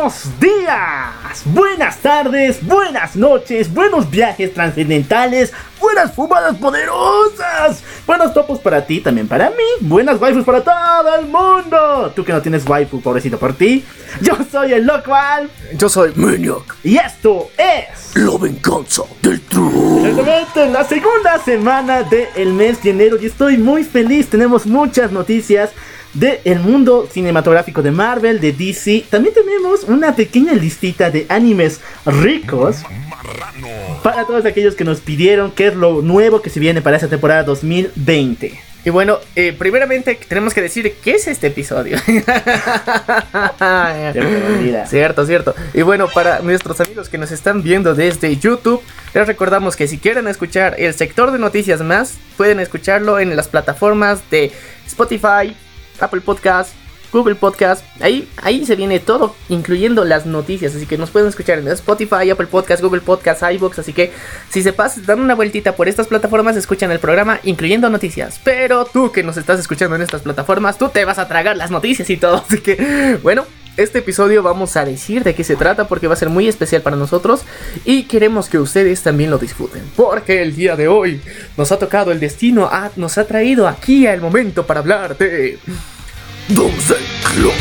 Buenos días, buenas tardes, buenas noches, buenos viajes trascendentales, buenas fumadas poderosas, buenos topos para ti, también para mí, buenas waifus para todo el mundo. Tú que no tienes waifu, pobrecito por ti. Yo soy el local Yo soy Maniac. y esto es La venganza del troll. Exactamente, la segunda semana del mes de enero y estoy muy feliz. Tenemos muchas noticias del mundo cinematográfico de Marvel, de DC. También tenemos una pequeña listita de animes ricos para todos aquellos que nos pidieron qué es lo nuevo que se viene para esta temporada 2020. Y bueno, eh, primeramente tenemos que decir qué es este episodio. Olvida. cierto, cierto. Y bueno, para nuestros amigos que nos están viendo desde YouTube, les recordamos que si quieren escuchar el sector de noticias más, pueden escucharlo en las plataformas de Spotify, Apple Podcast, Google Podcast. Ahí, ahí se viene todo, incluyendo las noticias. Así que nos pueden escuchar en Spotify, Apple Podcast, Google Podcast, iBox. Así que si se pasan, dan una vueltita por estas plataformas, escuchan el programa, incluyendo noticias. Pero tú que nos estás escuchando en estas plataformas, tú te vas a tragar las noticias y todo. Así que, bueno. Este episodio vamos a decir de qué se trata porque va a ser muy especial para nosotros y queremos que ustedes también lo disfruten. Porque el día de hoy nos ha tocado el destino, nos ha traído aquí al momento para hablar de... Doomsday Clock.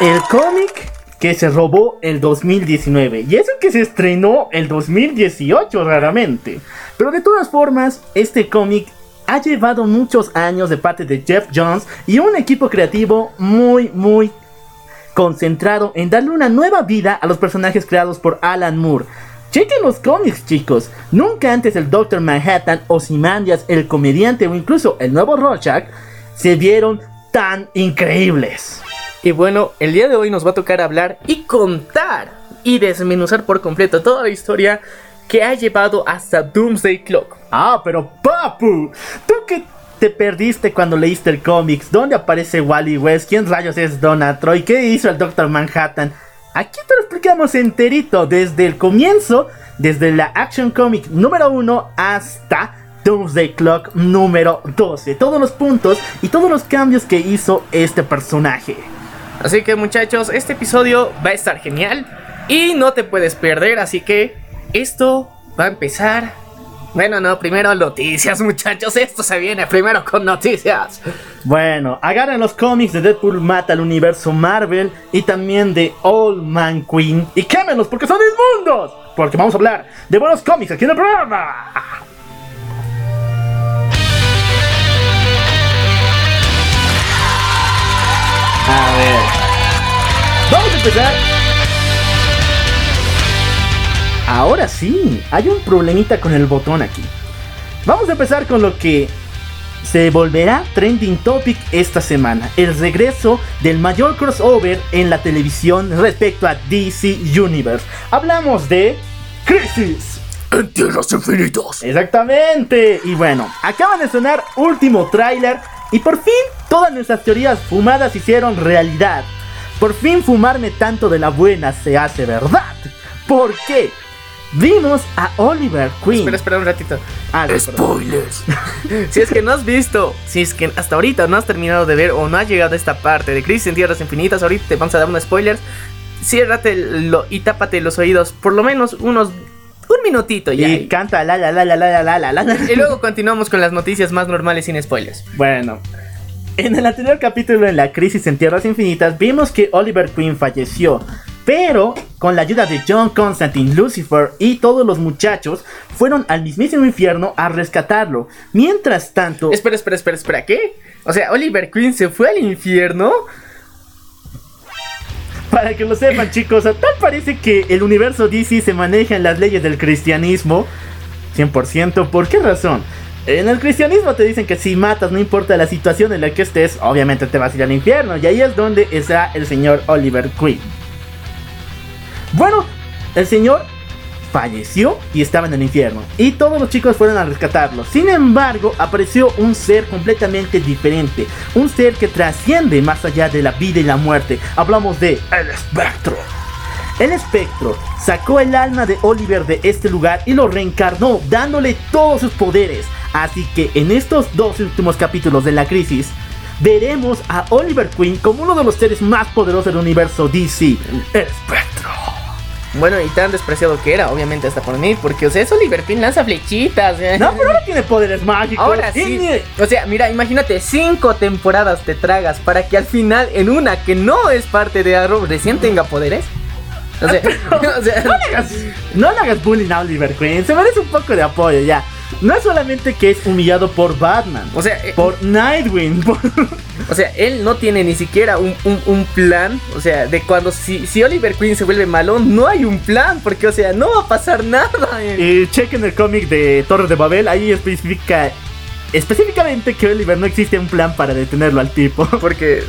El cómic que se robó el 2019 y eso que se estrenó el 2018 raramente. Pero de todas formas, este cómic ha llevado muchos años de parte de Jeff Jones y un equipo creativo muy muy concentrado en darle una nueva vida a los personajes creados por Alan Moore. Chequen los cómics, chicos. Nunca antes el Doctor Manhattan, Ozymandias, el comediante o incluso el nuevo Rorschach se vieron tan increíbles. Y bueno, el día de hoy nos va a tocar hablar y contar y desmenuzar por completo toda la historia que ha llevado hasta Doomsday Clock. Ah, pero papu, tú que te perdiste cuando leíste el cómics, ¿dónde aparece Wally West? ¿Quién rayos es Donna Troy? ¿Qué hizo el Doctor Manhattan? Aquí te lo explicamos enterito, desde el comienzo, desde la Action Comic número 1 hasta Doomsday Clock número 12. Todos los puntos y todos los cambios que hizo este personaje. Así que muchachos, este episodio va a estar genial y no te puedes perder, así que esto va a empezar. Bueno, no, primero noticias muchachos, esto se viene primero con noticias. Bueno, agarren los cómics de Deadpool mata al universo Marvel y también de Old Man Queen y quémenlos porque son inmundos. Porque vamos a hablar de buenos cómics aquí en el programa. A ver. Vamos a empezar. Ahora sí, hay un problemita con el botón aquí. Vamos a empezar con lo que se volverá trending topic esta semana. El regreso del mayor crossover en la televisión respecto a DC Universe. Hablamos de Crisis. En tierras infinitas. Exactamente. Y bueno, acaban de sonar último tráiler y por fin todas nuestras teorías fumadas se hicieron realidad. Por fin fumarme tanto de la buena se hace verdad. ¿Por qué? Vimos a Oliver Queen. Espera, espera un ratito. Ah, no. Spoilers. Si es que no has visto, si es que hasta ahorita no has terminado de ver o no has llegado a esta parte de Crisis en Tierras Infinitas, ahorita te vamos a dar unos spoilers. Ciérrate lo, y tápate los oídos por lo menos unos un minutito ya. Y canta la la la la la la la la la. Y luego continuamos con las noticias más normales sin spoilers. Bueno, en el anterior capítulo en la crisis en Tierras Infinitas vimos que Oliver Queen falleció. Pero con la ayuda de John Constantine, Lucifer y todos los muchachos fueron al mismísimo infierno a rescatarlo. Mientras tanto... Espera, espera, espera, espera, ¿qué? O sea, Oliver Queen se fue al infierno. Para que lo sepan chicos, tal parece que el universo DC se maneja en las leyes del cristianismo 100%. ¿Por qué razón? En el cristianismo te dicen que si matas, no importa la situación en la que estés, obviamente te vas a ir al infierno. Y ahí es donde está el señor Oliver Queen. Bueno, el señor falleció y estaba en el infierno. Y todos los chicos fueron a rescatarlo. Sin embargo, apareció un ser completamente diferente. Un ser que trasciende más allá de la vida y la muerte. Hablamos de el espectro. El espectro sacó el alma de Oliver de este lugar y lo reencarnó, dándole todos sus poderes. Así que en estos dos últimos capítulos de la crisis, veremos a Oliver Queen como uno de los seres más poderosos del universo DC, el espectro. Bueno, y tan despreciado que era, obviamente, hasta por mí, porque, o sea, es Oliver Queen lanza flechitas. ¿eh? No, pero ahora tiene poderes mágicos. Ahora sí. O sea, mira, imagínate, cinco temporadas te tragas para que al final, en una que no es parte de Arrow, recién tenga poderes. O sea, o sea no, le hagas, no le hagas bullying a Oliver Queen, se merece un poco de apoyo ya. No es solamente que es humillado por Batman, o sea, eh, por Nightwing. O sea, él no tiene ni siquiera un, un, plan. O sea, de cuando si, si, Oliver Queen se vuelve malo, no hay un plan. Porque, o sea, no va a pasar nada. Y chequen el cómic de Torre de Babel. Ahí especifica específicamente que Oliver no existe un plan para detenerlo al tipo. Porque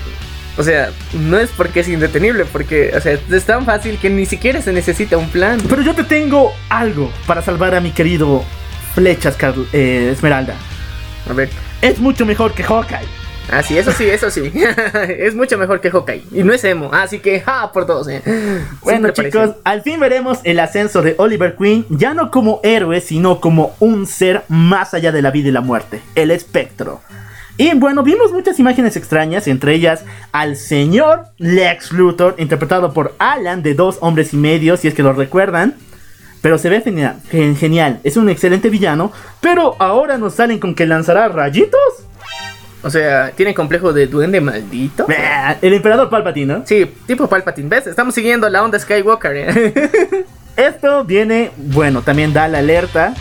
o sea, no es porque es indetenible, porque, o sea, es tan fácil que ni siquiera se necesita un plan. Pero yo te tengo algo para salvar a mi querido Flechas eh, Esmeralda. A ver. Es mucho mejor que Hawkeye. Ah, sí, eso sí, eso sí. es mucho mejor que Hawkeye. Y no es emo, así que ja por todos. Eh. Bueno, chicos, al fin veremos el ascenso de Oliver Queen, ya no como héroe, sino como un ser más allá de la vida y la muerte, el espectro. Y bueno, vimos muchas imágenes extrañas, entre ellas al señor Lex Luthor, interpretado por Alan de Dos Hombres y Medio, si es que lo recuerdan. Pero se ve genial, genial, es un excelente villano, pero ahora nos salen con que lanzará rayitos. O sea, ¿tiene complejo de duende maldito? El emperador Palpatine, ¿no? Sí, tipo Palpatine. ¿Ves? Estamos siguiendo la onda Skywalker. ¿eh? Esto viene, bueno, también da la alerta.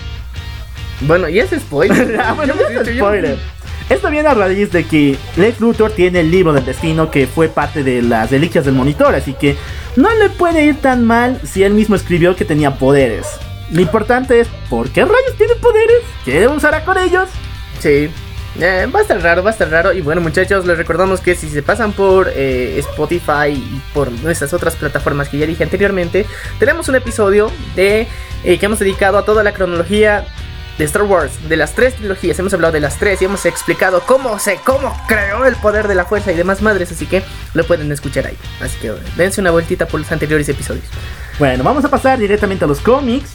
Bueno, y es spoiler. ah, bueno, es spoiler. Esto viene a raíz de que Lex Luthor tiene el libro del destino que fue parte de las reliquias del monitor, así que no le puede ir tan mal si él mismo escribió que tenía poderes. Lo importante es, ¿por qué rayos tiene poderes? ¿Qué usará con ellos? Sí, eh, va a estar raro, va a estar raro. Y bueno, muchachos, les recordamos que si se pasan por eh, Spotify y por nuestras otras plataformas que ya dije anteriormente, tenemos un episodio de eh, que hemos dedicado a toda la cronología de Star Wars, de las tres trilogías, hemos hablado de las tres y hemos explicado cómo se, cómo creó el poder de la fuerza y demás madres, así que lo pueden escuchar ahí. Así que dense una vueltita por los anteriores episodios. Bueno, vamos a pasar directamente a los cómics.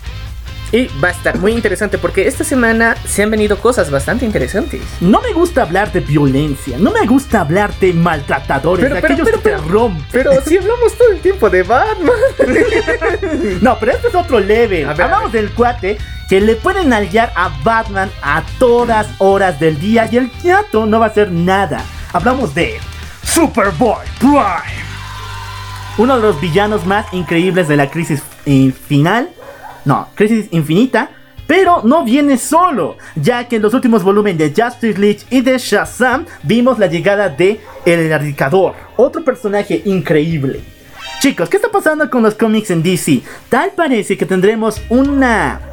Y va a estar muy interesante porque esta semana se han venido cosas bastante interesantes. No me gusta hablar de violencia, no me gusta hablar de maltratadores, de aquellos que te rompen. Pero si hablamos todo el tiempo de Batman. no, pero este es otro leve. Hablamos del cuate que le pueden nalguear a Batman a todas horas del día y el teatro no va a hacer nada. Hablamos de Superboy Prime. Uno de los villanos más increíbles de la crisis eh, final no, Crisis Infinita. Pero no viene solo, ya que en los últimos volúmenes de Justice League y de Shazam vimos la llegada de El Erradicador, otro personaje increíble. Chicos, ¿qué está pasando con los cómics en DC? Tal parece que tendremos una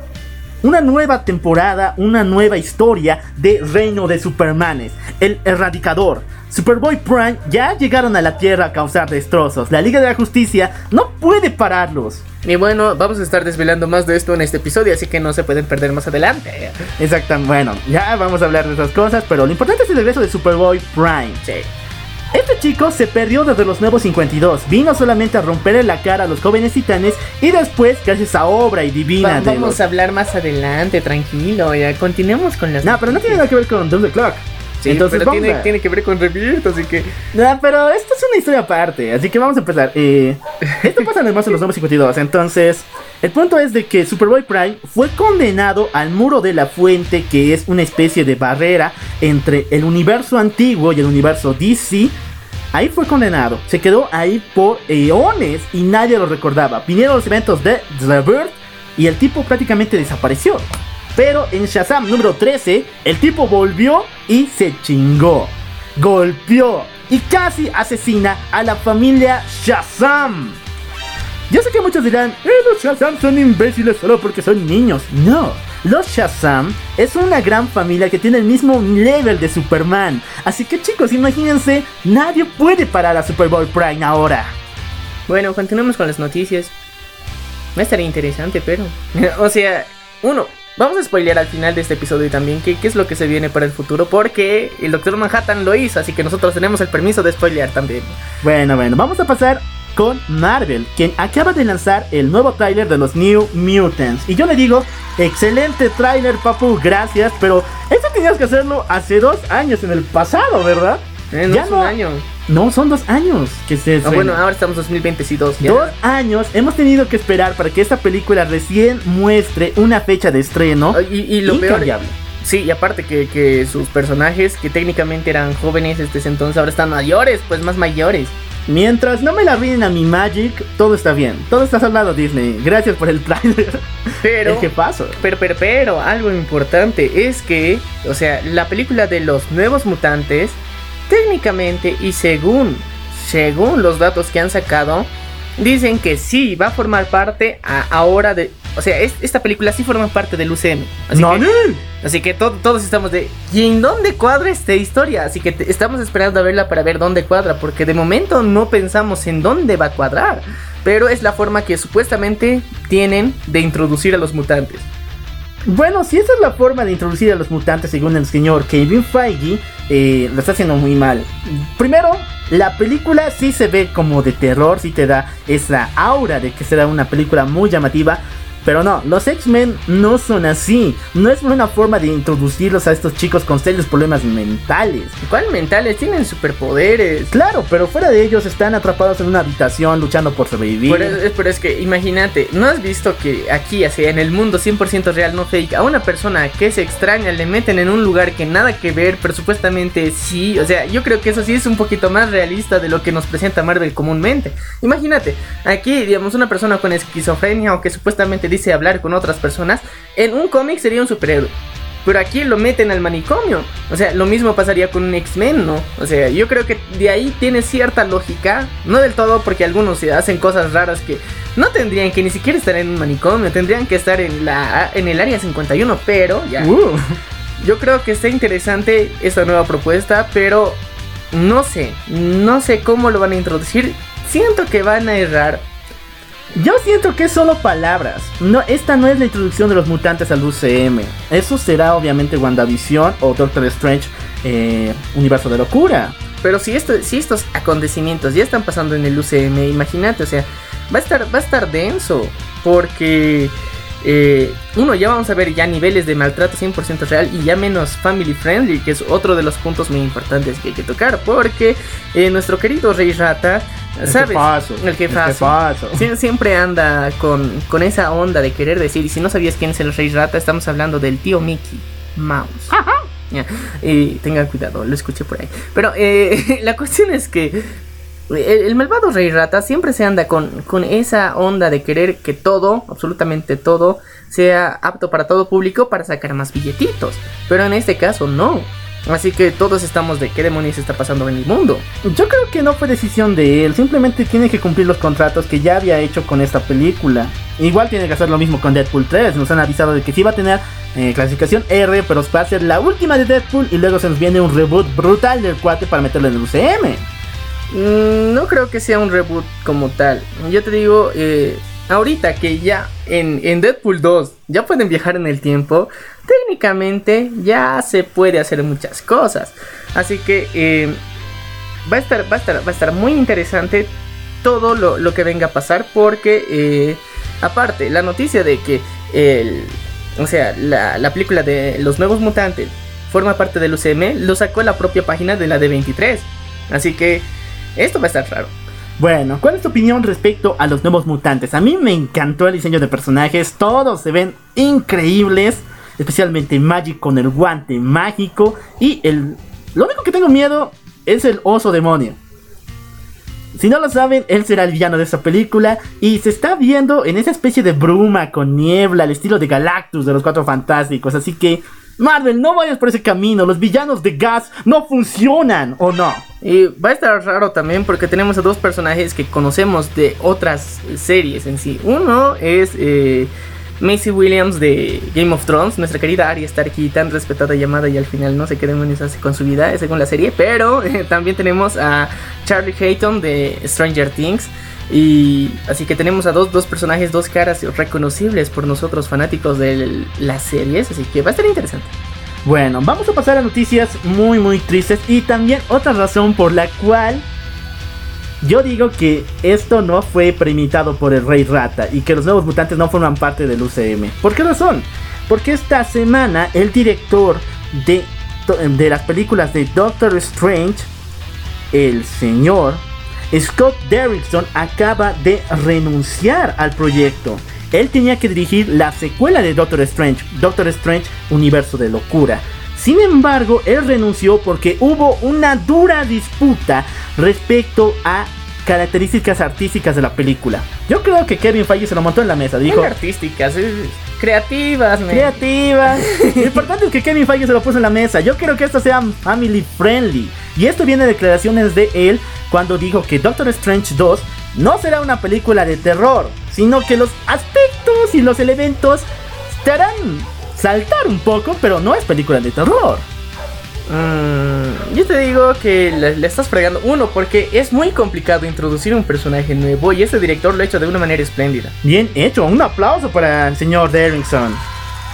una nueva temporada, una nueva historia de Reino de Supermanes, el Erradicador. Superboy Prime ya llegaron a la Tierra a causar destrozos. La Liga de la Justicia no puede pararlos. Y bueno, vamos a estar desvelando más de esto en este episodio, así que no se pueden perder más adelante. Exacto, bueno, ya vamos a hablar de esas cosas, pero lo importante es el regreso de Superboy Prime. Sí. Este chico se perdió desde los nuevos 52. Vino solamente a romperle la cara a los jóvenes titanes y después, gracias a obra y divina Vamos a hablar más adelante, tranquilo. Ya continuemos con las. No, pero no tiene nada que ver con Doom the Clock. Sí, Entonces, pero tiene, tiene, que ver con Rebirth, así que. No, pero esto es una historia aparte, así que vamos a empezar. Eh, esto pasa además en los nuevos 52. Entonces, el punto es de que Superboy Prime fue condenado al muro de la fuente, que es una especie de barrera entre el universo antiguo y el universo DC. Ahí fue condenado, se quedó ahí por eones y nadie lo recordaba. Vinieron los eventos de The Bird y el tipo prácticamente desapareció. Pero en Shazam número 13, el tipo volvió y se chingó. Golpeó y casi asesina a la familia Shazam. Yo sé que muchos dirán, eh, los Shazam son imbéciles solo porque son niños. No, los Shazam es una gran familia que tiene el mismo level de Superman. Así que chicos, imagínense, nadie puede parar a Superboy Prime ahora. Bueno, continuemos con las noticias. No estaría interesante, pero... o sea, uno, Vamos a spoilear al final de este episodio también qué, qué es lo que se viene para el futuro, porque el Doctor Manhattan lo hizo, así que nosotros tenemos el permiso de spoilear también. Bueno, bueno, vamos a pasar con Marvel, quien acaba de lanzar el nuevo tráiler de los New Mutants. Y yo le digo, excelente tráiler, papu, gracias, pero eso tenías que hacerlo hace dos años en el pasado, ¿verdad? Eh, no ya es un año. No, son dos años que se ah, bueno, ahora estamos 2022. Dos años hemos tenido que esperar para que esta película recién muestre una fecha de estreno. Ah, y, lo peor. Sí, y aparte que, que, sus personajes, que técnicamente eran jóvenes este entonces, ahora están mayores, pues más mayores. Mientras no me la ríen a mi Magic, todo está bien. Todo está salvado, Disney. Gracias por el trailer. Pero. ¿Qué pasó? Pero, pero, pero, algo importante es que, o sea, la película de los nuevos mutantes Técnicamente y según, según los datos que han sacado, dicen que sí va a formar parte ahora de... O sea, esta película sí forma parte del UCM. Así ¡No, que, así que todos estamos de... ¿Y en dónde cuadra esta historia? Así que estamos esperando a verla para ver dónde cuadra. Porque de momento no pensamos en dónde va a cuadrar. Pero es la forma que supuestamente tienen de introducir a los mutantes. Bueno, si esa es la forma de introducir a los mutantes según el señor Kevin Feige, eh, lo está haciendo muy mal. Primero, la película sí se ve como de terror, sí te da esa aura de que será una película muy llamativa, pero no, los X-Men no son así. No es una forma de introducirlos a estos chicos con serios problemas mentales. ¿Cuál mentales? Tienen superpoderes. Claro, pero fuera de ellos están atrapados en una habitación luchando por sobrevivir. Pero, es que imagínate, ¿no has visto que aquí, así en el mundo 100% real, no fake, a una persona que se extraña le meten en un lugar que nada que ver, pero supuestamente sí? O sea, yo creo que eso sí es un poquito más realista de lo que nos presenta Marvel comúnmente. Imagínate, aquí, digamos, una persona con esquizofrenia o que supuestamente dice hablar con otras personas, en un cómic sería un superhéroe. Pero aquí lo meten al manicomio. O sea, lo mismo pasaría con un X-Men, ¿no? O sea, yo creo que de ahí tiene cierta lógica. No del todo, porque algunos hacen cosas raras que no tendrían que ni siquiera estar en un manicomio. Tendrían que estar en, la, en el área 51, pero ya. Uh. Yo creo que está interesante esta nueva propuesta, pero no sé. No sé cómo lo van a introducir. Siento que van a errar yo siento que es solo palabras. No, esta no es la introducción de los mutantes al UCM. Eso será obviamente WandaVision o Doctor Strange eh, Universo de Locura. Pero si, esto, si estos acontecimientos ya están pasando en el UCM, imagínate, o sea, va a estar, va a estar denso. Porque eh, uno, ya vamos a ver ya niveles de maltrato 100% real y ya menos family friendly, que es otro de los puntos muy importantes que hay que tocar. Porque eh, nuestro querido Rey Rata ¿Sabes? El jefazo. El siempre anda con, con, esa onda de querer decir. Y si no sabías quién es el Rey Rata, estamos hablando del tío Mickey Mouse. Y tengan cuidado, lo escuché por ahí. Pero eh, la cuestión es que el, malvado Rey Rata siempre se anda con, con esa onda de querer que todo, absolutamente todo, sea apto para todo público para sacar más billetitos. Pero en este caso no. Así que todos estamos de qué demonios está pasando en el mundo. Yo creo que no fue decisión de él, simplemente tiene que cumplir los contratos que ya había hecho con esta película. Igual tiene que hacer lo mismo con Deadpool 3, nos han avisado de que sí va a tener eh, clasificación R, pero va a ser la última de Deadpool y luego se nos viene un reboot brutal del cuate para meterlo en el UCM. Mm, no creo que sea un reboot como tal. Yo te digo, eh, ahorita que ya en, en Deadpool 2 ya pueden viajar en el tiempo, técnicamente ya se puede hacer muchas cosas. Así que eh, va, a estar, va, a estar, va a estar muy interesante todo lo, que venga a pasar porque eh, aparte la noticia de que el, o sea, la, película de los nuevos mutantes forma parte del UCM lo sacó la propia página de la D23. Así que esto va a estar raro. Bueno, ¿cuál es tu opinión respecto a los nuevos mutantes? A mí me encantó el diseño de personajes, todos se ven increíbles especialmente Magic con el guante mágico y el... Lo único que tengo miedo es el oso demonio. Si no lo saben, él será el villano de esta película y se está viendo en esa especie de bruma con niebla, al estilo de Galactus de los Cuatro Fantásticos. Así que, Marvel, no vayas por ese camino. Los villanos de Gas no funcionan, ¿o no? Y va a estar raro también porque tenemos a dos personajes que conocemos de otras series en sí. Uno es eh, Macy Williams de Game of Thrones, nuestra querida Arya aquí tan respetada llamada y al final no sé qué demonios hace con su vida, según la serie. Pero también tenemos a Charlie Hayton de Stranger Things. Y así que tenemos a dos, dos personajes, dos caras reconocibles por nosotros fanáticos de las series. Así que va a estar interesante. Bueno, vamos a pasar a noticias muy muy tristes y también otra razón por la cual yo digo que esto no fue premeditado por el Rey Rata y que los nuevos mutantes no forman parte del UCM. ¿Por qué razón? Porque esta semana el director de, de las películas de Doctor Strange, el señor Scott Derrickson, acaba de renunciar al proyecto él tenía que dirigir la secuela de Doctor Strange, Doctor Strange Universo de Locura. Sin embargo, él renunció porque hubo una dura disputa respecto a características artísticas de la película. Yo creo que Kevin Feige se lo montó en la mesa, dijo. artísticas, creativas, creativas. lo importante es que Kevin Feige se lo puso en la mesa. Yo quiero que esto sea family friendly. Y esto viene de declaraciones de él cuando dijo que Doctor Strange 2 no será una película de terror, sino que los aspectos y los elementos te harán saltar un poco, pero no es película de terror. Mm, yo te digo que le, estás fregando. Uno, porque es muy complicado introducir un personaje nuevo y este director lo ha hecho de una manera espléndida. Bien hecho, un aplauso para el señor Derrickson.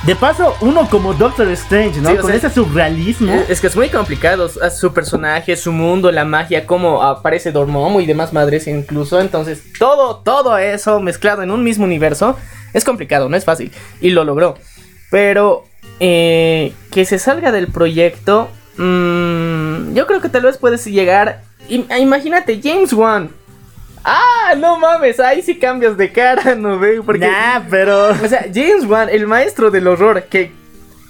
De paso, uno como Doctor Strange, ¿no? Con ese surrealismo. Es, que es muy complicado. Su personaje, su mundo, la magia, cómo aparece Dormammu y demás madres incluso. Entonces, todo, todo eso mezclado en un mismo universo es complicado, no es fácil. Y lo logró. Pero eh, que se salga del proyecto, mmm, yo creo que tal vez puedes llegar. Imagínate, James Wan Ah, no mames, ahí sí cambias de cara, no veo. Porque, nah, pero. O sea, James Wan, el maestro del horror, que.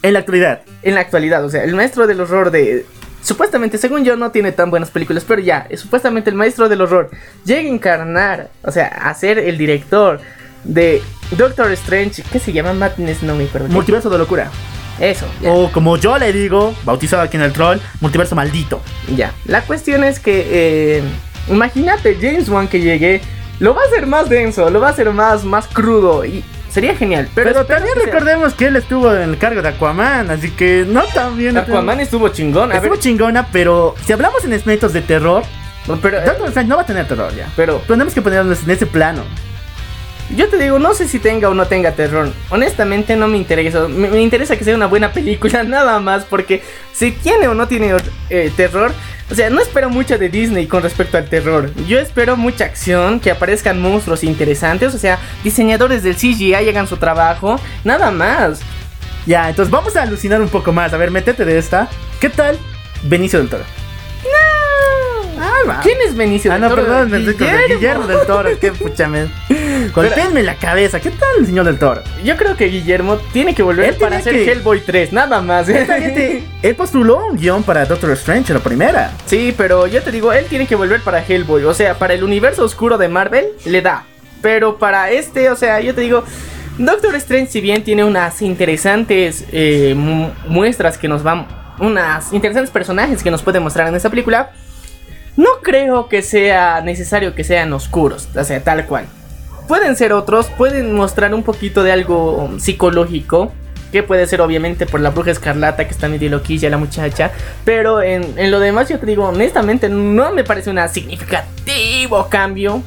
En la actualidad. En la actualidad, o sea, el maestro del horror de. Supuestamente, según yo, no tiene tan buenas películas, pero ya, supuestamente el maestro del horror llega a encarnar, o sea, a ser el director de Doctor Strange, ¿qué se llama? Madness, no me acuerdo. Multiverso de locura. Eso. O como yo le digo, bautizado aquí en el troll, multiverso maldito. Ya. La cuestión es que eh, Imagínate James Wan que llegue, lo va a hacer más denso, lo va a hacer más, más crudo y sería genial. Pero, también recordemos que él estuvo en el cargo de Aquaman, así que no tan bien. Aquaman estuvo chingona. Estuvo chingona, pero si hablamos en aspectos de terror, pero, no va a tener terror ya. Pero tenemos que ponernos en ese plano. Yo te digo, no sé si tenga o no tenga terror. Honestamente no me interesa. Me, interesa que sea una buena película, nada más. Porque si tiene o no tiene eh, terror, o sea, no espero mucho de Disney con respecto al terror. Yo espero mucha acción, que aparezcan monstruos interesantes. O sea, diseñadores del CGI hagan su trabajo, nada más. Ya, entonces vamos a alucinar un poco más. A ver, métete de esta. ¿Qué tal Benicio del Toro? ¿Quién es Benicio ah, del Toro? Ah, no, perdón, Guillermo. Guillermo del Toro. Qué puchame. Golpeenme la cabeza. ¿Qué tal el señor del Toro? Yo creo que Guillermo tiene que volver para hacer Hellboy 3, nada más. él postuló un guion para Doctor Strange, la primera. Sí, pero yo te digo, él tiene que volver para Hellboy. O sea, para el universo oscuro de Marvel, le da. Pero para este, o sea, yo te digo. Doctor Strange, si bien tiene unas interesantes eh, muestras que nos van. Unas interesantes personajes que nos puede mostrar en esta película. No creo que sea necesario que sean oscuros, o sea, tal cual. Pueden ser otros, pueden mostrar un poquito de algo psicológico, que puede ser obviamente por la bruja escarlata que está medio loquilla la muchacha, pero en, lo demás yo te digo, honestamente no me parece un significativo cambio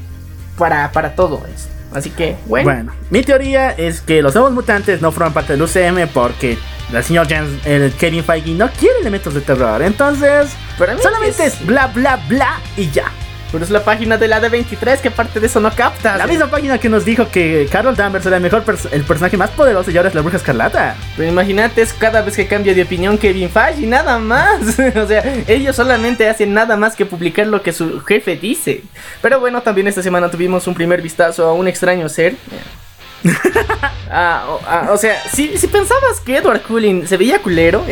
para, para todo esto. Así que, bueno. Bueno, mi teoría es que los nuevos mutantes no forman parte del UCM porque el señor James, el Kevin Feige no quiere elementos de terror. Entonces, solamente es... bla bla bla y ya. Pero es la página de la D23 que parte de eso no capta. La misma página que nos dijo que Carol Danvers era el mejor el personaje más poderoso y ahora es la bruja escarlata. Pero imagínate, es cada vez que cambia de opinión Kevin Feige, nada más. o sea, ellos solamente hacen nada más que publicar lo que su jefe dice. Pero bueno, también esta semana tuvimos un primer vistazo a un extraño ser. Ah, ah, o, sea, si, si, pensabas que Edward Cullen se veía culero,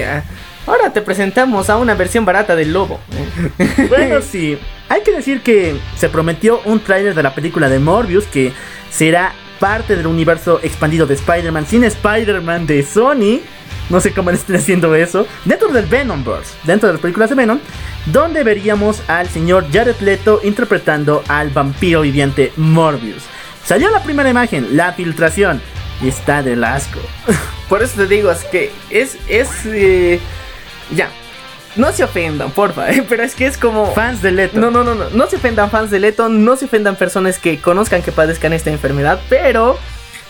ahora te presentamos a una versión barata del lobo. bueno, sí. Hay que decir que se prometió un tráiler de la película de Morbius que será parte del universo expandido de Spider-Man sin Spider-Man de Sony. No sé cómo le estén haciendo eso. Dentro del Venomverse, dentro de las películas de Venom, donde veríamos al señor Jared Leto interpretando al vampiro viviente Morbius. Salió la primera imagen, la filtración, y está del asco. Por eso te digo, es que es, es, eh, ya, no se ofendan, porfa, ¿eh? pero es que es como... Fans de Leto. No, no, no, no, no se ofendan fans de Leto, no se ofendan personas que conozcan que padezcan esta enfermedad, pero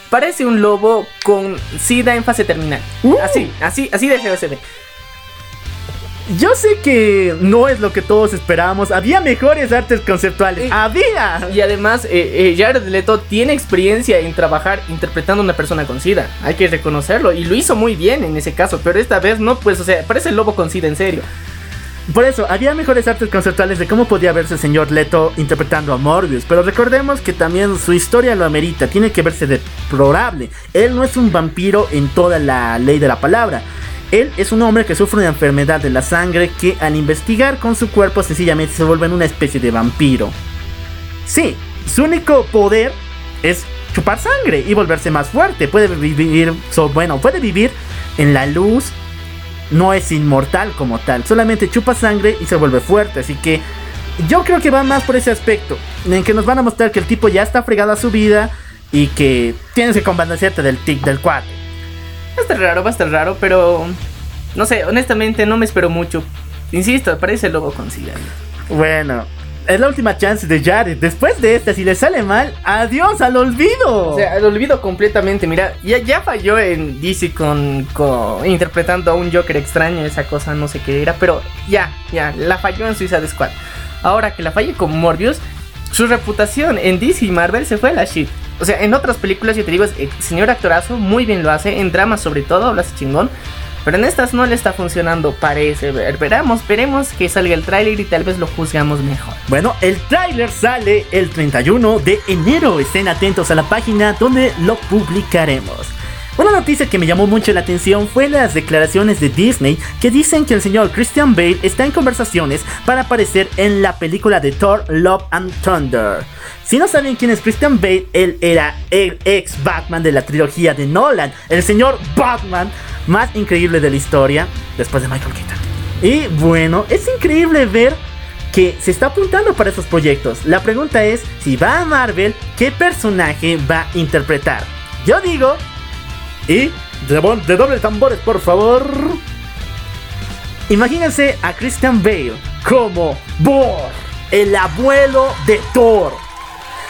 parece un lobo con sida en fase terminal. Uh. Así, así, así de feo se ve. Yo sé que no es lo que todos esperábamos. Había mejores artes conceptuales. ¡Había! Y además, eh, eh, Jared Leto tiene experiencia en trabajar interpretando a una persona con SIDA. Hay que reconocerlo. Y lo hizo muy bien en ese caso. Pero esta vez no, pues, o sea, parece el lobo con SIDA en serio. Por eso, había mejores artes conceptuales de cómo podía verse el señor Leto interpretando a Morbius. Pero recordemos que también su historia lo amerita. Tiene que verse deplorable. Él no es un vampiro en toda la ley de la palabra. Él es un hombre que sufre una enfermedad de la sangre que al investigar con su cuerpo sencillamente se vuelve en una especie de vampiro. Sí, su único poder es chupar sangre y volverse más fuerte. Puede vivir, bueno, puede vivir en la luz. No es inmortal como tal, solamente chupa sangre y se vuelve fuerte. Así que yo creo que va más por ese aspecto, en que nos van a mostrar que el tipo ya está fregado a su vida y que tienes que convencerte del tic del cuate. Va a estar raro, va a estar raro, pero no sé, honestamente no me espero mucho. Insisto, parece el lobo con SIDA. Bueno, es la última chance de Jared. Después de esta, si le sale mal, adiós al olvido. O sea, lo olvido completamente. Mira, ya, ya falló en DC con, con- interpretando a un Joker extraño, esa cosa no sé qué era, pero ya, ya, la falló en Suicide Squad. Ahora que la falle con Morbius, su reputación en DC y Marvel se fue a la shit. O sea, en otras películas, yo te digo, es eh, señor actorazo, muy bien lo hace, en dramas sobre todo, lo hace chingón. Pero en estas no le está funcionando, parece ver. Veremos, veremos que salga el tráiler y tal vez lo juzgamos mejor. Bueno, el tráiler sale el 31 de enero. Estén atentos a la página donde lo publicaremos. Una noticia que me llamó mucho la atención fue las declaraciones de Disney que dicen que el señor Christian Bale está en conversaciones para aparecer en la película de Thor Love and Thunder. Si no saben quién es Christian Bale, él era el ex Batman de la trilogía de Nolan, el señor Batman más increíble de la historia, después de Michael Keaton. Y bueno, es increíble ver que se está apuntando para esos proyectos. La pregunta es, si va a Marvel, ¿qué personaje va a interpretar? Yo digo... Y... De, doble tambores, por favor. Imagínense a Christian Bale como Bor, el abuelo de Thor.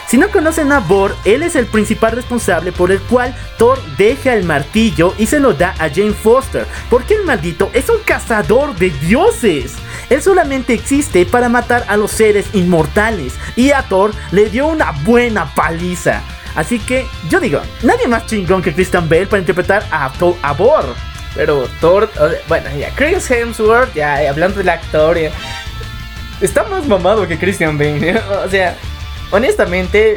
Si no conocen a Bor, él es el principal responsable por el cual Thor deja el martillo y se lo da a Jane Foster, porque el maldito es un cazador de dioses. Él solamente existe para matar a los seres inmortales y a Thor le dio una buena paliza. Así que yo digo, nadie más chingón que Christian Bale para interpretar a, Thor- a Bor. Pero Thor, bueno, ya, Chris Hemsworth, ya, ya, hablando del actor, ya, está más mamado que Christian Bale. ¿ya? O sea, honestamente,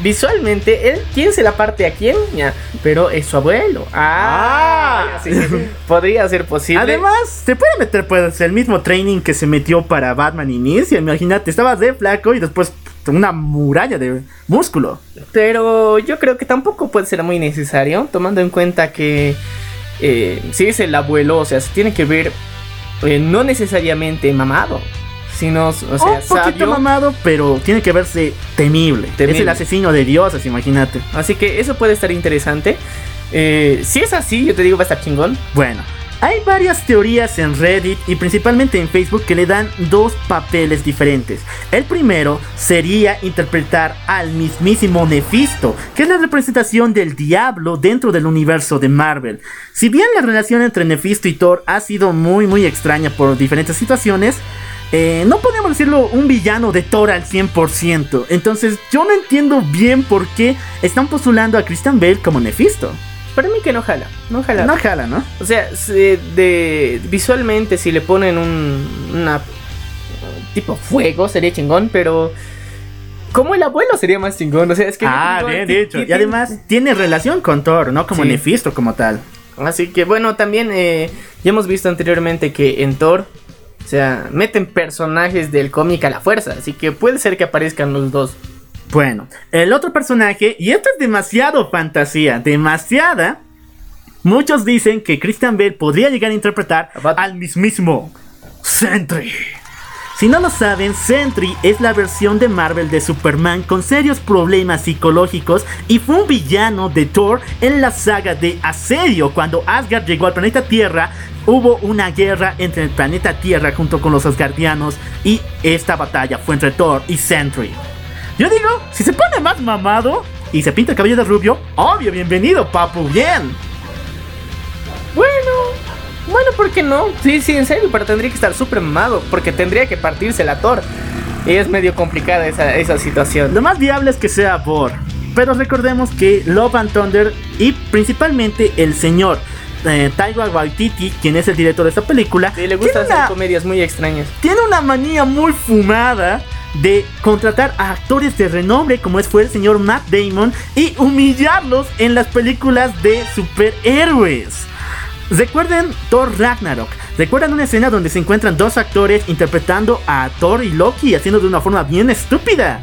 visualmente, él, ¿quién se la parte a quién? Ya, pero es su abuelo. Ah, Ah. sí, sí, podría ser posible. Además, se puede meter pues el mismo training que se metió para Batman Inicia. Imagínate, estabas de flaco y después una muralla de músculo. Pero yo creo que tampoco puede ser muy necesario, tomando en cuenta que eh, si es el abuelo, o sea, se tiene que ver eh, no necesariamente mamado, sino, o sea, un poquito sabio. mamado, pero tiene que verse temible. Temible. Es el asesino de dioses, imagínate. Así que eso puede estar interesante. Eh, si es así, yo te digo, va a estar chingón. Bueno, hay varias teorías en Reddit y principalmente en Facebook que le dan dos papeles diferentes. El primero sería interpretar al mismísimo Nefisto, que es la representación del diablo dentro del universo de Marvel. Si bien la relación entre Nefisto y Thor ha sido muy muy extraña por diferentes situaciones, eh, no podemos decirlo un villano de Thor al 100%. Entonces yo no entiendo bien por qué están postulando a Christian Bale como Nefisto. Para mí que no jala, no jala. No jala, ¿no? O sea, se- de, visualmente si le ponen un una, tipo fuego sería chingón, pero como el abuelo sería más chingón. O sea, es que Ah, bien dicho. Y además tiene relación con Thor, no como Sí. Nefisto como tal. Así que bueno, también eh, ya hemos visto anteriormente que en Thor O sea, meten personajes del cómic a la fuerza, así que puede ser que aparezcan los dos. Bueno, el otro personaje, y esto es demasiado fantasía, demasiada. Muchos dicen que Christian Bale podría llegar a interpretar al mismísimo Sentry. Si no lo saben, Sentry es la versión de Marvel de Superman con serios problemas psicológicos y fue un villano de Thor en la saga de Asedio. Cuando Asgard llegó al planeta Tierra, hubo una guerra entre el planeta Tierra junto con los Asgardianos y esta batalla fue entre Thor y Sentry. Yo digo, si se pone más mamado y se pinta el cabello de rubio, obvio, bienvenido, papu, bien. Bueno, bueno, ¿por qué no? Sí, sí, en serio, pero tendría que estar súper mamado, porque tendría que partirse la Thor. Y es medio complicada esa, esa situación. Lo más viable es que sea Bor. Pero recordemos que Love and Thunder y principalmente el señor eh, Taika Waititi, quien es el director de esta película, Sí, le gusta hacer comedias muy extrañas. tiene una manía muy fumada de contratar a actores de renombre como es fue el señor Matt Damon y humillarlos en las películas de superhéroes. Recuerden Thor Ragnarok. Recuerdan una escena donde se encuentran dos actores interpretando a Thor y Loki haciendo de una forma bien estúpida.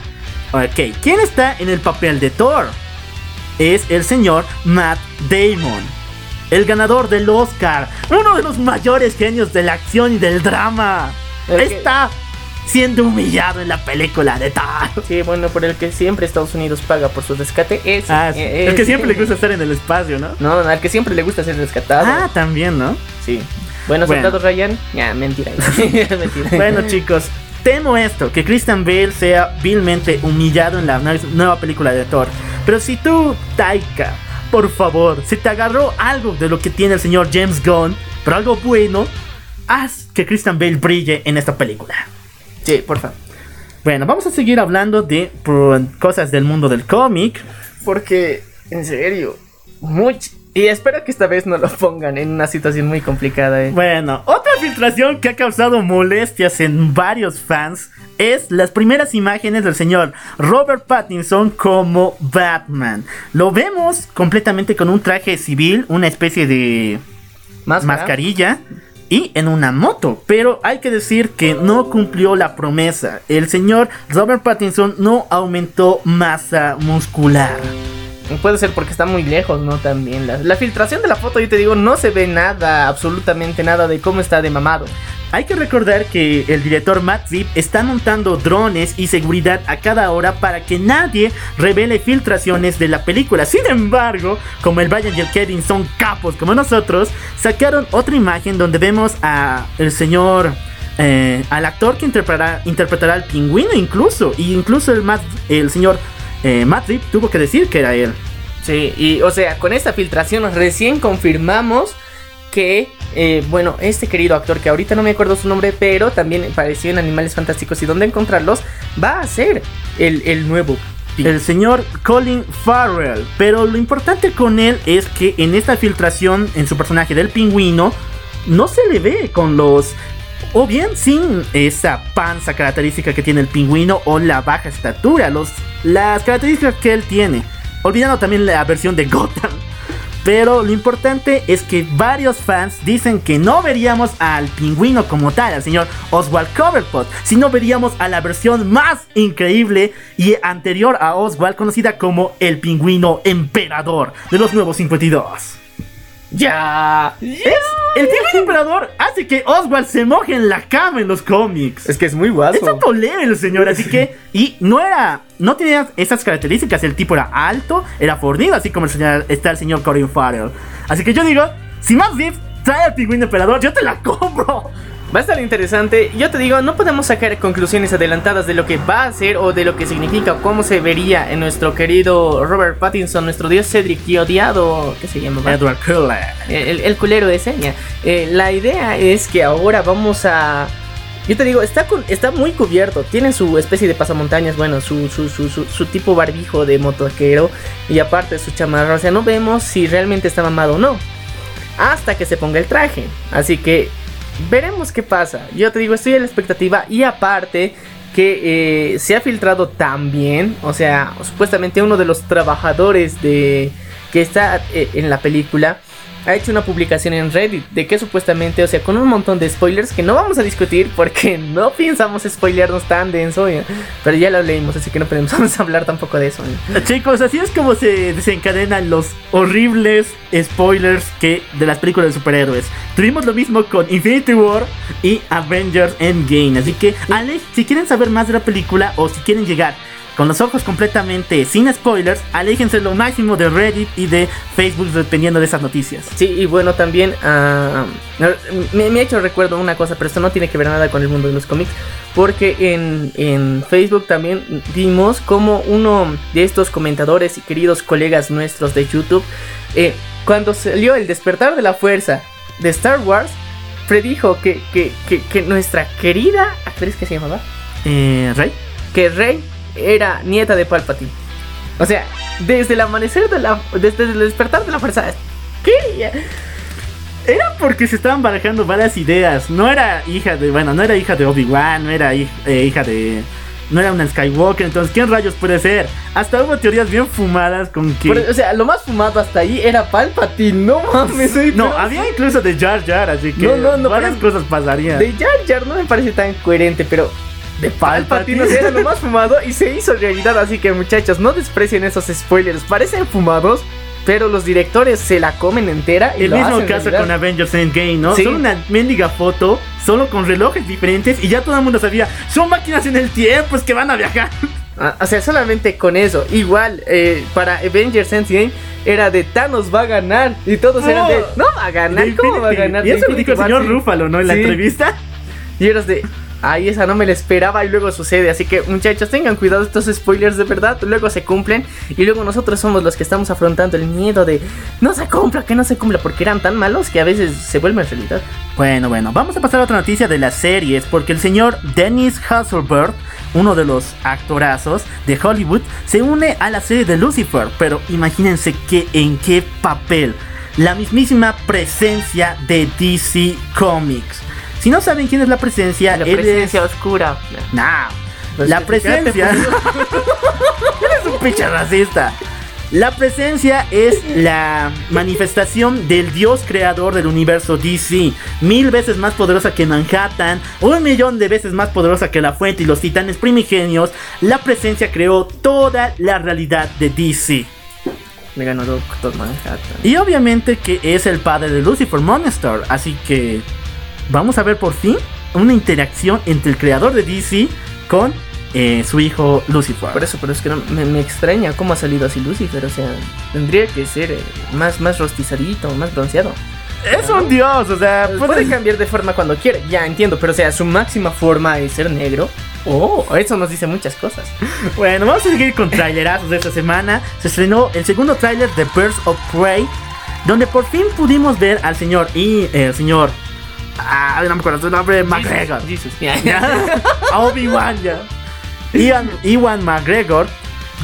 Ok, ¿quién está en el papel de Thor? Es el señor Matt Damon. El ganador del Oscar. Uno de los mayores genios de la acción y del drama. Está siendo humillado en la película de Thor. Sí, bueno, por el que siempre Estados Unidos paga por su rescate es... Ah, sí. eh, el que es- siempre le gusta estar en el espacio, ¿no? No, al que siempre le gusta ser rescatado. Ah, también, ¿no? sí. Bueno, Bueno. soldado Ryan. Ya, mentira. mentira. Bueno, chicos, temo esto, que Christian Bale sea vilmente humillado en la nue- nueva película de Thor. Pero si tú, Taika, por favor, si te agarró algo de lo que tiene el señor James Gunn, pero algo bueno, haz que Christian Bale brille en esta película. Sí, por favor. Bueno, vamos a seguir hablando de cosas del mundo del cómic. Porque, en serio, much... Y espero que esta vez no lo pongan en una situación muy complicada. eh. Bueno, otra filtración que ha causado molestias en varios fans es las primeras imágenes del señor Robert Pattinson como Batman. Lo vemos completamente con un traje civil, una especie de Máscara. mascarilla y en una moto. Pero hay que decir que no cumplió la promesa. El señor Robert Pattinson no aumentó masa muscular. Puede ser porque está muy lejos, ¿no? También. La, filtración de la foto, yo te digo, no se ve nada, absolutamente nada de cómo está de mamado. Hay que recordar que el director Matt Zip está montando drones y seguridad a cada hora para que nadie revele filtraciones de la película. Sin embargo, como el Brian y el Kevin son capos como nosotros, sacaron otra imagen donde vemos a el señor, eh, al actor que interpretará, al pingüino incluso, y incluso el, Matt- el señor eh, tuvo que decir que era él. Sí, y o sea, con esta filtración recién confirmamos que, eh, bueno, este querido actor, que ahorita no me acuerdo su nombre, pero también apareció en Animales Fantásticos y dónde encontrarlos, va a ser el, el nuevo. El señor Colin Farrell. Pero lo importante con él es que en esta filtración en su personaje del pingüino no se le ve con los... O bien sin esa panza característica que tiene el pingüino o la baja estatura. Los, las características que él tiene. Olvidando también la versión de Gotham. Pero lo importante es que varios fans dicen que no veríamos al pingüino como tal, al señor Oswald Coverpot, sino veríamos a la versión más increíble y anterior a Oswald, conocida como el pingüino emperador de los nuevos 52. ¡Ya! Es- el pingüino emperador hace que Oswald se moje en la cama en los cómics. Es que es muy guapo. Es tanto el señor, así que. Y no era. No tenía esas características. El tipo era alto, era fornido, así como el señor, está el señor Corin Farrell. Así que yo digo: si Matt Reeves trae al pingüino emperador, yo te la compro. Va a estar interesante. Yo te digo, no podemos sacar conclusiones adelantadas de lo que va a ser o de lo que significa o cómo se vería en nuestro querido Robert Pattinson, nuestro dios Cedric y odiado. ¿Qué se llama? Edward Cullen. El, el culero ese. ya. Eh, la idea es que ahora vamos a. Yo te digo, está, con- está muy cubierto. Tiene su especie de pasamontañas, bueno, su, su, su, su, su tipo barbijo de motoquero. Y aparte su chamarra. O sea, no vemos si realmente está mamado o no. Hasta que se ponga el traje. Así que veremos qué pasa. Yo te digo, estoy a la expectativa. Y aparte que eh, se ha filtrado también. O sea, supuestamente uno de los trabajadores de que está eh, en la película ha hecho una publicación en Reddit de que supuestamente, o sea, con un montón de spoilers que no vamos a discutir porque no pensamos spoilearnos tan denso, ya, pero ya lo leímos, así que no podemos hablar tampoco de eso. ya. Chicos, así es como se desencadenan los horribles spoilers que de las películas de superhéroes. Tuvimos lo mismo con Infinity War y Avengers Endgame. Así que, Alex, si quieren saber más de la película o si quieren llegar con los ojos completamente sin spoilers, aléjense lo máximo de Reddit y de Facebook dependiendo de esas noticias. Sí, y bueno, también ah, me, me ha hecho recuerdo una cosa, pero esto no tiene que ver nada con el mundo de los cómics, porque en, en Facebook también vimos como uno de estos comentadores y queridos colegas nuestros de YouTube, eh, cuando salió el despertar de la fuerza de Star Wars, predijo que, que, que, que nuestra querida actriz que se llamaba, Eh, Rey. que Rey era nieta de Palpatine. O sea, desde el amanecer de la. Desde el despertar de la fuerza. ¿Qué? Era porque se estaban barajando varias ideas. No era hija de. Bueno, no era hija de Obi-Wan, no era eh, hija de. No era una Skywalker, entonces ¿quién rayos puede ser? Hasta hubo teorías bien fumadas con que. Pero, o sea, lo más fumado hasta ahí era Palpatine. No mames, no, pero- había incluso de Jar Jar, así que No, no, no, varias cosas pasarían. De Jar Jar no me parece tan coherente, pero. De Palpatine era lo más fumado y se hizo realidad. Así que, muchachos, no desprecien esos spoilers. Parecen fumados, pero los directores se la comen entera. Y El lo mismo hacen caso realidad. con Avengers Endgame, ¿no? Sí. Solo una mendiga foto, solo con relojes diferentes y ya todo el mundo sabía, son máquinas en el tiempo, es que van a viajar. Ah, o sea, solamente con eso. Igual, eh, para Avengers Endgame era de Thanos va a ganar. Y todos eran de, no va a ganar, ¿cómo va a ganar? Y eso lo dijo el señor. Rúfalo, ¿no? En la entrevista. Y eras de, ay, esa no me la esperaba y luego sucede. Así que muchachos, tengan cuidado, estos spoilers de verdad luego se cumplen. Y luego nosotros somos los que estamos afrontando el miedo de, no se cumpla, que no se cumpla, porque eran tan malos que a veces se vuelven realidad. Bueno, bueno, vamos a pasar a otra noticia de las series, porque el señor Dennis Hasselberg, uno de los actorazos de Hollywood, se une a la serie de Lucifer, pero imagínense que en qué papel. La mismísima presencia de DC Comics. Si no saben quién es la presencia, La él presencia es... oscura. Nah, Pues la presencia... Eres un pinche racista. La presencia es la manifestación del dios creador del universo DC, mil veces más poderosa que Manhattan, un millón de veces más poderosa que la fuente y los titanes primigenios. La presencia creó toda la realidad de DC. Me ganó Doctor Manhattan. Y obviamente que es el padre de Lucifer Monster, así que vamos a ver por fin una interacción entre el creador de DC con eh, su hijo Lucifer. Por eso, pero es que no- me, me extraña cómo ha salido así Lucifer. O sea, tendría que ser eh, más, más rostizadito, más bronceado. Es un dios, o sea, Puede puede cambiar de forma cuando quiera, ya entiendo, pero o sea, su máxima forma es ser negro. Oh, eso nos dice muchas cosas. Bueno, vamos a seguir con trailerazos de esta semana. Se estrenó el segundo tráiler de Birds of Prey, donde por fin pudimos ver al señor y el señor. Ah, no me acuerdo su nombre, McGregor. Jesus. Ya. A Obi-Wan ya. Ian, Iwan McGregor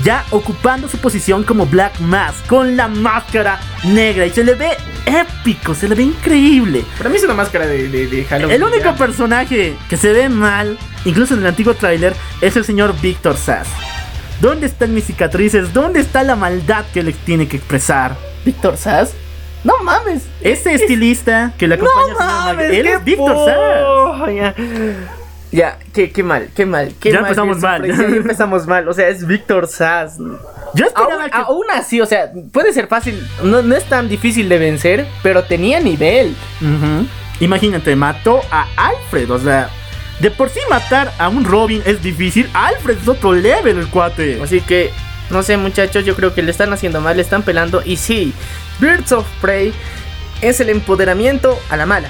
ya ocupando su posición como Black Mask con la máscara negra y se le ve épico, se le ve increíble. Para mí es una máscara de, de, de Halloween. El único ya. personaje que se ve mal, incluso en el antiguo tráiler, es el señor Víctor Sass. ¿Dónde están mis cicatrices? ¿Dónde está la maldad que le tiene que expresar? Víctor Sass. No mames. Este estilista que le acompaña No mames. Él es Víctor Sass. po- Ya, ya qué, qué mal, qué mal. Qué Ya mal, empezamos mal. Ya empezamos mal. O sea, es Víctor Sass. Yo esperaba Aún, que. aún así, o sea, puede ser fácil. No, no es tan difícil de vencer, pero tenía nivel. Imagínate, mató a Alfred. O sea, de por sí matar a un Robin es difícil. Alfred es otro level, el cuate. Así que, no sé, muchachos, yo creo que le están haciendo mal, le están pelando. Y sí, Birds of Prey es el empoderamiento a la mala.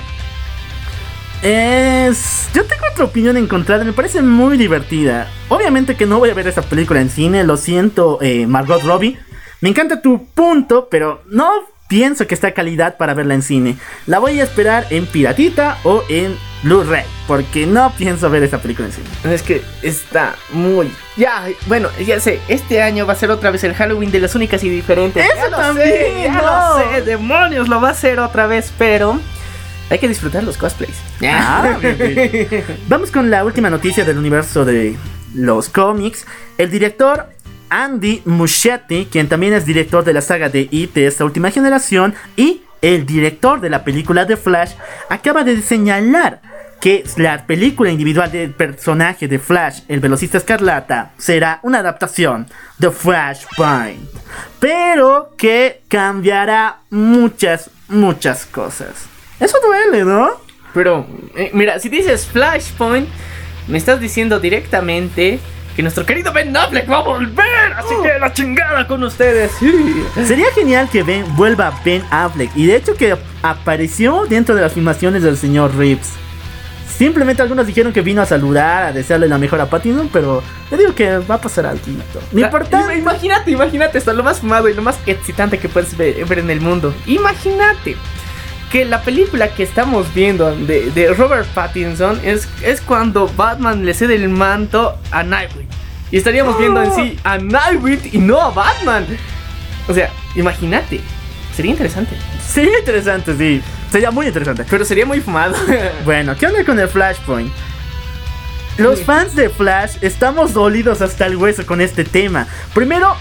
Es. Yo tengo otra opinión encontrada, me parece muy divertida. Obviamente que no voy a ver esa película en cine, lo siento, eh, Margot Robbie. Me encanta tu punto, pero no pienso que está calidad para verla en cine. La voy a esperar en Piratita o en Blu-ray, porque no pienso ver esa película en cine. Es que está muy. Ya, bueno, ya sé, este año va a ser otra vez el Halloween de las únicas y diferentes. Eso Ya lo también, sé, ya no. lo sé, demonios, lo va a hacer otra vez, pero hay que disfrutar los cosplays. Ah, bien, bien. Vamos con la última noticia del universo de los cómics. El director Andy Muschietti, quien también es director de la saga de IT de esta última generación, y el director de la película de Flash, acaba de señalar que la película individual del personaje de Flash, el velocista escarlata, será una adaptación de Flashpoint, pero que cambiará muchas, muchas cosas. Eso duele, ¿no? Pero, eh, mira, si dices Flashpoint, me estás diciendo directamente que nuestro querido Ben Affleck va a volver. Así que la chingada con ustedes. Sería genial que Ben vuelva Ben Affleck. Y de hecho que apareció dentro de las filmaciones del señor Reeves. Simplemente algunos dijeron que vino a saludar, a desearle la mejor a Pattinson, pero le digo que va a pasar algo. No importa. Imagínate, imagínate, esto lo más fumado y lo más excitante que puedes ver en el mundo. Imagínate que la película que estamos viendo de, Robert Pattinson es, es cuando Batman le cede el manto a Nightwing. Y estaríamos viendo en sí a Nightwing y no a Batman. O sea, imagínate. Sería interesante. Sería interesante, sí. Sería muy interesante. Pero sería muy fumado. bueno, ¿qué onda con el Flashpoint? Los fans de Flash estamos dolidos hasta el hueso con este tema. Primero,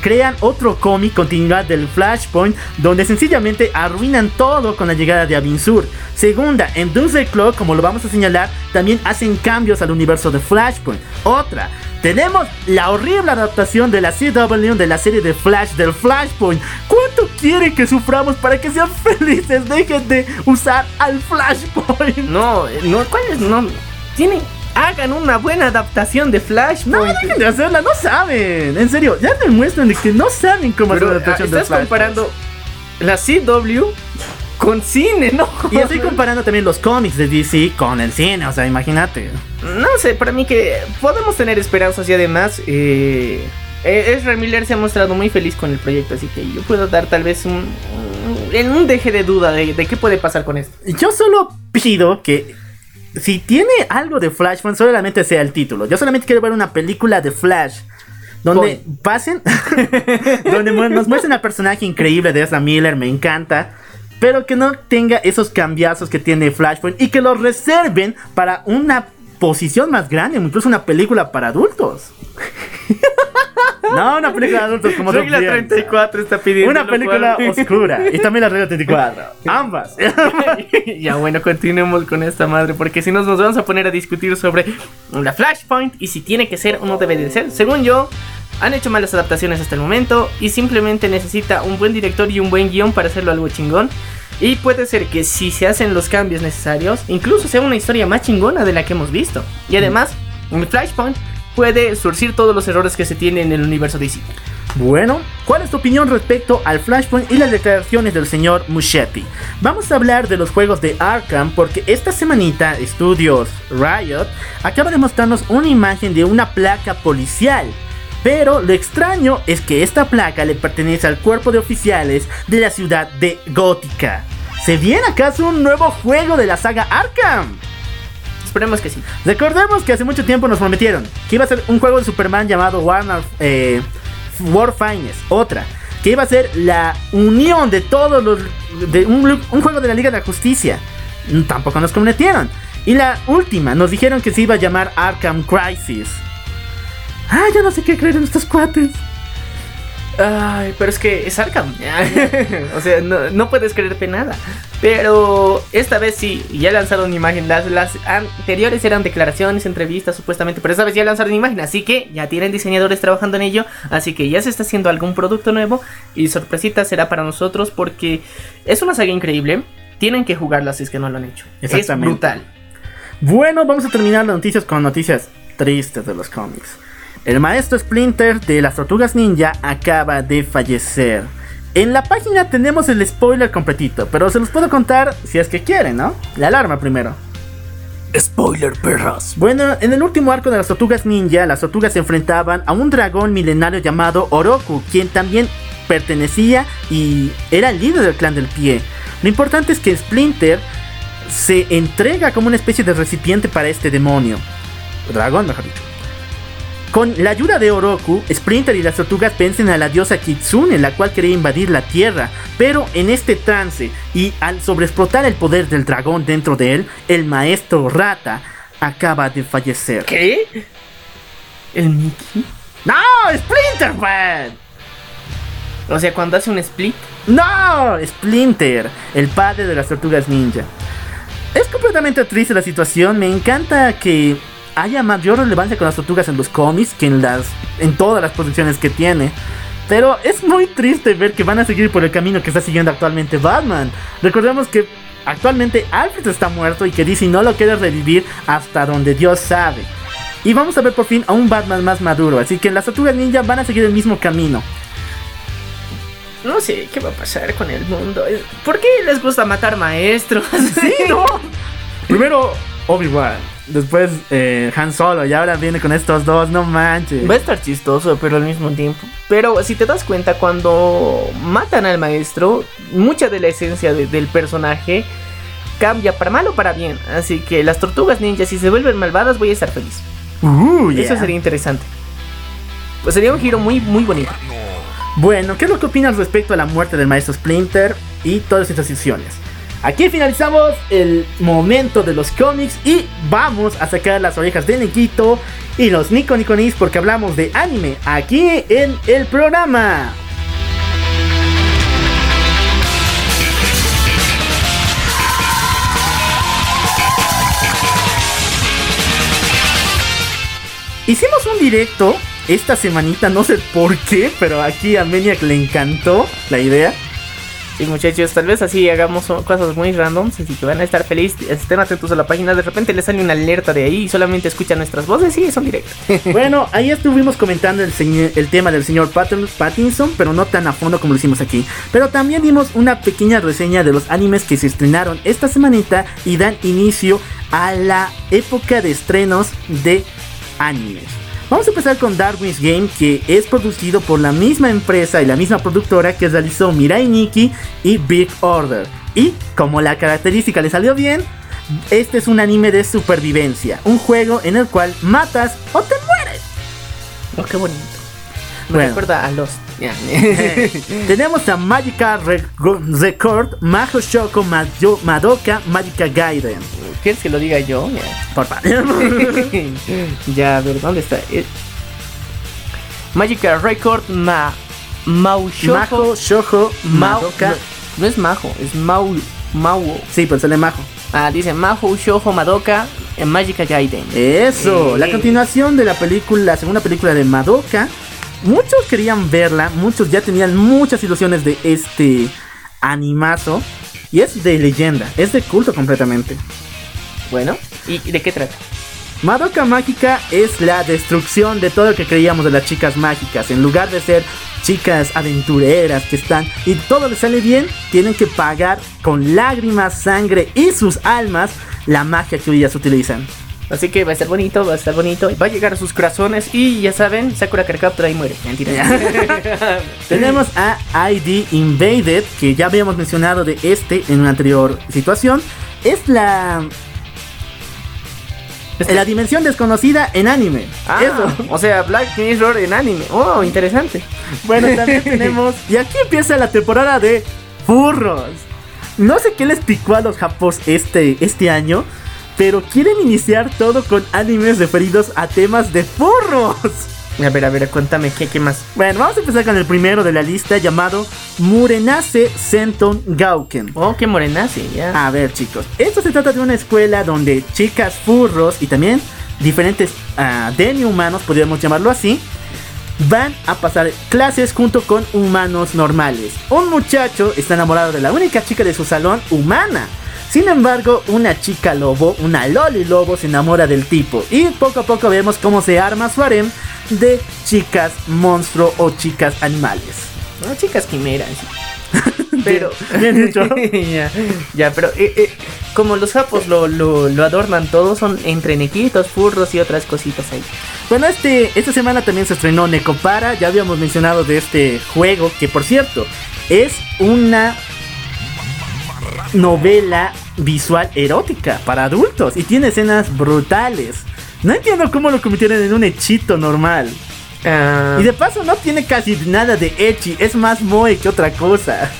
crean otro cómic continuidad del Flashpoint donde sencillamente arruinan todo con la llegada de Abinsur. Segunda, en Doomsday Clock, como lo vamos a señalar, también hacen cambios al universo de Flashpoint. Otra, tenemos la horrible adaptación de la CW de la serie de Flash del Flashpoint. ¿Cuánto quieren que suframos para que sean felices? Dejen de usar al Flashpoint. No, no, ¿cuál es? No, tiene hagan una buena adaptación de Flash. No, dejen de hacerla, no saben. En serio, ya demuestran de que no saben cómo hacer una adaptación de Flash. Estás comparando la CW con cine, ¿no? Y estoy comparando también los cómics de DC con el cine, o sea, imagínate. No sé, para mí que podemos tener esperanzas y además eh, Ezra Miller se ha mostrado muy feliz con el proyecto, así que yo puedo dar tal vez un, un, un deje de duda de, de qué puede pasar con esto. Yo solo pido que si tiene algo de Flashpoint, solamente sea el título. Yo solamente quiero ver una película de Flash. Donde pasen. donde nos muestren al personaje increíble de Ezra Miller, me encanta. Pero que no tenga esos cambiazos que tiene Flashpoint. Y que lo reserven para una posición más grande, incluso una película para adultos. No, una película de adultos como Regla 34 está pidiendo. Una película oscura. Y también la regla 34. Ambas. ya bueno, continuemos con esta madre. Porque si nos, nos vamos a poner a discutir sobre la Flashpoint y si tiene que ser o no debe de ser. Según yo, han hecho malas adaptaciones hasta el momento. Y simplemente necesita un buen director y un buen guion para hacerlo algo chingón. Y puede ser que si se hacen los cambios necesarios, incluso sea una historia más chingona de la que hemos visto. Y además, en Flashpoint puede surcir todos los errores que se tienen en el universo DC. Bueno, ¿cuál es tu opinión respecto al Flashpoint y las declaraciones del señor Muschetti? Vamos a hablar de los juegos de Arkham porque esta semanita Studios Riot acaba de mostrarnos una imagen de una placa policial. Pero lo extraño es que esta placa le pertenece al cuerpo de oficiales de la ciudad de Gótica. ¿Se viene acaso un nuevo juego de la saga Arkham? Esperemos que sí. Recordemos que hace mucho tiempo nos prometieron que iba a ser un juego de Superman llamado Warner eh, War Finest. Otra, que iba a ser la unión de todos los. de un, juego de la Liga de la Justicia. Tampoco nos prometieron. Y la última, nos dijeron que se iba a llamar Arkham Crisis. Ah, ya no sé qué creer en estos cuates. Ay, pero es que es Arkham. o sea, no, puedes creerte nada. Pero esta vez sí, ya lanzaron imagen. Las, las anteriores eran declaraciones, entrevistas supuestamente, pero esta vez ya lanzaron imagen. Así que ya tienen diseñadores trabajando en ello. Así que ya se está haciendo algún producto nuevo. Y sorpresita será para nosotros porque es una saga increíble. Tienen que jugarla si es que no lo han hecho. Es brutal. Bueno, vamos a terminar las noticias con noticias tristes de los cómics. El maestro Splinter de las Tortugas Ninja acaba de fallecer. En la página tenemos el spoiler completito, pero se los puedo contar si es que quieren, ¿no? La alarma primero. Spoiler, perras. Bueno, en el último arco de las Tortugas Ninja, las Tortugas se enfrentaban a un dragón milenario llamado Oroku, quien también pertenecía y era el líder del clan del pie. Lo importante es que Splinter se entrega como una especie de recipiente para este demonio. Dragón, mejor dicho. Con la ayuda de Oroku, Splinter y las tortugas vencen a la diosa Kitsune, la cual quería invadir la Tierra, pero en este trance y al sobreexplotar el poder del dragón dentro de él, el maestro Rata acaba de fallecer. ¿Qué? ¿El Mickey? ¡No! ¡Splinter, man! O sea, cuando hace un split, No, Splinter, el padre de las tortugas ninja. Es completamente triste la situación. Me encanta que haya mayor relevancia con las tortugas en los cómics que en las en todas las posiciones que tiene. Pero es muy triste ver que van a seguir por el camino que está siguiendo actualmente Batman. Recordemos que actualmente Alfred está muerto y que DC no lo quiere revivir hasta donde Dios sabe. Y vamos a ver por fin a un Batman más maduro. Así que las tortugas ninja van a seguir el mismo camino. No sé qué va a pasar con el mundo. ¿Por qué les gusta matar maestros? Sí, no. Primero Obi-Wan, después eh, Han Solo y ahora viene con estos dos, no manches. Va a estar chistoso, pero al mismo tiempo. Pero si te das cuenta, cuando matan al maestro, mucha de la esencia de- del personaje cambia para mal o para bien. Así que las tortugas ninjas, si se vuelven malvadas, voy a estar feliz. Uh, Eso sería interesante. Pues sería un giro muy, muy bonito. Bueno, ¿qué es lo que opinas respecto a la muerte del maestro Splinter y todas estas decisiones? Aquí finalizamos el momento de los cómics y vamos a sacar las orejas de Nikito y los Nico Niconis porque hablamos de anime aquí en el programa. Hicimos un directo esta semanita, no sé por qué, pero aquí a Maniac le encantó la idea. Sí, muchachos, tal vez así hagamos cosas muy randoms, así que van a estar felices, estén atentos a la página, de repente les sale una alerta de ahí y solamente escuchan nuestras voces y son directos. Bueno, ahí estuvimos comentando el tema del señor Patton- Pattinson, pero no tan a fondo como lo hicimos aquí. Pero también dimos una pequeña reseña de los animes que se estrenaron esta semanita y dan inicio a la época de estrenos de animes. Vamos a empezar con Darwin's Game, que es producido por la misma empresa y la misma productora que realizó Mirai Nikki y Big Order. Y como la característica le salió bien, este es un anime de supervivencia, un juego en el cual matas o te mueres. Oh, qué bonito. Me Bueno. recuerda a los. Tenemos a Magica Re- Record, Majo Shoko Madoka Magica Gaiden. ¿Quieres que lo diga yo? Por favor. ya, a ver, ¿dónde está? Eh, Magical Record Ma Mau Shoujo Majo Shoko Madoka. no, no es Majo, es Mau Mau. Sí, pero sale Majo. Ah, dice Maho Shoujo Madoka en Magical Gaiden. Eso, Eh. la continuación de la película, la segunda película de Madoka. Muchos querían verla, muchos ya tenían muchas ilusiones de este animazo. Y es de leyenda, es de culto completamente. Bueno, ¿y de qué trata? Madoka Mágica es la destrucción de todo lo que creíamos de las chicas mágicas. En lugar de ser chicas aventureras que están y todo les sale bien, tienen que pagar con lágrimas, sangre y sus almas la magia que ellas utilizan. Así que va a estar bonito, va a estar bonito. Va a llegar a sus corazones y ya saben, Sakura Carcaptura y muere. Mentira. Tenemos a ID Invaded, que ya habíamos mencionado de este en una anterior situación. Es la. La dimensión desconocida en anime. Ah, Eso. o sea, Black Mirror en anime. Oh, interesante. Bueno, también tenemos. Y aquí empieza la temporada de furros. No sé qué les picó a los japos este, este año. Pero quieren iniciar todo con animes referidos a temas de furros. A ver, a ver, cuéntame, ¿qué, qué más? Bueno, vamos a empezar con el primero de la lista llamado Murenase Senton Gauken. Oh, qué morenazi, ya. A ver chicos, esto se trata de una escuela donde chicas furros y también diferentes ah, demi-humanos, podríamos llamarlo así, van a pasar clases junto con humanos normales. Un muchacho está enamorado de la única chica de su salón humana. Sin embargo, una chica lobo, una loli lobo, se enamora del tipo. Y poco a poco vemos cómo se arma su harem de chicas monstruo o chicas animales. No, chicas quimeras. Pero. Bien dicho. ya, ya, pero eh, eh, como los sapos lo, lo, lo adornan todo, son entre nequitos, furros y otras cositas ahí. Bueno, este, esta semana también se estrenó Necopara. Ya habíamos mencionado de este juego, que por cierto, es una novela visual erótica para adultos y tiene escenas brutales. No entiendo cómo lo convirtieron en un hechito normal. Ah, Y de paso no tiene casi nada de echi, es más moe que otra cosa.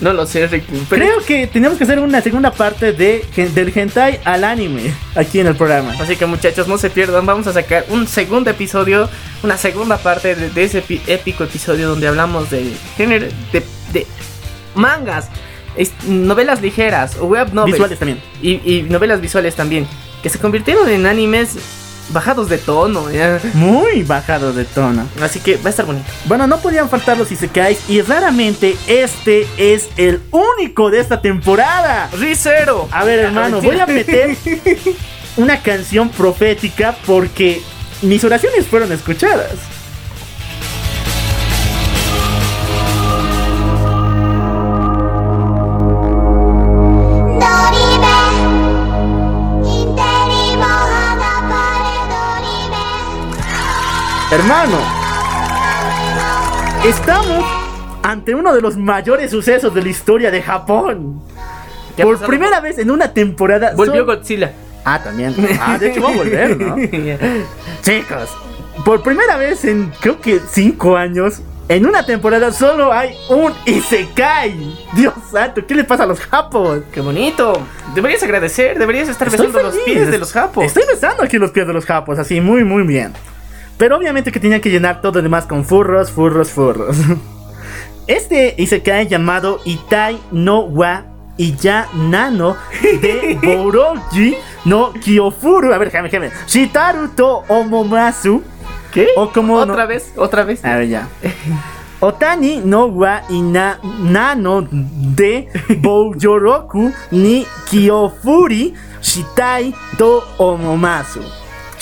no lo sé, Rick. Pero Creo que tenemos que hacer una segunda parte de, del hentai al anime aquí en el programa. Así que muchachos, no se pierdan, vamos a sacar un segundo episodio, una segunda parte de, de ese épico episodio donde hablamos de género, de de mangas, es- novelas ligeras o web novels Visuales también. y, y novelas visuales también, que se convirtieron en animes bajados de tono. ¿ya? Muy bajado de tono. Así que va a estar bonito. Bueno, no podían faltar los Isekais y raramente este es el único de esta temporada. Rizero. A ver, hermano, voy a meter una canción profética porque mis oraciones fueron escuchadas. Hermano, estamos ante uno de los mayores sucesos de la historia de Japón. ¿Qué ha Por pasado? primera vez en una temporada. Volvió sol- Godzilla. Ah, también. Ah, de hecho va a volver, ¿no? Chicos, por primera vez en creo que cinco años, en una temporada solo hay un Isekai. Dios santo, ¿qué le pasa a los japos? Qué bonito. Deberías agradecer, deberías estar Estoy besando los pies de los japos. Estoy besando aquí los pies de los japos, así muy, muy bien. Pero obviamente que tenía que llenar todo lo demás con furros, furros, furros. Este Isekai llamado Itai no wa Iya Nano de Boroji no Kyofuru. A ver, déjame, déjame. Shitaru to Omomasu. ¿Qué? O como Otra no- vez, otra vez. A ver, ya. Otani no wa ina nano de Boujoroku ni Kyofuri Shitai to Omomasu.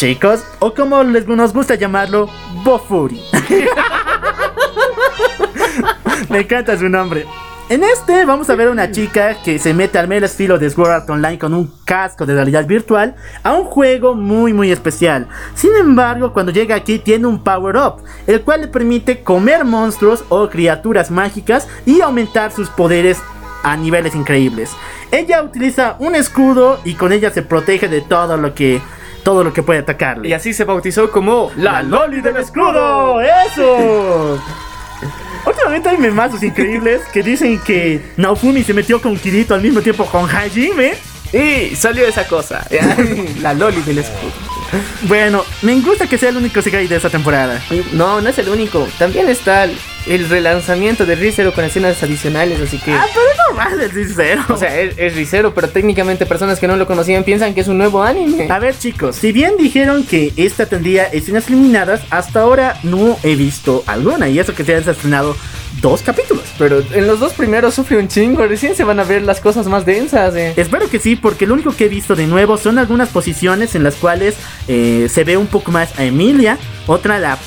Chicos, o como les nos gusta llamarlo, Bofuri. Me encanta su nombre. En este vamos a ver a una chica que se mete al mero estilo de Sword Art Online con un casco de realidad virtual a un juego muy muy especial. Sin embargo, cuando llega aquí tiene un power up, el cual le permite comer monstruos o criaturas mágicas y aumentar sus poderes a niveles increíbles. Ella utiliza un escudo y con ella se protege de todo lo que todo lo que puede atacarle. Y así se bautizó como ¡La Loli del escudo! ¡Eso! Últimamente hay memazos increíbles que dicen que Naofumi se metió con Kirito al mismo tiempo con Hajime. Y salió esa cosa. La Loli del escudo. Bueno, me gusta que sea el único Sekai de esta temporada. No, no es el único. También está el, el relanzamiento de Rizero con escenas adicionales, así que. Ah, pero es normal, es sincero. O sea, es, es Rizero, pero técnicamente personas que no lo conocían piensan que es un nuevo anime. A ver chicos, si bien dijeron que esta tendría escenas eliminadas, hasta ahora no he visto alguna. Y eso que se han estrenado dos capítulos. Pero en los dos primeros sufre un chingo. Recién se van a ver las cosas más densas. Eh. Espero que sí, porque lo único que he visto de nuevo son algunas posiciones en las cuales eh, se ve un poco más a Emilia. Otra, la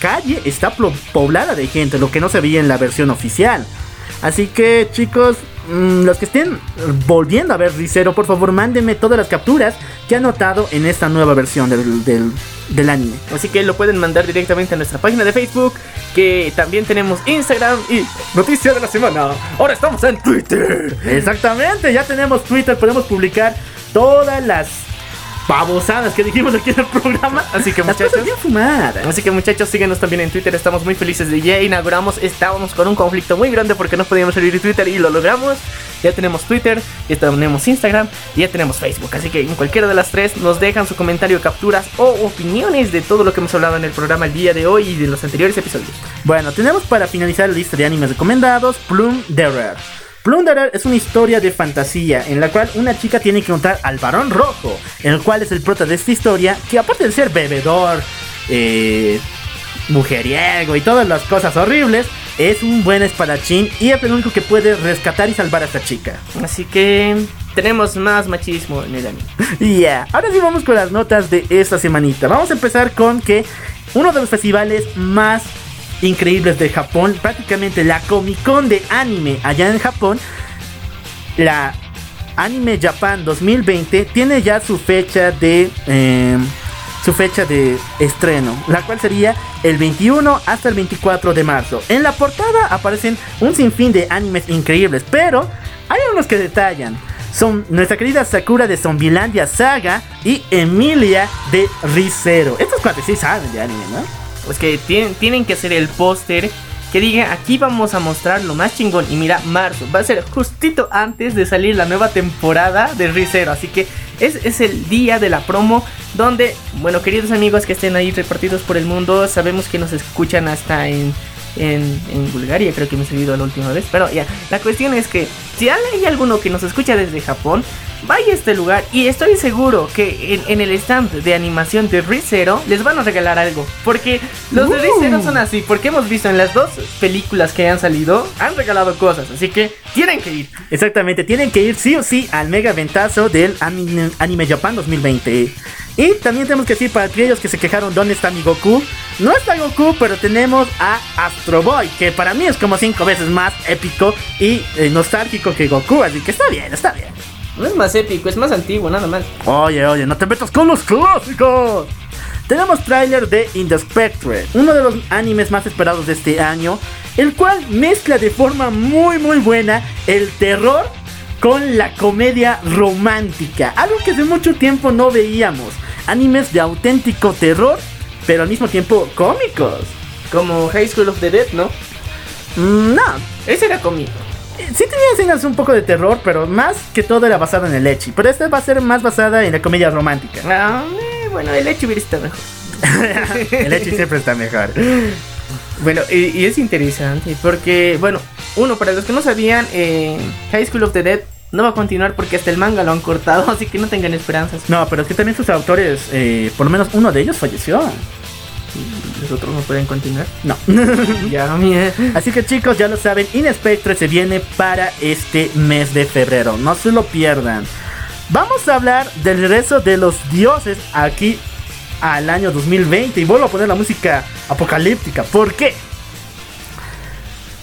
calle está poblada de gente, lo que no se veía en la versión oficial. Así que chicos, mm, los que estén volviendo a ver Rizero, por favor mándenme todas las capturas que han notado en esta nueva versión del, del, del anime. Así que lo pueden mandar directamente a nuestra página de Facebook. Que también tenemos Instagram y Noticia de la Semana. Ahora estamos en Twitter. Exactamente, ya tenemos Twitter, podemos publicar todas las babosadas que dijimos aquí en el programa. Así que Las muchachos. Así que muchachos, síguenos también en Twitter, estamos muy felices de ya inauguramos, estábamos con un conflicto muy grande porque no podíamos salir de Twitter y lo logramos. Ya tenemos Twitter, ya tenemos Instagram y ya tenemos Facebook. Así que en cualquiera de las tres nos dejan su comentario, capturas o opiniones de todo lo que hemos hablado en el programa el día de hoy y de los anteriores episodios. Bueno, tenemos para finalizar la lista de animes recomendados Plunderer. Plunderer es una historia de fantasía en la cual una chica tiene que encontrar al varón rojo, el cual es el prota de esta historia, que aparte de ser bebedor, eh, mujeriego y todas las cosas horribles, es un buen espadachín y es el único que puede rescatar y salvar a esta chica. Así que tenemos más machismo en el anime. Ya, ahora sí vamos con las notas de esta semanita. Vamos a empezar con que uno de los festivales más increíbles de Japón, prácticamente la Comic Con de anime allá en Japón, la Anime Japan 2020 tiene ya su fecha de eh, su fecha de estreno, la cual sería el 21 hasta el 24 de marzo. En la portada aparecen un sinfín de animes increíbles, pero hay unos que detallan. Son nuestra querida Sakura de Zombilandia Saga y Emilia de Rizero. Estos cuates sí saben de anime, ¿no? Pues que tienen, tienen que hacer el póster que diga aquí vamos a mostrar lo más chingón. Y mira, marzo va a ser justito antes de salir la nueva temporada de Rizero. Así que es, es el día de la promo donde, bueno, queridos amigos que estén ahí repartidos por el mundo, sabemos que nos escuchan hasta en, en, en Bulgaria, creo que me he seguido la última vez. Pero ya, la cuestión es que si hay alguno que nos escucha desde Japón, vaya a este lugar y estoy seguro que en, en el stand de animación de ReZero les van a regalar algo. Porque los de Uh. ReZero son así, porque hemos visto en las dos películas que han salido, han regalado cosas, así que tienen que ir. Exactamente, tienen que ir sí o sí al mega ventazo del Anime, Anime Japan 2020. Y también tenemos que decir para aquellos que se quejaron dónde está mi Goku. No está Goku, pero tenemos a Astro Boy, que para mí es como cinco veces más épico y eh, nostálgico que Goku, así que está bien, está bien. No es más épico, es más antiguo, nada más. Oye, oye, no te metas con los clásicos. Tenemos tráiler de In the Spectre, uno de los animes más esperados de este año, el cual mezcla de forma muy muy buena el terror con la comedia romántica, algo que hace mucho tiempo no veíamos. Animes de auténtico terror, pero al mismo tiempo cómicos. Como High School of the Dead, ¿no? Mm, No, Ese era cómico. sí tenía escenas un poco de terror, pero más que todo era basado en el Echi. Pero esta va a ser más basada en la comedia romántica. Ah, eh, bueno, el hubiera estado mejor. el Echi siempre está mejor. Bueno, y, y es interesante porque, bueno, uno, para los que no sabían, eh, High School of the Dead no va a continuar porque hasta el manga lo han cortado, así que no tengan esperanzas. No, pero es que también sus autores, eh, por lo menos uno de ellos falleció. Los otros no pueden continuar. No. Ya, mía. Así que chicos, ya lo saben, Inespectre se viene para este mes de febrero. No se lo pierdan. Vamos a hablar del regreso de los dioses aquí al año 2020. Y vuelvo a poner la música apocalíptica. ¿Por qué?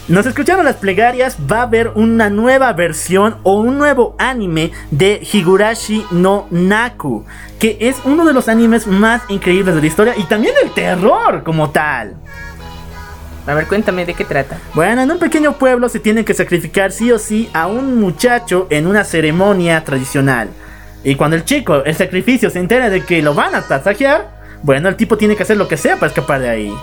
Nos escucharon las plegarias, va a haber una nueva versión o un nuevo anime de Higurashi no Naku, que es uno de los animes más increíbles de la historia y también del terror como tal. A ver, cuéntame de qué trata. Bueno, en un pequeño pueblo se tiene que sacrificar sí o sí a un muchacho en una ceremonia tradicional. Y cuando el chico, el sacrificio, se entera de que lo van a tasajear, bueno, el tipo tiene que hacer lo que sea para escapar de ahí.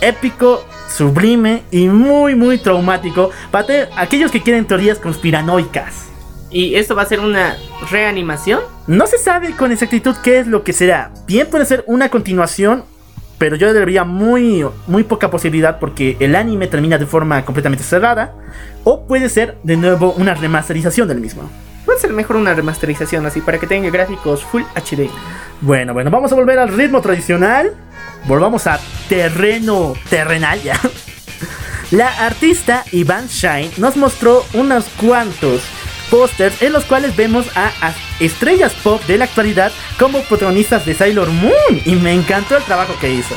Épico, sublime y muy, muy traumático para aquellos que quieren teorías conspiranoicas. ¿Y esto va a ser una reanimación? No se sabe con exactitud qué es lo que será. Bien puede ser una continuación, pero yo le daría muy, muy poca posibilidad porque el anime termina de forma completamente cerrada. O puede ser de nuevo una remasterización del mismo. Puede ser mejor una remasterización así para que tenga gráficos Full HD. Bueno, bueno, vamos a volver al ritmo tradicional. Volvamos a terreno terrenal ya. La artista Ivan Shine nos mostró unos cuantos pósters en los cuales vemos a, a estrellas pop de la actualidad como protagonistas de Sailor Moon y me encantó el trabajo que hizo.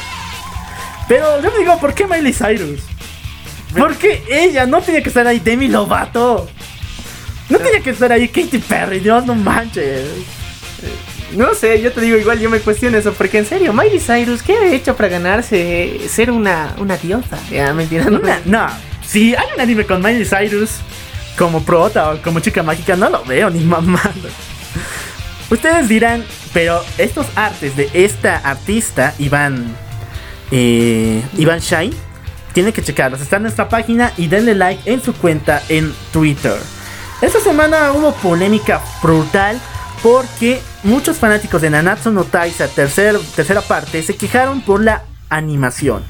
Pero yo me digo, ¿por qué Miley Cyrus? ¿Por qué ella? No tenía que estar ahí Demi Lovato. No tenía que estar ahí Katy Perry, Dios, no manches. No sé, yo te digo, igual yo me cuestiono eso, porque en serio, Miley Cyrus, ¿qué ha hecho para ganarse ser una, una diosa? Ya, mentira, no. Una- no, si hay un anime con Miley Cyrus como prota o como chica mágica, no lo veo ni mamando. Ustedes dirán, pero estos artes de esta artista, Iván, eh, Iván Shine, tienen que checarlos. Está en nuestra página y denle like en su cuenta en Twitter. Esta semana hubo polémica brutal porque muchos fanáticos de Nanatsu no Taisa tercer- tercera parte se quejaron por la animación.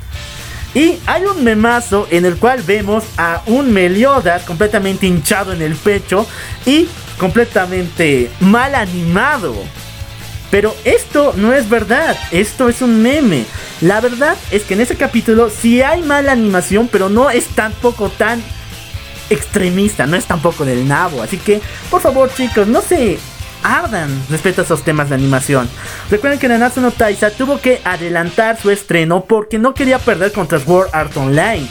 Y hay un memazo en el cual vemos a un Meliodas completamente hinchado en el pecho y completamente mal animado. Pero esto no es verdad, esto es un meme. La verdad es que en ese capítulo sí hay mala animación, pero no es tampoco tan extremista, no es tampoco del nabo. Así que, por favor chicos, no se ardan respecto a esos temas de animación. Recuerden que Nanatsu no Taisa tuvo que adelantar su estreno porque no quería perder contra Sword Art Online.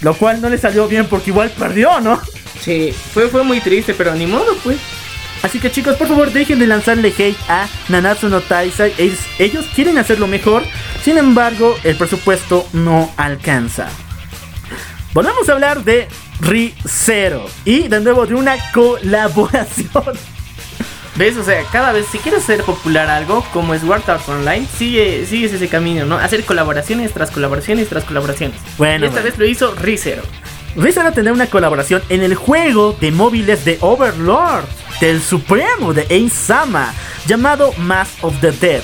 Lo cual no le salió bien porque igual perdió, ¿no? Sí, fue, fue muy triste, pero ni modo, pues. Así que chicos, por favor dejen de lanzarle hate a Nanatsu no Taisa. Ellos, ellos quieren hacerlo mejor, sin embargo el presupuesto no alcanza. Volvemos a hablar de ReZero y de nuevo de una colaboración. ¿Ves? O sea, cada vez, si quieres hacer popular algo, como es Art Online, sigue, sigues ese camino, ¿no? Hacer colaboraciones tras colaboraciones tras colaboraciones. Bueno, y esta bueno. vez lo hizo ReZero. ReZero tendrá una colaboración en el juego de móviles de Overlord, del Supremo de Ace Sama, llamado Mass of the Dead.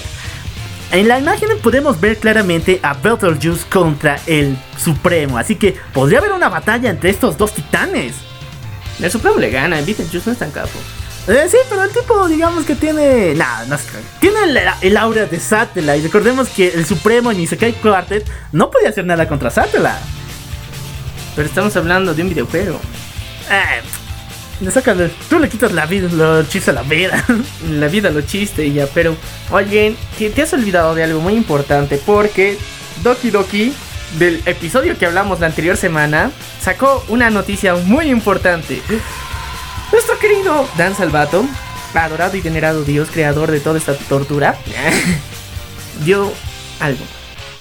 En la imagen podemos ver claramente a Betelgeuse contra el Supremo, así que podría haber una batalla entre estos dos titanes. El Supremo le gana, Betelgeuse no es tan capo. Eh, sí, pero el tipo, digamos que tiene. Nada, no. Tiene el, el aura de Satellite. Recordemos que el Supremo en Isekai Quartet no podía hacer nada contra Satellite. Pero estamos hablando de un videojuego. Eh, le sacas, tú le quitas la vida, lo chiste a la vida. La vida lo chiste y ya, pero. Oye, que te has olvidado de algo muy importante. Porque Doki Doki, del episodio que hablamos la anterior semana, sacó una noticia muy importante. Nuestro querido Dan Salvato, adorado y venerado Dios, creador de toda esta tortura, dio algo.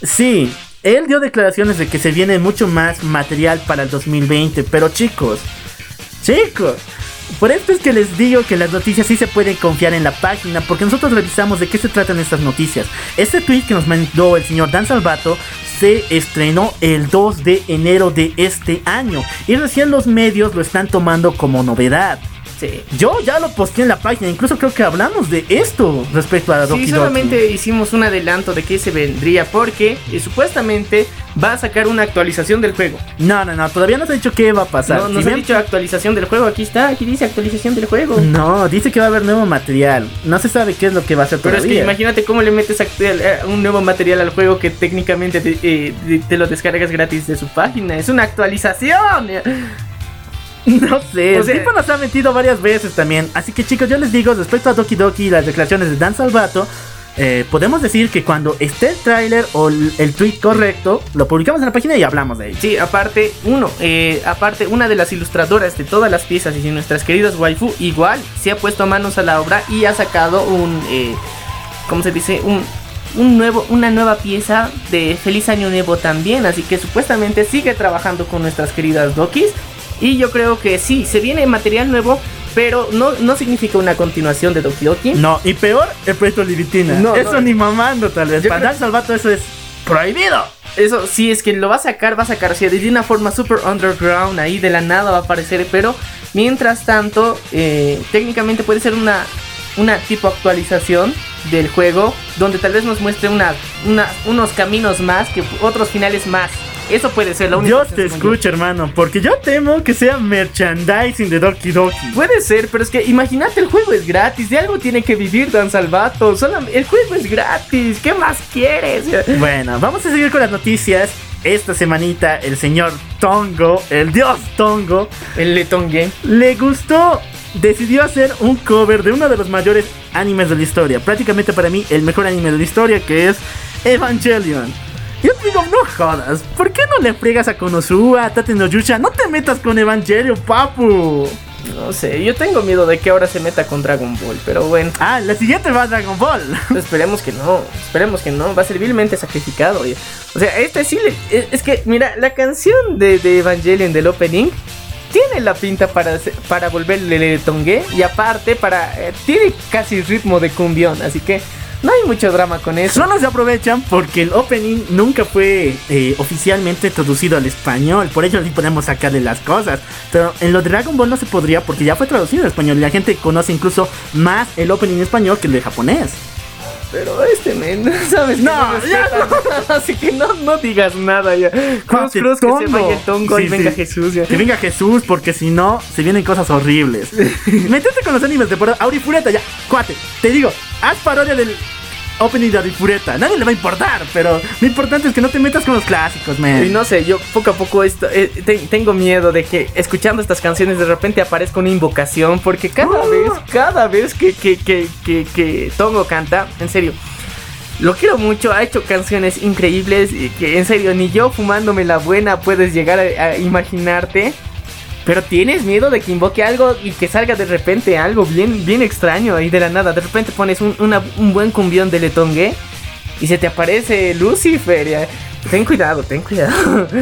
Sí, él dio declaraciones de que se viene mucho más material para el 2020, pero chicos, chicos, por esto es que les digo que las noticias sí se pueden confiar en la página, porque nosotros revisamos de qué se tratan estas noticias. Este tweet que nos mandó el señor Dan Salvato se estrenó el 2 de enero de este año y recién los medios lo están tomando como novedad. Sí. Yo ya lo posteé en la página, incluso creo que hablamos de esto respecto a Doki Sí, Doki. solamente hicimos un adelanto de qué se vendría porque eh, supuestamente va a sacar una actualización del juego. No, no, no, todavía no se ha dicho qué va a pasar. No, Si nos ha dicho actualización del juego, aquí está, aquí dice actualización del juego. No, dice que va a haber nuevo material. No se sabe qué es lo que va a ser Pero es que imagínate cómo le metes act- eh, un nuevo material al juego que técnicamente te, eh, te- te lo descargas gratis de su página. Es una actualización. No sé, O sea- el tipo nos ha metido varias veces también. Así que chicos, yo les digo, respecto a Doki Doki y las declaraciones de Dan Salvato, eh, podemos decir que cuando esté el tráiler o el, tweet correcto, lo publicamos en la página y hablamos de ello. Sí, aparte, uno, eh, aparte, una de las ilustradoras de todas las piezas y nuestras queridas waifu, igual se ha puesto manos a la obra y ha sacado un, eh, ¿cómo se dice? Un, un nuevo, una nueva pieza de Feliz Año Nuevo también, así que supuestamente sigue trabajando con nuestras queridas Dokis y yo creo que sí, se viene material nuevo, pero no, no significa una continuación de Doki Doki. No, y peor, el proyecto Libitina. No, eso no. ni mamando, tal vez. Para creo- Dan Salvato eso es prohibido. Eso sí, es que lo va a sacar, va a sacar, sea, de una forma super underground, ahí de la nada va a aparecer, pero mientras tanto, eh, técnicamente puede ser una, una tipo actualización del juego, donde tal vez nos muestre una, una- unos caminos más, que otros finales más. Eso puede ser lo único. Dios que te yo. escucha, hermano, porque yo temo que sea merchandising de Doki Doki. Puede ser, pero es que imagínate, el juego es gratis, de algo tiene que vivir Dan Salvato, el juego es gratis, ¿qué más quieres? Bueno, vamos a seguir con las noticias. Esta semanita el señor Tongo, el dios Tongo, El Letón Game. le gustó, decidió hacer un cover de uno de los mayores animes de la historia. Prácticamente para mí el mejor anime de la historia que es Evangelion. Yo te digo, no jodas, ¿por qué no le fregas a Konosuba, a Tate no Yusha? No te metas con Evangelion, papu. No sé, yo tengo miedo de que ahora se meta con Dragon Ball, pero bueno. Ah, la siguiente va a Dragon Ball. Esperemos que no, esperemos que no, va a ser vilmente sacrificado. oye. O sea, este sí le- es, es que, mira, la canción de, de Evangelion del opening tiene la pinta para, para volverle tongue y aparte para eh, tiene casi ritmo de cumbión, así que no hay mucho drama con eso. Solo se aprovechan porque el opening nunca fue eh, oficialmente traducido al español. Por ello sí podemos sacarle las cosas. Pero en lo de Dragon Ball no se podría porque ya fue traducido al español. Y la gente conoce incluso más el opening en español que el de japonés. Pero este men, sabes, que No, ya respetan. así que no, no digas nada ya. Cruz, cruz, que se vaya el tongo y venga sí. Jesús ya. Que venga Jesús porque si no se vienen cosas horribles. Métete con los animes de por Aurifureta ya. Cuate, te digo, haz parodia del opening de Aurifureta. Nadie le va a importar, pero lo importante es que no te metas con los clásicos, man. Y no sé, yo poco a poco esto, eh, te- tengo miedo de que escuchando estas canciones de repente aparezca una invocación, porque cada Uh. vez, cada vez que, que, que, que, que Tongo canta, en serio, lo quiero mucho, ha hecho canciones increíbles y que en serio ni yo fumándome la buena puedes llegar a, a imaginarte. Pero tienes miedo de que invoque algo y que salga de repente algo bien, bien extraño ahí de la nada. De repente pones un, un buen cumbión de Letongue y se te aparece Lucifer. Ten cuidado, ten cuidado.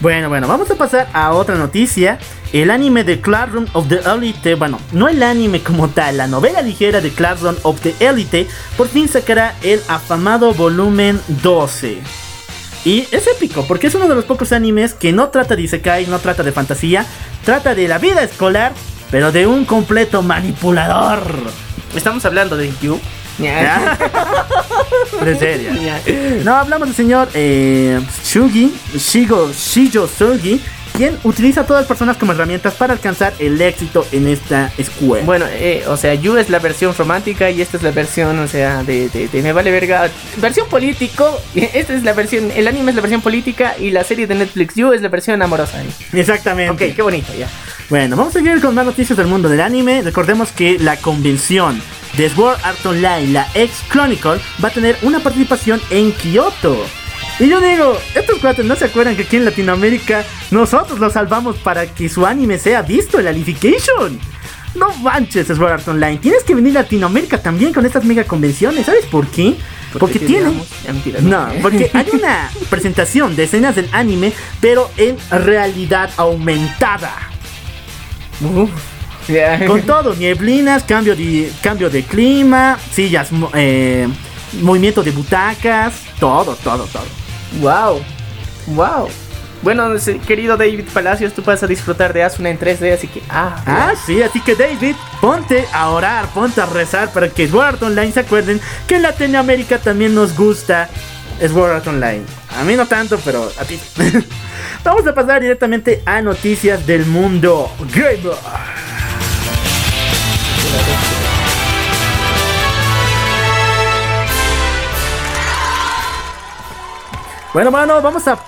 Bueno, bueno, vamos a pasar a otra noticia. El anime de Classroom of the Elite, bueno, no el anime como tal, la novela ligera de Classroom of the Elite, por fin sacará el afamado volumen 12. Y es épico, porque es uno de los pocos animes que no trata de Isekai, no trata de fantasía, trata de la vida escolar, pero de un completo manipulador. Estamos hablando de. De serie. No, hablamos del señor eh, Shugi, Shigo, Shijo Sugi, quien utiliza a todas las personas como herramientas para alcanzar el éxito en esta escuela. Bueno, eh, o sea, Yu es la versión romántica y esta es la versión, o sea, de, de, de me vale verga. Versión político, esta es la versión, el anime es la versión política y la serie de Netflix Yu es la versión amorosa. Exactamente. Ok, qué bonito, ya. Bueno, vamos a seguir con más noticias del mundo del anime. Recordemos que la convención de Sword Art Online, la X Chronicle, va a tener una participación en Kyoto. Y yo digo, estos cuates no se acuerdan que aquí en Latinoamérica nosotros los salvamos para que su anime sea visto en la Lification. No manches, Sword Online. Tienes que venir a Latinoamérica también con estas mega convenciones. ¿Sabes por qué? Porque tiene. No, porque hay una presentación de escenas del anime, pero en realidad aumentada. Uf. Con todo, nieblinas, cambio de, cambio de clima, sillas, eh, movimiento de butacas, todo, todo, todo. Wow, wow. Bueno, querido David Palacios, tú vas a disfrutar de Asuna en 3D, así que. Ah, Ah, sí, así que David, ponte a orar, ponte a rezar para que Sword Online se acuerden que en Latinoamérica también nos gusta Sword Art Online. A mí no tanto, pero a ti. Vamos a pasar directamente a noticias del mundo gamer. Bueno, mano, vamos a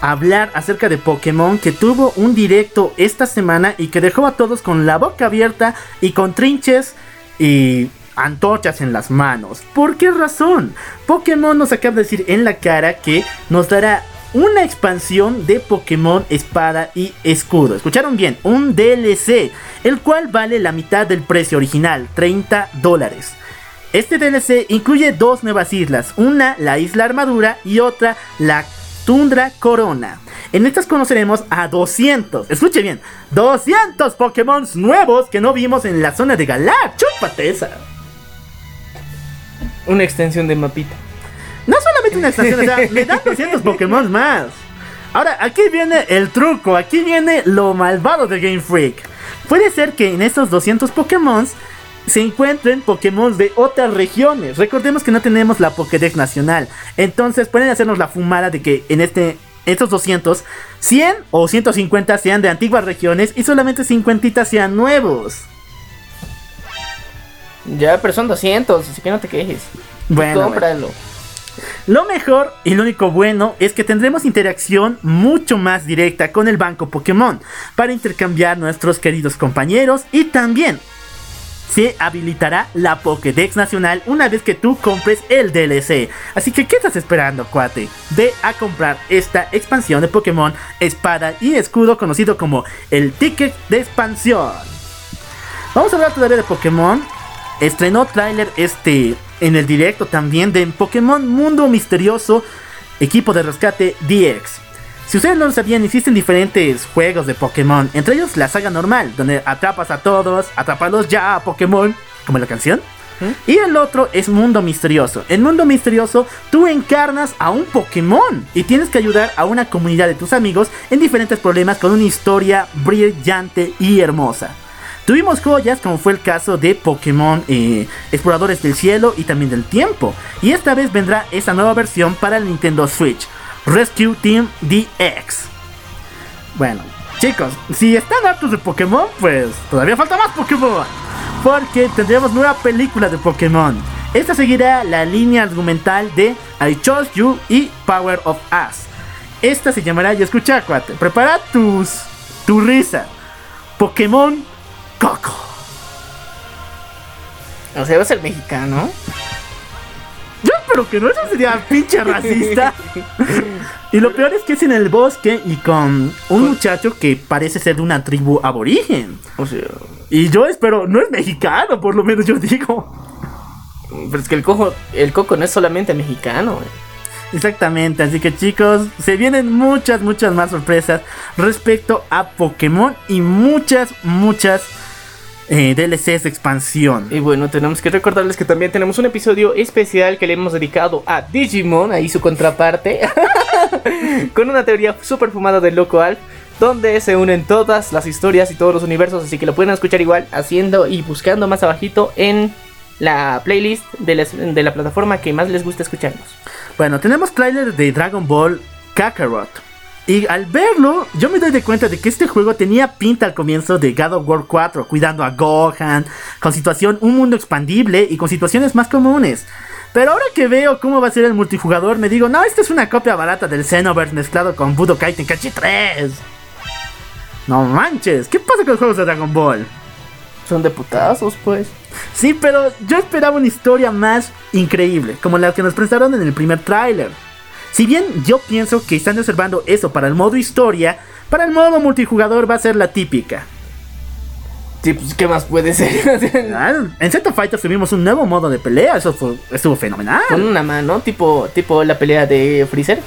hablar acerca de Pokémon que tuvo un directo esta semana y que dejó a todos con la boca abierta y con trinches y antorchas en las manos. ¿Por qué razón? Pokémon nos acaba de decir en la cara que nos dará una expansión de Pokémon Espada y Escudo. Escucharon bien, un DLC, el cual vale la mitad del precio original, 30 dólares. Este DLC incluye dos nuevas islas, una la isla Armadura y otra la Tundra Corona. En estas conoceremos a 200, escuche bien, 200 Pokémon nuevos que no vimos en la zona de Galar. Chúpate esa. una extensión de mapita. No solamente una expansión, o sea, le dan 200 Pokémon más. Ahora, aquí viene el truco, aquí viene lo malvado de Game Freak. Puede ser que en estos 200 Pokémon se encuentren Pokémon de otras regiones. Recordemos que no tenemos la Pokédex nacional. Entonces pueden hacernos la fumada de que en este estos 200, 100 o 150 sean de antiguas regiones y solamente 50 sean nuevos. Ya, pero son 200, así que no te quejes. Bueno, Cómpralo. Lo mejor y lo único bueno es que tendremos interacción mucho más directa con el banco Pokémon para intercambiar nuestros queridos compañeros y también se habilitará la Pokédex nacional una vez que tú compres el DLC. Así que, ¿qué estás esperando, cuate? Ve a comprar esta expansión de Pokémon Espada y Escudo conocido como el ticket de expansión. Vamos a hablar todavía de Pokémon. Estrenó tráiler este en el directo también de Pokémon Mundo Misterioso Equipo de Rescate DX. Si ustedes no lo sabían, existen diferentes juegos de Pokémon, entre ellos la saga normal, donde atrapas a todos, atrapalos ya a Pokémon, como la canción. Y el otro es Mundo Misterioso. En Mundo Misterioso tú encarnas a un Pokémon y tienes que ayudar a una comunidad de tus amigos en diferentes problemas con una historia brillante y hermosa. Tuvimos joyas como fue el caso de Pokémon eh, Exploradores del Cielo y también del Tiempo. Y esta vez vendrá esta nueva versión para el Nintendo Switch, Rescue Team DX. Bueno, chicos, si están hartos de Pokémon, pues todavía falta más Pokémon. Porque tendremos nueva película de Pokémon. Esta seguirá la línea argumental de I Chose You y Power of Us. Esta se llamará, y escucha, cuate, prepara tus, tu risa. Pokémon Coco. O sea, va a ser mexicano. Yo espero que no, eso sería pinche racista. y lo peor es que es en el bosque y con un muchacho que parece ser de una tribu aborigen. O sea, Y yo espero, no es mexicano, por lo menos yo digo. pero es que el cojo, el coco no es solamente mexicano. güey. Exactamente, así que chicos, se vienen muchas, muchas más sorpresas respecto a Pokémon y muchas, muchas eh, DLCs de expansión. Y bueno, tenemos que recordarles que también tenemos un episodio especial que le hemos dedicado a Digimon, ahí su contraparte, con una teoría super fumada del Loco Alf, donde se unen todas las historias y todos los universos, así que lo pueden escuchar igual haciendo y buscando más abajito en la playlist de, les- de la plataforma que más les gusta escucharnos. Bueno, tenemos tráiler de Dragon Ball Kakarot. Y al verlo, yo me doy de cuenta de que este juego tenía pinta al comienzo de God of War 4, cuidando a Gohan, con situación, un mundo expandible y con situaciones más comunes. Pero ahora que veo cómo va a ser el multijugador, me digo, no, esta es una copia barata del Xenoverse mezclado con Budokai Tenkaichi 3. No manches, ¿qué pasa con los juegos de Dragon Ball? Son de putazos, pues. Sí, pero yo esperaba una historia más increíble, como la que nos presentaron en el primer tráiler. Si bien yo pienso que están reservando eso para el modo historia, para el modo multijugador va a ser la típica. Sí, pues, ¿qué más puede ser? Ah, En Z Fighter tuvimos un nuevo modo de pelea, eso fue- estuvo fenomenal. Con una mano, tipo, tipo la pelea de Freezer.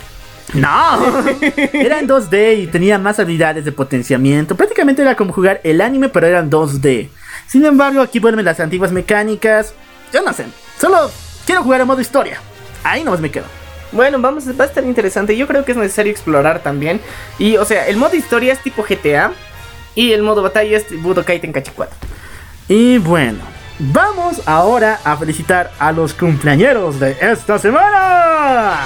No, era en 2D y tenía más habilidades de potenciamiento. Prácticamente era como jugar el anime, pero eran 2D. Sin embargo, aquí vuelven las antiguas mecánicas. Yo no sé, solo quiero jugar en modo historia. Ahí nomás me quedo. Bueno, vamos, va a estar interesante. Yo creo que es necesario explorar también. Y, o sea, el modo historia es tipo GTA. Y el modo batalla es Budokai Tenkaichi 4. Y bueno, vamos ahora a felicitar a los cumpleañeros de esta semana.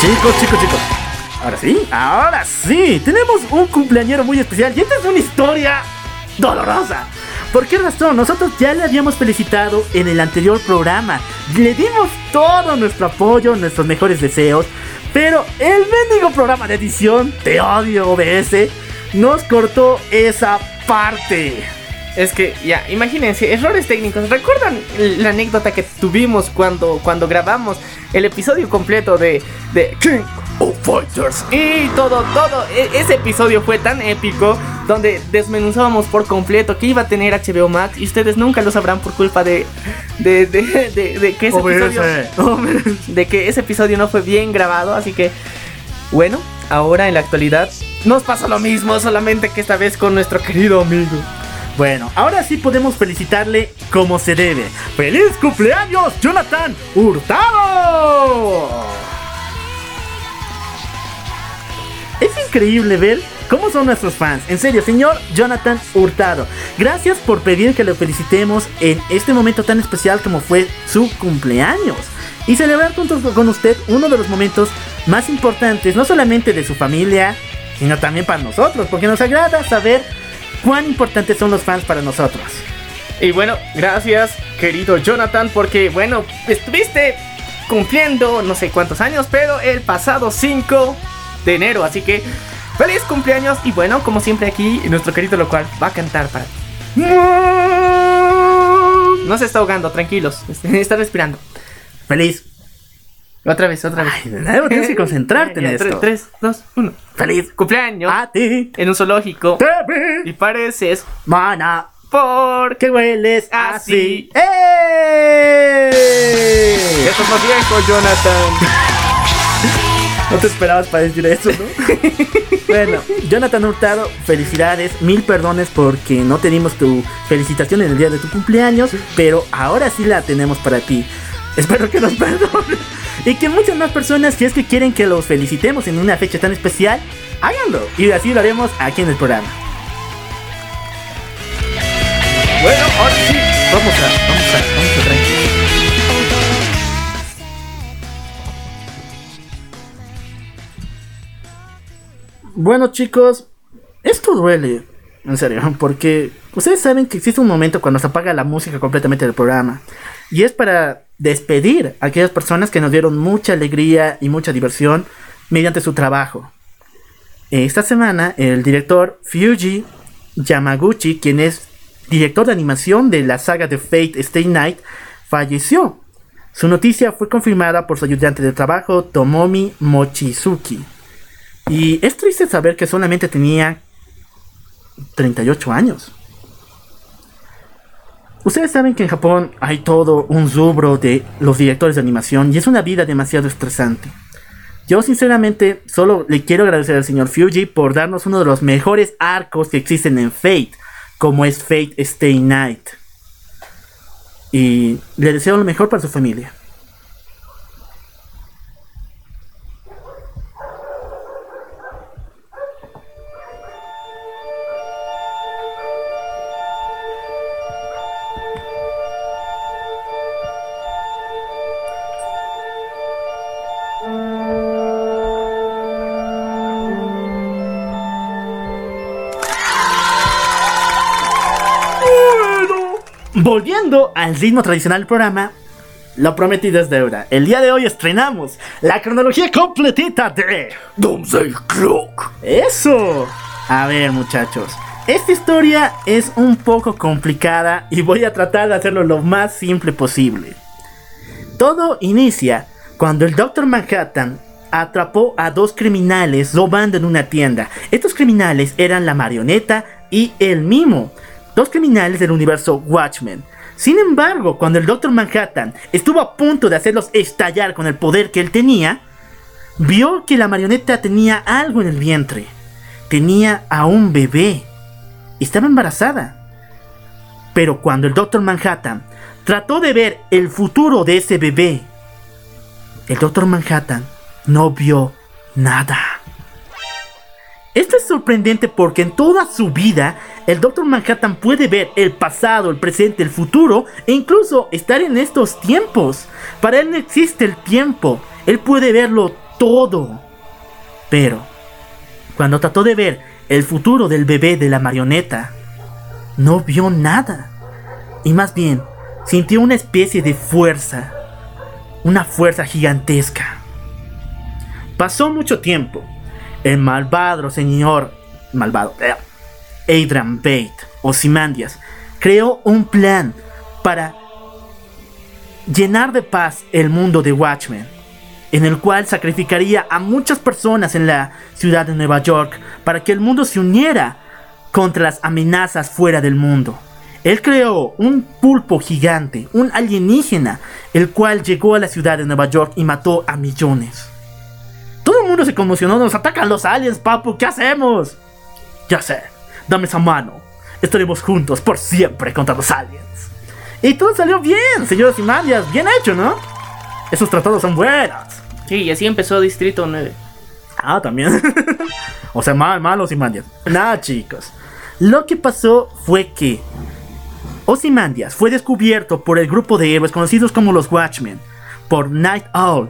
Chicos, chicos, chicos. Ahora sí, ahora sí. Tenemos un cumpleañero muy especial y esta es una historia dolorosa. ¿Por qué razón? Nosotros ya le habíamos felicitado en el anterior programa. Le dimos todo nuestro apoyo, nuestros mejores deseos. Pero el mendigo programa de edición, Te odio OBS, nos cortó esa parte. Es que, ya, imagínense, errores técnicos. ¿Recuerdan la anécdota que tuvimos cuando, cuando grabamos el episodio completo de, de King of Fighters? Y todo, todo, e- ese episodio fue tan épico donde desmenuzábamos por completo que iba a tener HBO Max y ustedes nunca lo sabrán por culpa de, de, de, de- de que ese episodio, de que ese episodio no fue bien grabado. Así que, bueno, ahora en la actualidad nos pasa lo mismo, solamente que esta vez con nuestro querido amigo. Bueno, ahora sí podemos felicitarle como se debe. ¡Feliz cumpleaños, Jonathan Hurtado! Es increíble ver cómo son nuestros fans. En serio, señor Jonathan Hurtado. Gracias por pedir que lo felicitemos en este momento tan especial como fue su cumpleaños. Y celebrar junto con usted uno de los momentos más importantes, no solamente de su familia, sino también para nosotros, porque nos agrada saber cuán importantes son los fans para nosotros. Y bueno, gracias, querido Jonathan, porque bueno, estuviste cumpliendo no sé cuántos años, pero el pasado 5 de enero, así que feliz cumpleaños y bueno, como siempre aquí, nuestro querido local va a cantar para. No se está ahogando, tranquilos, está respirando. Feliz. Otra vez, otra vez. Ay, de nuevo tienes que concentrarte en Ya, esto. 3, 2, 1. Feliz. Cumpleaños A ti. en un zoológico Te vi. y pareces Mana. por Que hueles Así. así. ¡Eh! Ya viejo, Jonathan. No te esperabas para decir eso, ¿no? bueno, Jonathan Hurtado, felicidades, mil perdones porque no tenemos tu felicitación en el día de tu cumpleaños, pero ahora sí la tenemos para ti. Espero que nos perdones y que muchas más personas, si es que quieren que los felicitemos en una fecha tan especial, háganlo y así lo haremos aquí en el programa. Bueno, ahora sí, vamos a, vamos a, vamos a tranquilo. Bueno chicos, esto duele, en serio, porque ustedes saben que existe un momento cuando se apaga la música completamente del programa. Y es para despedir a aquellas personas que nos dieron mucha alegría y mucha diversión mediante su trabajo. Esta semana el director Fuji Yamaguchi, quien es director de animación de la saga de Fate Stay Night, falleció. Su noticia fue confirmada por su ayudante de trabajo Tomomi Mochizuki. Y es triste saber que solamente tenía 38 años. Ustedes saben que en Japón hay todo un rubro de los directores de animación y es una vida demasiado estresante. Yo sinceramente solo le quiero agradecer al señor Fuji por darnos uno de los mejores arcos que existen en Fate, como es Fate Stay Night. Y le deseo lo mejor para su familia. Volviendo al ritmo tradicional del programa, lo prometido es deuda. El día de hoy estrenamos la cronología completita de Doomsday Clock. Eso. A ver, muchachos. Esta historia es un poco complicada y voy a tratar de hacerlo lo más simple posible. Todo inicia cuando el Dr. Manhattan atrapó a dos criminales robando en una tienda. Estos criminales eran la marioneta y el mimo, dos criminales del universo Watchmen. Sin embargo, cuando el Dr. Manhattan estuvo a punto de hacerlos estallar con el poder que él tenía, vio que la marioneta tenía algo en el vientre. Tenía a un bebé. Estaba embarazada. Pero cuando el Dr. Manhattan trató de ver el futuro de ese bebé, el Dr. Manhattan no vio nada. Esto es sorprendente porque en toda su vida el Dr. Manhattan puede ver el pasado, el presente, el futuro e incluso estar en estos tiempos. Para él no existe el tiempo, él puede verlo todo. Pero, cuando trató de ver el futuro del bebé de la marioneta, no vio nada. Y más bien, sintió una especie de fuerza, una fuerza gigantesca. Pasó mucho tiempo el malvado señor malvado eh, Adrian Bate Simandias creó un plan para llenar de paz el mundo de Watchmen, en el cual sacrificaría a muchas personas en la ciudad de Nueva York para que el mundo se uniera contra las amenazas fuera del mundo. Él creó un pulpo gigante, un alienígena, el cual llegó a la ciudad de Nueva York y mató a millones. Todo el mundo se conmocionó. Nos atacan los aliens, papu. ¿Qué hacemos? Ya sé. Dame esa mano. Estaremos juntos por siempre contra los aliens. Y todo salió bien, señores y. Bien hecho, ¿no? Esos tratados son buenos. Sí, y así empezó Distrito 9. Ah, también. o sea, mal, malos y mandias. Nada, chicos. Lo que pasó fue que Ozymandias fue descubierto por el grupo de héroes conocidos como los Watchmen, por Night Owl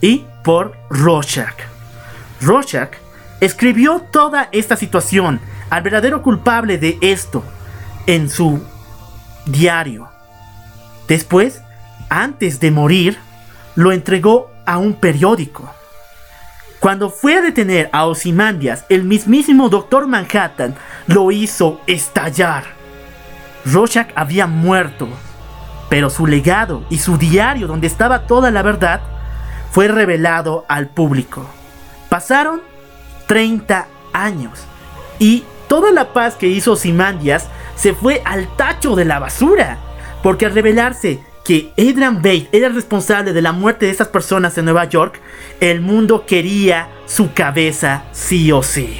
y por Rorschach. Rorschach escribió toda esta situación al verdadero culpable de esto en su diario. Después, antes de morir, lo entregó a un periódico. Cuando fue a detener a Ozymandias, el mismísimo Doctor Manhattan lo hizo estallar. Rorschach había muerto, pero su legado y su diario donde estaba toda la verdad fue revelado al público. Pasaron 30 años y toda la paz que hizo Simandias se fue al tacho de la basura, porque al revelarse que Adrian Bate era el responsable de la muerte de estas personas en Nueva York, el mundo quería su cabeza sí o sí.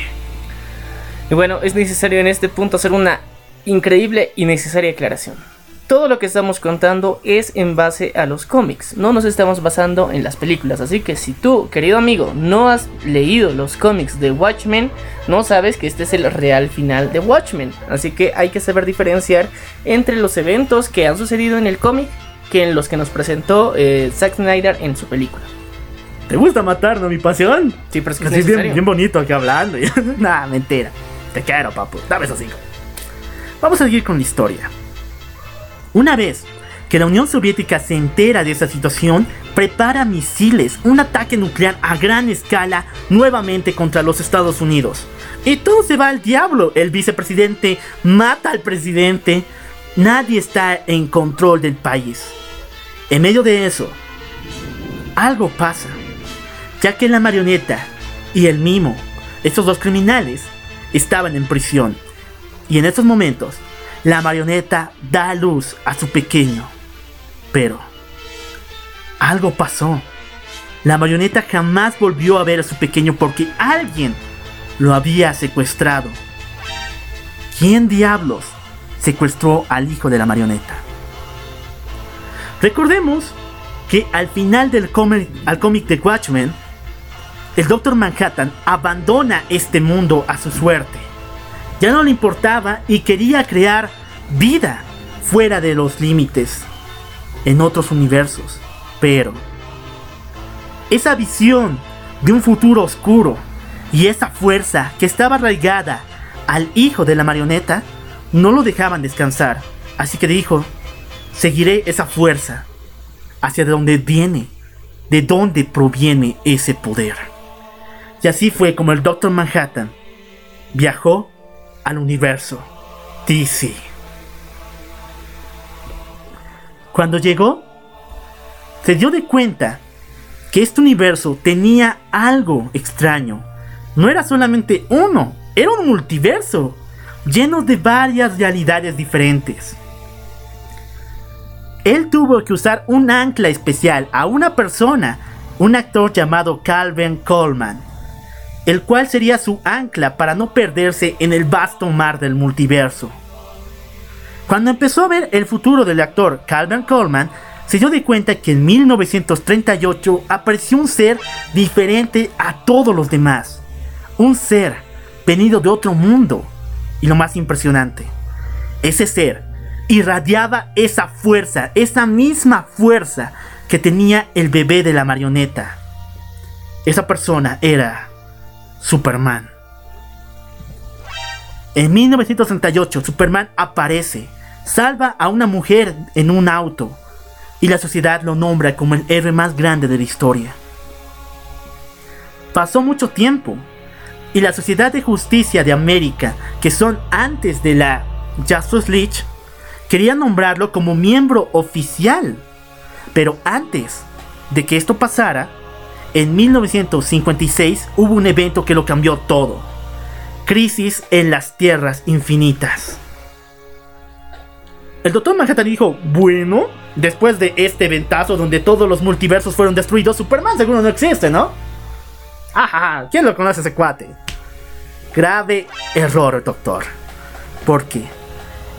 Y bueno, es necesario en este punto hacer una increíble y necesaria aclaración todo lo que estamos contando es en base a los cómics, no nos estamos basando en las películas. Así que si tú, querido amigo, no has leído los cómics de Watchmen, no sabes que este es el real final de Watchmen. Así que hay que saber diferenciar entre los eventos que han sucedido en el cómic que en los que nos presentó eh, Zack Snyder en su película. ¿Te gusta matar, no mi pasión? Sí, pero es que es bien, bien, bonito aquí hablando. nah, mentira. Te quiero, papu. Dame esos cinco. Vamos a seguir con la historia. Una vez que la Unión Soviética se entera de esta situación, prepara misiles, un ataque nuclear a gran escala nuevamente contra los Estados Unidos. Y todo se va al diablo. El vicepresidente mata al presidente. Nadie está en control del país. En medio de eso, algo pasa, ya que la marioneta y el mimo, estos dos criminales, estaban en prisión. Y en estos momentos, la marioneta da luz a su pequeño. Pero algo pasó. La marioneta jamás volvió a ver a su pequeño porque alguien lo había secuestrado. ¿Quién diablos secuestró al hijo de la marioneta? Recordemos que al final del cómic, al cómic de Watchmen, el Doctor Manhattan abandona este mundo a su suerte ya no le importaba y quería crear vida fuera de los límites, en otros universos. Pero esa visión de un futuro oscuro y esa fuerza que estaba arraigada al hijo de la marioneta no lo dejaban descansar. Así que dijo, seguiré esa fuerza hacia donde viene, de dónde proviene ese poder. Y así fue como el Doctor Manhattan viajó al universo DC. Cuando llegó, se dio de cuenta que este universo tenía algo extraño. No era solamente uno, era un multiverso lleno de varias realidades diferentes. Él tuvo que usar un ancla especial a una persona, un actor llamado Calvin Coleman, el cual sería su ancla para no perderse en el vasto mar del multiverso. Cuando empezó a ver el futuro del actor Calvin Coleman, se dio de cuenta que en 1938 apareció un ser diferente a todos los demás. Un ser venido de otro mundo. Y lo más impresionante, ese ser irradiaba esa fuerza, esa misma fuerza que tenía el bebé de la marioneta. Esa persona era Superman. En 1938, Superman aparece, salva a una mujer en un auto y la sociedad lo nombra como el héroe más grande de la historia. Pasó mucho tiempo y la Sociedad de Justicia de América, que son antes de la Justice League, quería nombrarlo como miembro oficial. Pero antes de que esto pasara, en 1956 hubo un evento que lo cambió todo. Crisis en las Tierras Infinitas. El Doctor Manhattan dijo, bueno, después de este ventazo donde todos los multiversos fueron destruidos, Superman seguro no existe, ¿no? Ajá, ¿quién lo conoce ese cuate? Grave error, doctor. Porque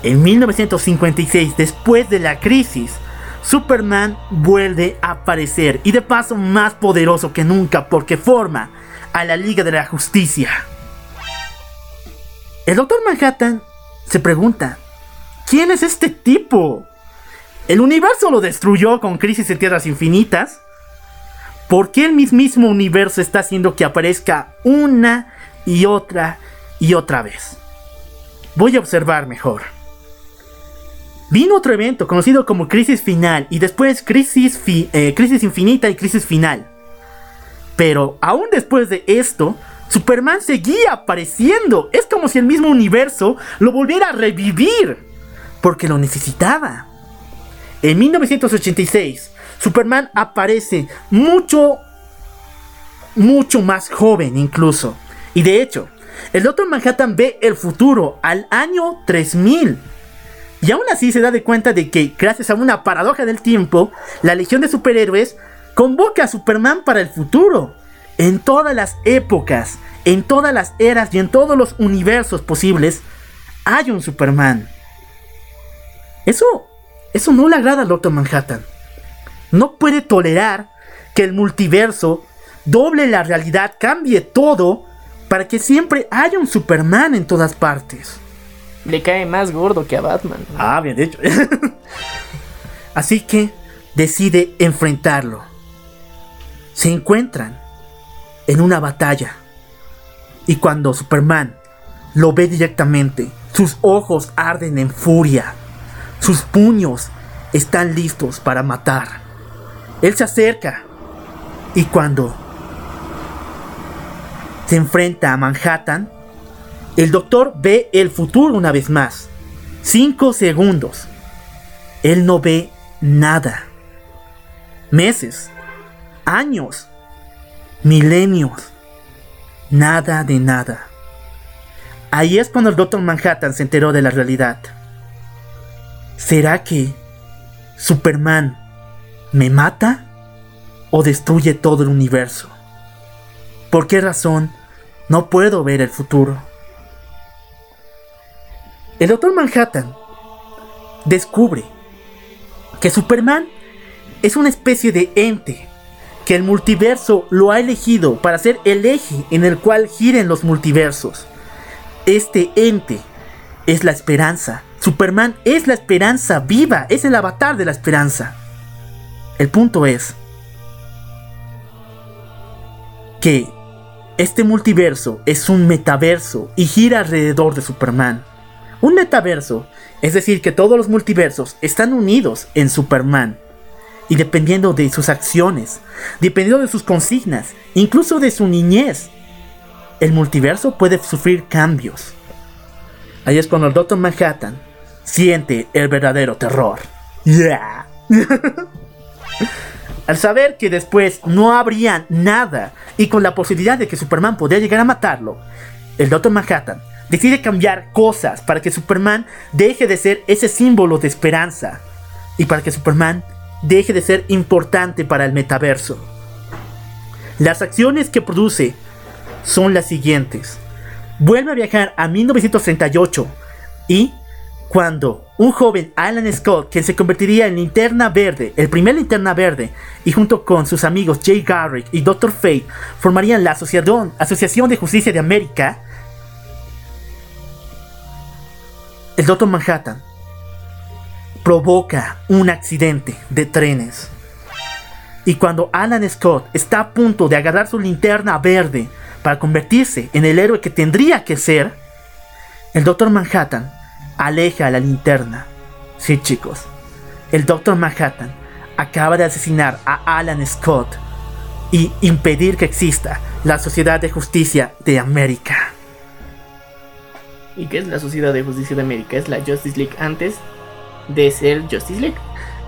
en 1956, después de la crisis, Superman vuelve a aparecer y de paso más poderoso que nunca porque forma a la Liga de la Justicia. El Doctor Manhattan se pregunta, ¿quién es este tipo? ¿El universo lo destruyó con Crisis en Tierras Infinitas? ¿Por qué el mismísimo universo está haciendo que aparezca una y otra y otra vez? Voy a observar mejor. Vino otro evento conocido como Crisis Final y después Crisis, eh, crisis Infinita y Crisis Final. Pero aún después de esto, Superman seguía apareciendo. Es como si el mismo universo lo volviera a revivir. Porque lo necesitaba. En 1986, Superman aparece mucho, mucho más joven incluso. Y de hecho, el Doctor Manhattan ve el futuro al año 3000 y aún así se da de cuenta de que, gracias a una paradoja del tiempo, la Legión de Superhéroes convoca a Superman para el futuro. En todas las épocas, en todas las eras y en todos los universos posibles, hay un Superman. Eso, eso no le agrada al Doctor Manhattan. No puede tolerar que el multiverso doble la realidad, cambie todo, para que siempre haya un Superman en todas partes. Le cae más gordo que a Batman. Ah, bien dicho. Así que decide enfrentarlo. Se encuentran en una batalla. Y cuando Superman lo ve directamente, sus ojos arden en furia. Sus puños están listos para matar. Él se acerca. Y cuando se enfrenta a Manhattan, el doctor ve el futuro una vez más. Cinco segundos. Él no ve nada. Meses. Años. Milenios. Nada de nada. Ahí es cuando el Doctor Manhattan se enteró de la realidad. ¿Será que Superman me mata o destruye todo el universo? ¿Por qué razón no puedo ver el futuro? El Doctor Manhattan descubre que Superman es una especie de ente que el multiverso lo ha elegido para ser el eje en el cual giren los multiversos. Este ente es la esperanza. Superman es la esperanza viva, es el avatar de la esperanza. El punto es que este multiverso es un metaverso y gira alrededor de Superman Un metaverso, es decir, que todos los multiversos están unidos en Superman. Y dependiendo de sus acciones, dependiendo de sus consignas, incluso de su niñez, el multiverso puede sufrir cambios. Ahí es cuando el Doctor Manhattan siente el verdadero terror. Yeah. Al saber que después no habría nada y con la posibilidad de que Superman podría llegar a matarlo, el Doctor Manhattan decide cambiar cosas para que Superman deje de ser ese símbolo de esperanza y para que Superman deje de ser importante para el metaverso. Las acciones que produce son las siguientes. Vuelve a viajar a 1938 y cuando un joven Alan Scott, quien se convertiría en linterna verde, el primer linterna verde, y junto con sus amigos Jay Garrick y Dr. Fate formarían la Asociación de Justicia de América, el Dr. Manhattan provoca un accidente de trenes. Y cuando Alan Scott está a punto de agarrar su linterna verde para convertirse en el héroe que tendría que ser, el Doctor Manhattan aleja la linterna. Sí, chicos, el Doctor Manhattan acaba de asesinar a Alan Scott y impedir que exista la Sociedad de Justicia de América. ¿Y qué es la Sociedad de Justicia de América? ¿Es la Justice League antes de ser Justice League?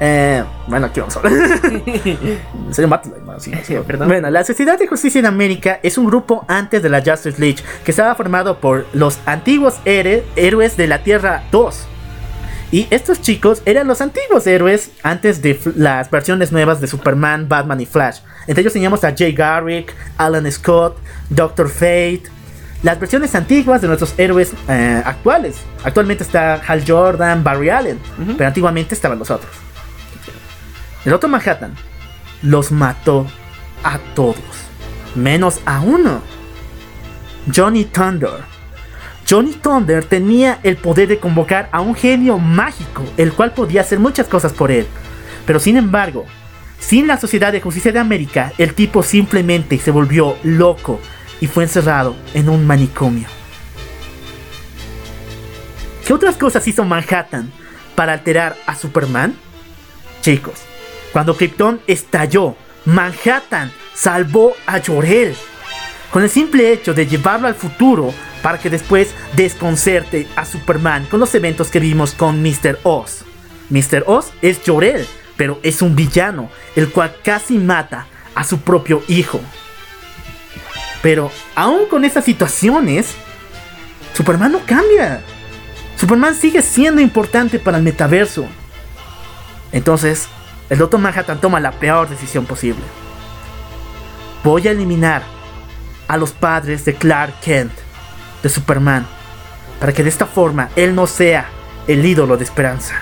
Eh, bueno, aquí vamos a hablar. Soy perdón. Bueno, la Sociedad de Justicia en América es un grupo antes de la Justice League que estaba formado por los antiguos héroes de la Tierra 2. Y estos chicos eran los antiguos héroes antes de las versiones nuevas de Superman, Batman y Flash. Entre ellos teníamos a Jay Garrick, Alan Scott, Doctor Fate. Las versiones antiguas de nuestros héroes eh, actuales. Actualmente está Hal Jordan, Barry Allen, pero antiguamente estaban los otros. El otro Manhattan los mató a todos, menos a uno. Johnny Thunder. Johnny Thunder tenía el poder de convocar a un genio mágico, el cual podía hacer muchas cosas por él. Pero sin embargo, sin la Sociedad de Justicia de América, el tipo simplemente se volvió loco y fue encerrado en un manicomio. ¿Qué otras cosas hizo Manhattan para alterar a Superman? Chicos, cuando Krypton estalló, Manhattan salvó a Jor-El. Con el simple hecho de llevarlo al futuro para que después desconcerte a Superman con los eventos que vimos con Mr. Oz. Mr. Oz es Jor-El, pero es un villano, el cual casi mata a su propio hijo. Pero aún con esas situaciones, Superman no cambia. Superman sigue siendo importante para el metaverso. Entonces, el Doctor Manhattan toma la peor decisión posible. Voy a eliminar a los padres de Clark Kent, de Superman, para que de esta forma él no sea el ídolo de esperanza.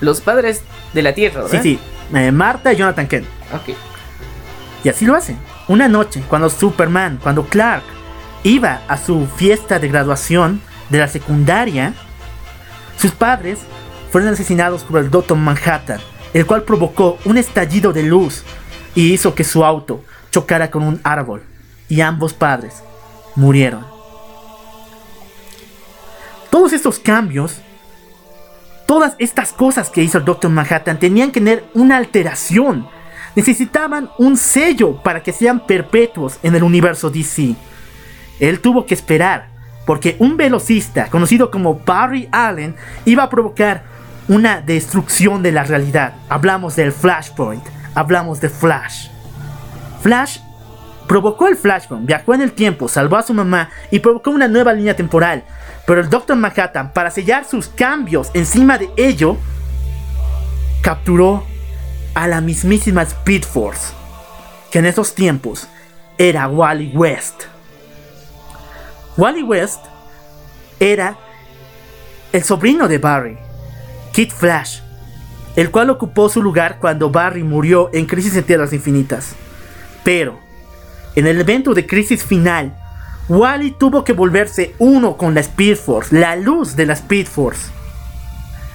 Los padres de la Tierra, ¿verdad? Sí, sí, eh, Marta y Jonathan Kent. Ok. Y así lo hacen. Una noche, cuando Superman, cuando Clark iba a su fiesta de graduación de la secundaria, sus padres fueron asesinados por el Doctor Manhattan el cual provocó un estallido de luz y hizo que su auto chocara con un árbol y ambos padres murieron. Todos estos cambios, todas estas cosas que hizo el Doctor Manhattan tenían que tener una alteración. Necesitaban un sello para que sean perpetuos en el universo DC. Él tuvo que esperar porque un velocista conocido como Barry Allen iba a provocar una destrucción de la realidad. Hablamos del Flashpoint, hablamos de Flash. Flash provocó el Flashpoint, viajó en el tiempo, salvó a su mamá y provocó una nueva línea temporal. Pero el Doctor Manhattan, para sellar sus cambios encima de ello, capturó a la mismísima Speed Force, que en esos tiempos era Wally West. Wally West era el sobrino de Barry, Kid Flash, el cual ocupó su lugar cuando Barry murió en Crisis en Tierras Infinitas. Pero, en el evento de Crisis Final, Wally tuvo que volverse uno con la Speed Force, la luz de la Speed Force.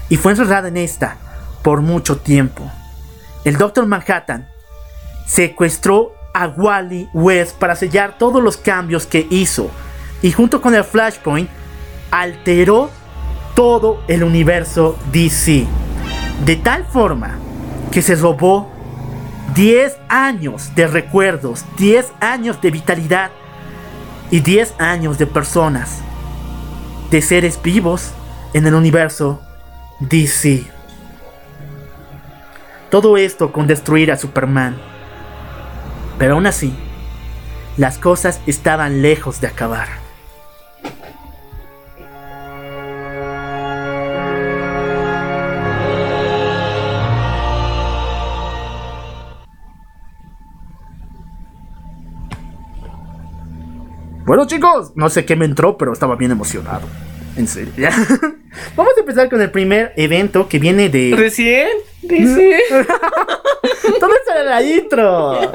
Y fue encerrada en esta por mucho tiempo. El Doctor Manhattan secuestró a Wally West para sellar todos los cambios que hizo. Y junto con el Flashpoint, alteró todo el universo DC. De tal forma que se robó 10 años de recuerdos, 10 años de vitalidad y 10 años de personas, de seres vivos en el universo DC. Todo esto con destruir a Superman. Pero aún así, las cosas estaban lejos de acabar. Bueno chicos, no sé qué me entró, pero estaba bien emocionado. En serio. ¿ya? Vamos a empezar con el primer evento que viene de... ¿Recién? Dice. Todo esto era la intro.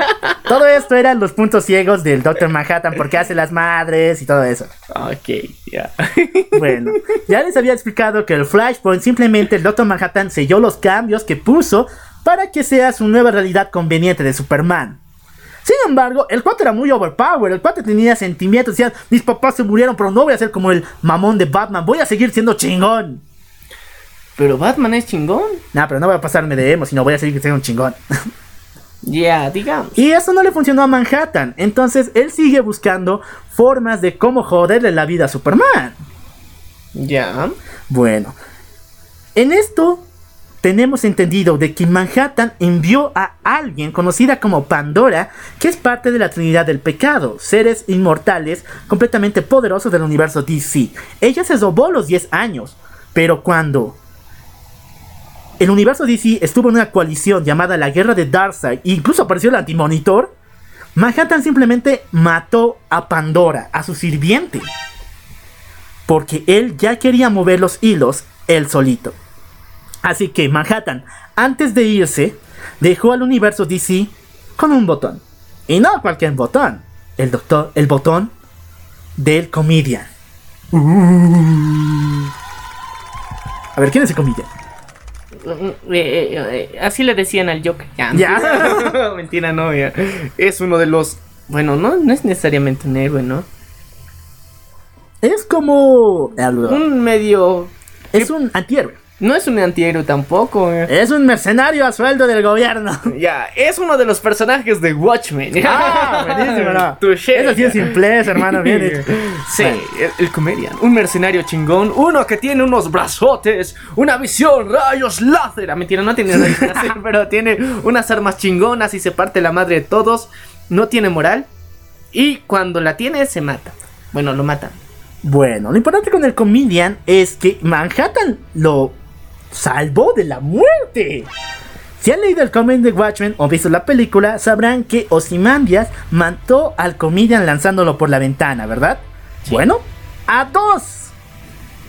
Todo esto eran los puntos ciegos del Doctor Manhattan porque hace las madres y todo eso. ok, ya. Bueno, ya les había explicado que el Flashpoint simplemente el Doctor Manhattan selló los cambios que puso para que sea su nueva realidad conveniente de Superman. Sin embargo, el cuate era muy overpower, el cuate tenía sentimientos, decía, mis papás se murieron, pero no voy a ser como el mamón de Batman, voy a seguir siendo chingón. Pero Batman es chingón. Nah, pero no voy a pasarme de emo, sino voy a seguir siendo un chingón. Ya, digamos. Y eso no le funcionó a Manhattan, entonces él sigue buscando formas de cómo joderle la vida a Superman. Ya. Bueno, en esto tenemos entendido de que Manhattan envió a alguien conocida como Pandora, que es parte de la Trinidad del Pecado, seres inmortales completamente poderosos del universo DC. Ella se robó los 10 años, pero cuando el universo DC estuvo en una coalición llamada la Guerra de Darkseid e incluso apareció el Antimonitor, Manhattan simplemente mató a Pandora, a su sirviente, porque él ya quería mover los hilos él solito. Así que Manhattan, antes de irse, dejó al universo DC con un botón. Y no cualquier botón. El doctor, el botón del comedian. A ver, ¿quién es el comedian? Eh, eh, eh, así le decían al Joker. Ya. Ya. Mentira, no, ya. Es uno de los. Bueno, no, no es necesariamente un héroe, ¿no? Es como. Un medio. Es un antihéroe. No es un antihéroe tampoco, eh. Es un mercenario a sueldo del gobierno. Ya, es uno de los personajes de Watchmen. Ah, buenísimo, ¿no? Touché. Eso sí es simpleza, hermano. Bien hecho. Sí, el comedian. Un mercenario chingón. Uno que tiene unos brazotes, una visión, rayos láser. Ah, mentira, no tiene rayos láser, pero tiene unas armas chingonas y se parte la madre de todos. No tiene moral. Y cuando la tiene, se mata. Bueno, lo matan. Bueno, lo importante con el comedian es que Manhattan lo salvó de la muerte. Si han leído el cómic de Watchmen o visto la película, sabrán que Ozymandias mató al comedian lanzándolo por la ventana, ¿verdad? Bueno, a dos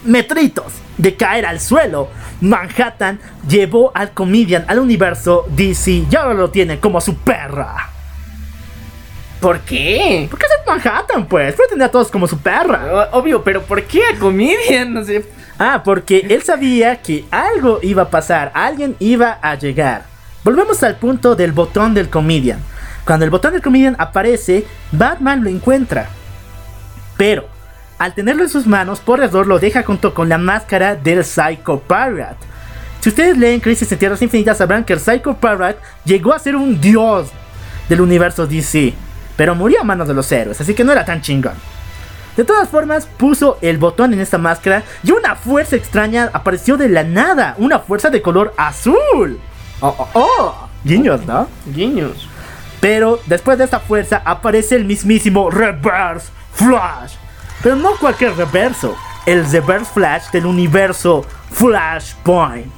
metritos de caer al suelo, Manhattan llevó al comedian al universo DC y ahora lo tiene como su perra. ¿Por qué? ¿Por qué es Manhattan, pues? Puede tener a todos como su perra. O- Obvio, pero ¿por qué a comedian? No sé. Ah, porque él sabía que algo iba a pasar, alguien iba a llegar. Volvemos al punto del botón del comedian. Cuando el botón del comedian aparece, Batman lo encuentra. Pero, al tenerlo en sus manos, por error lo deja junto con la máscara del Psycho Pirate. Si ustedes leen Crisis en Tierras Infinitas, sabrán que el Psycho Pirate llegó a ser un dios del universo DC, pero murió a manos de los héroes, así que no era tan chingón. De todas formas, puso el botón en esta máscara y una fuerza extraña apareció de la nada. Una fuerza de color azul. Oh, oh, oh. Guiños, ¿no? Guiños. Pero después de esta fuerza aparece el mismísimo Reverse Flash. Pero no cualquier reverso. El Reverse Flash del universo Flashpoint.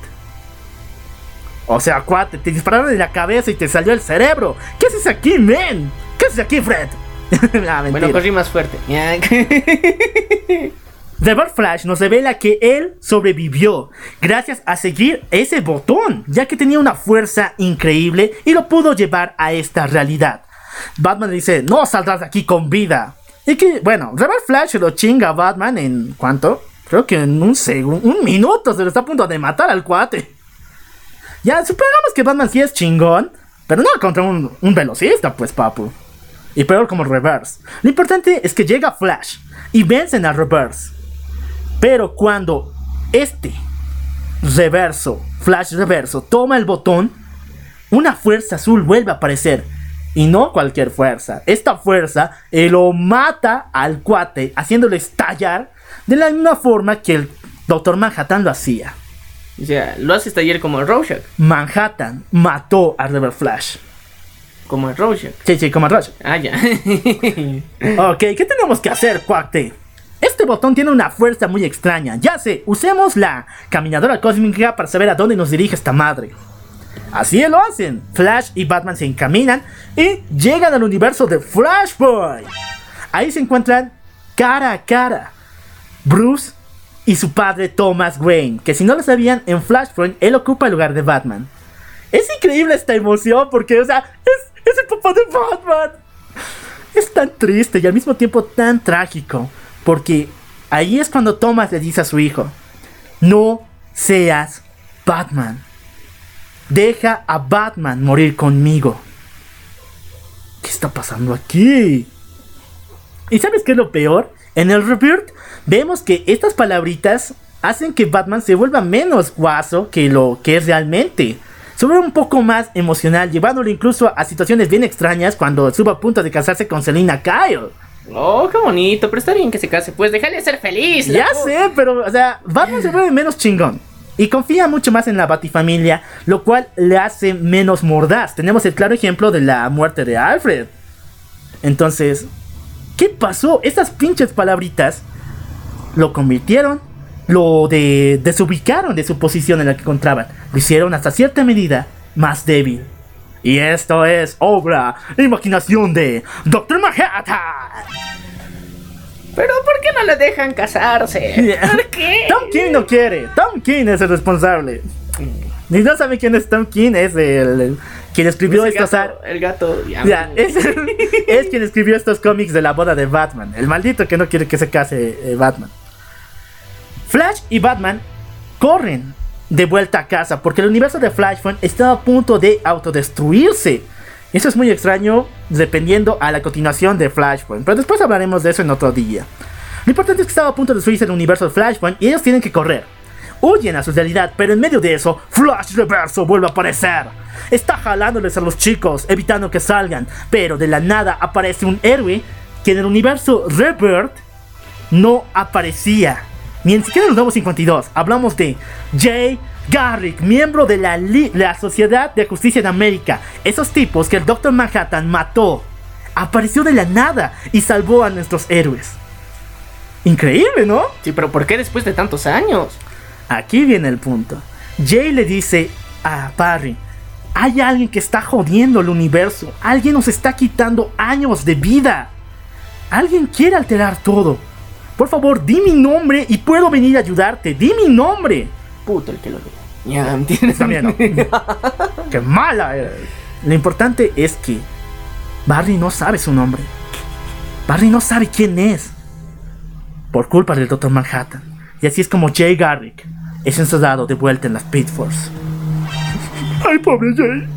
O sea, cuate, te dispararon en la cabeza y te salió el cerebro. ¿Qué haces aquí, men? ¿Qué haces aquí, Fred? Ah, Bueno, corrí más fuerte. Reverse Flash nos revela que él sobrevivió gracias a seguir ese botón, ya que tenía una fuerza increíble y lo pudo llevar a esta realidad. Batman le dice, no saldrás de aquí con vida. Y que, bueno, Reverse Flash lo chinga a Batman en cuánto? Creo que en un segundo, un minuto se lo está a punto de matar al cuate. Ya, supongamos que Batman sí es chingón, pero no contra un, un velocista, pues, papu. Y peor como Reverse. Lo importante es que llega Flash y vencen a Reverse. Pero cuando este reverso, flash reverso, toma el botón, una fuerza azul vuelve a aparecer. Y no cualquier fuerza. Esta fuerza eh, lo mata al cuate, haciéndole estallar de la misma forma que el Doctor Manhattan lo hacía. O sea, lo hace estallar como el Rorschach. Manhattan mató a River Flash. Como el Rorschach. Sí, sí, como el Rorschach. Ah, ya. ok, ¿qué tenemos que hacer, cuate? Este botón tiene una fuerza muy extraña. Ya sé, usemos la caminadora cósmica para saber a dónde nos dirige esta madre. Así lo hacen. Flash y Batman se encaminan y llegan al universo de Flashpoint. Ahí se encuentran cara a cara. Bruce y su padre Thomas Wayne, que si no lo sabían, en Flashpoint él ocupa el lugar de Batman. Es increíble esta emoción porque, o sea, es, es el papá de Batman. Es tan triste y al mismo tiempo tan trágico. Porque ahí es cuando Thomas le dice a su hijo, no seas Batman. Deja a Batman morir conmigo. ¿Qué está pasando aquí? ¿Y sabes qué es lo peor? En el Rebirth vemos que estas palabritas hacen que Batman se vuelva menos guaso que lo que es realmente. Vuelve un poco más emocional, llevándolo incluso a situaciones bien extrañas cuando estuvo a punto de casarse con Selina Kyle. Oh, qué bonito, pero está bien que se case. Pues déjale ser feliz. Ya sé, pero, o sea, Batman se vuelve menos chingón. Y confía mucho más en la Batifamilia, lo cual le hace menos mordaz. Tenemos el claro ejemplo de la muerte de Alfred. Entonces, ¿qué pasó? Estas pinches palabritas lo convirtieron, lo de, desubicaron de su posición en la que encontraban. Lo hicieron hasta cierta medida más débil. Y esto es obra, imaginación de Doctor Manhattan. Pero ¿por qué no le dejan casarse? ¿Por qué? Tom King no quiere. Tom King es el responsable. Ni no sabe quién es Tom King, es el, el- quien escribió estos gato, el gato. ya. Ya, es, es quien escribió estos cómics de la boda de Batman. El maldito que no quiere que se case eh, Batman. Flash y Batman corren de vuelta a casa porque el universo de Flashpoint estaba a punto de autodestruirse. Eso es muy extraño dependiendo a la continuación de Flashpoint, pero después hablaremos de eso en otro día. Lo importante es que estaba a punto de destruirse el universo de Flashpoint y ellos tienen que correr. Huyen a su realidad, pero en medio de eso, Flash Reverso vuelve a aparecer. Está jalándoles a los chicos, evitando que salgan, pero de la nada aparece un héroe que en el universo Rebirth no aparecía. Ni en siquiera en los nuevos 52. Hablamos de Jay Garrick, miembro de la, la Sociedad de Justicia de América. Esos tipos que el Doctor Manhattan mató. Apareció de la nada y salvó a nuestros héroes. Increíble, ¿no? Sí, pero ¿por qué después de tantos años? Aquí viene el punto. Jay le dice a Barry, hay alguien que está jodiendo el universo. Alguien nos está quitando años de vida. Alguien quiere alterar todo. Por favor, di mi nombre y puedo venir a ayudarte. Di mi nombre. Puto el que lo ve. Ya, ¿entiendes? También no. Qué mala eres. Lo importante es que Barry no sabe su nombre. Barry no sabe quién es. Por culpa del Dr. Manhattan. Y así es como Jay Garrick es encerrado de vuelta en las Speed Force. Ay, pobre Jay.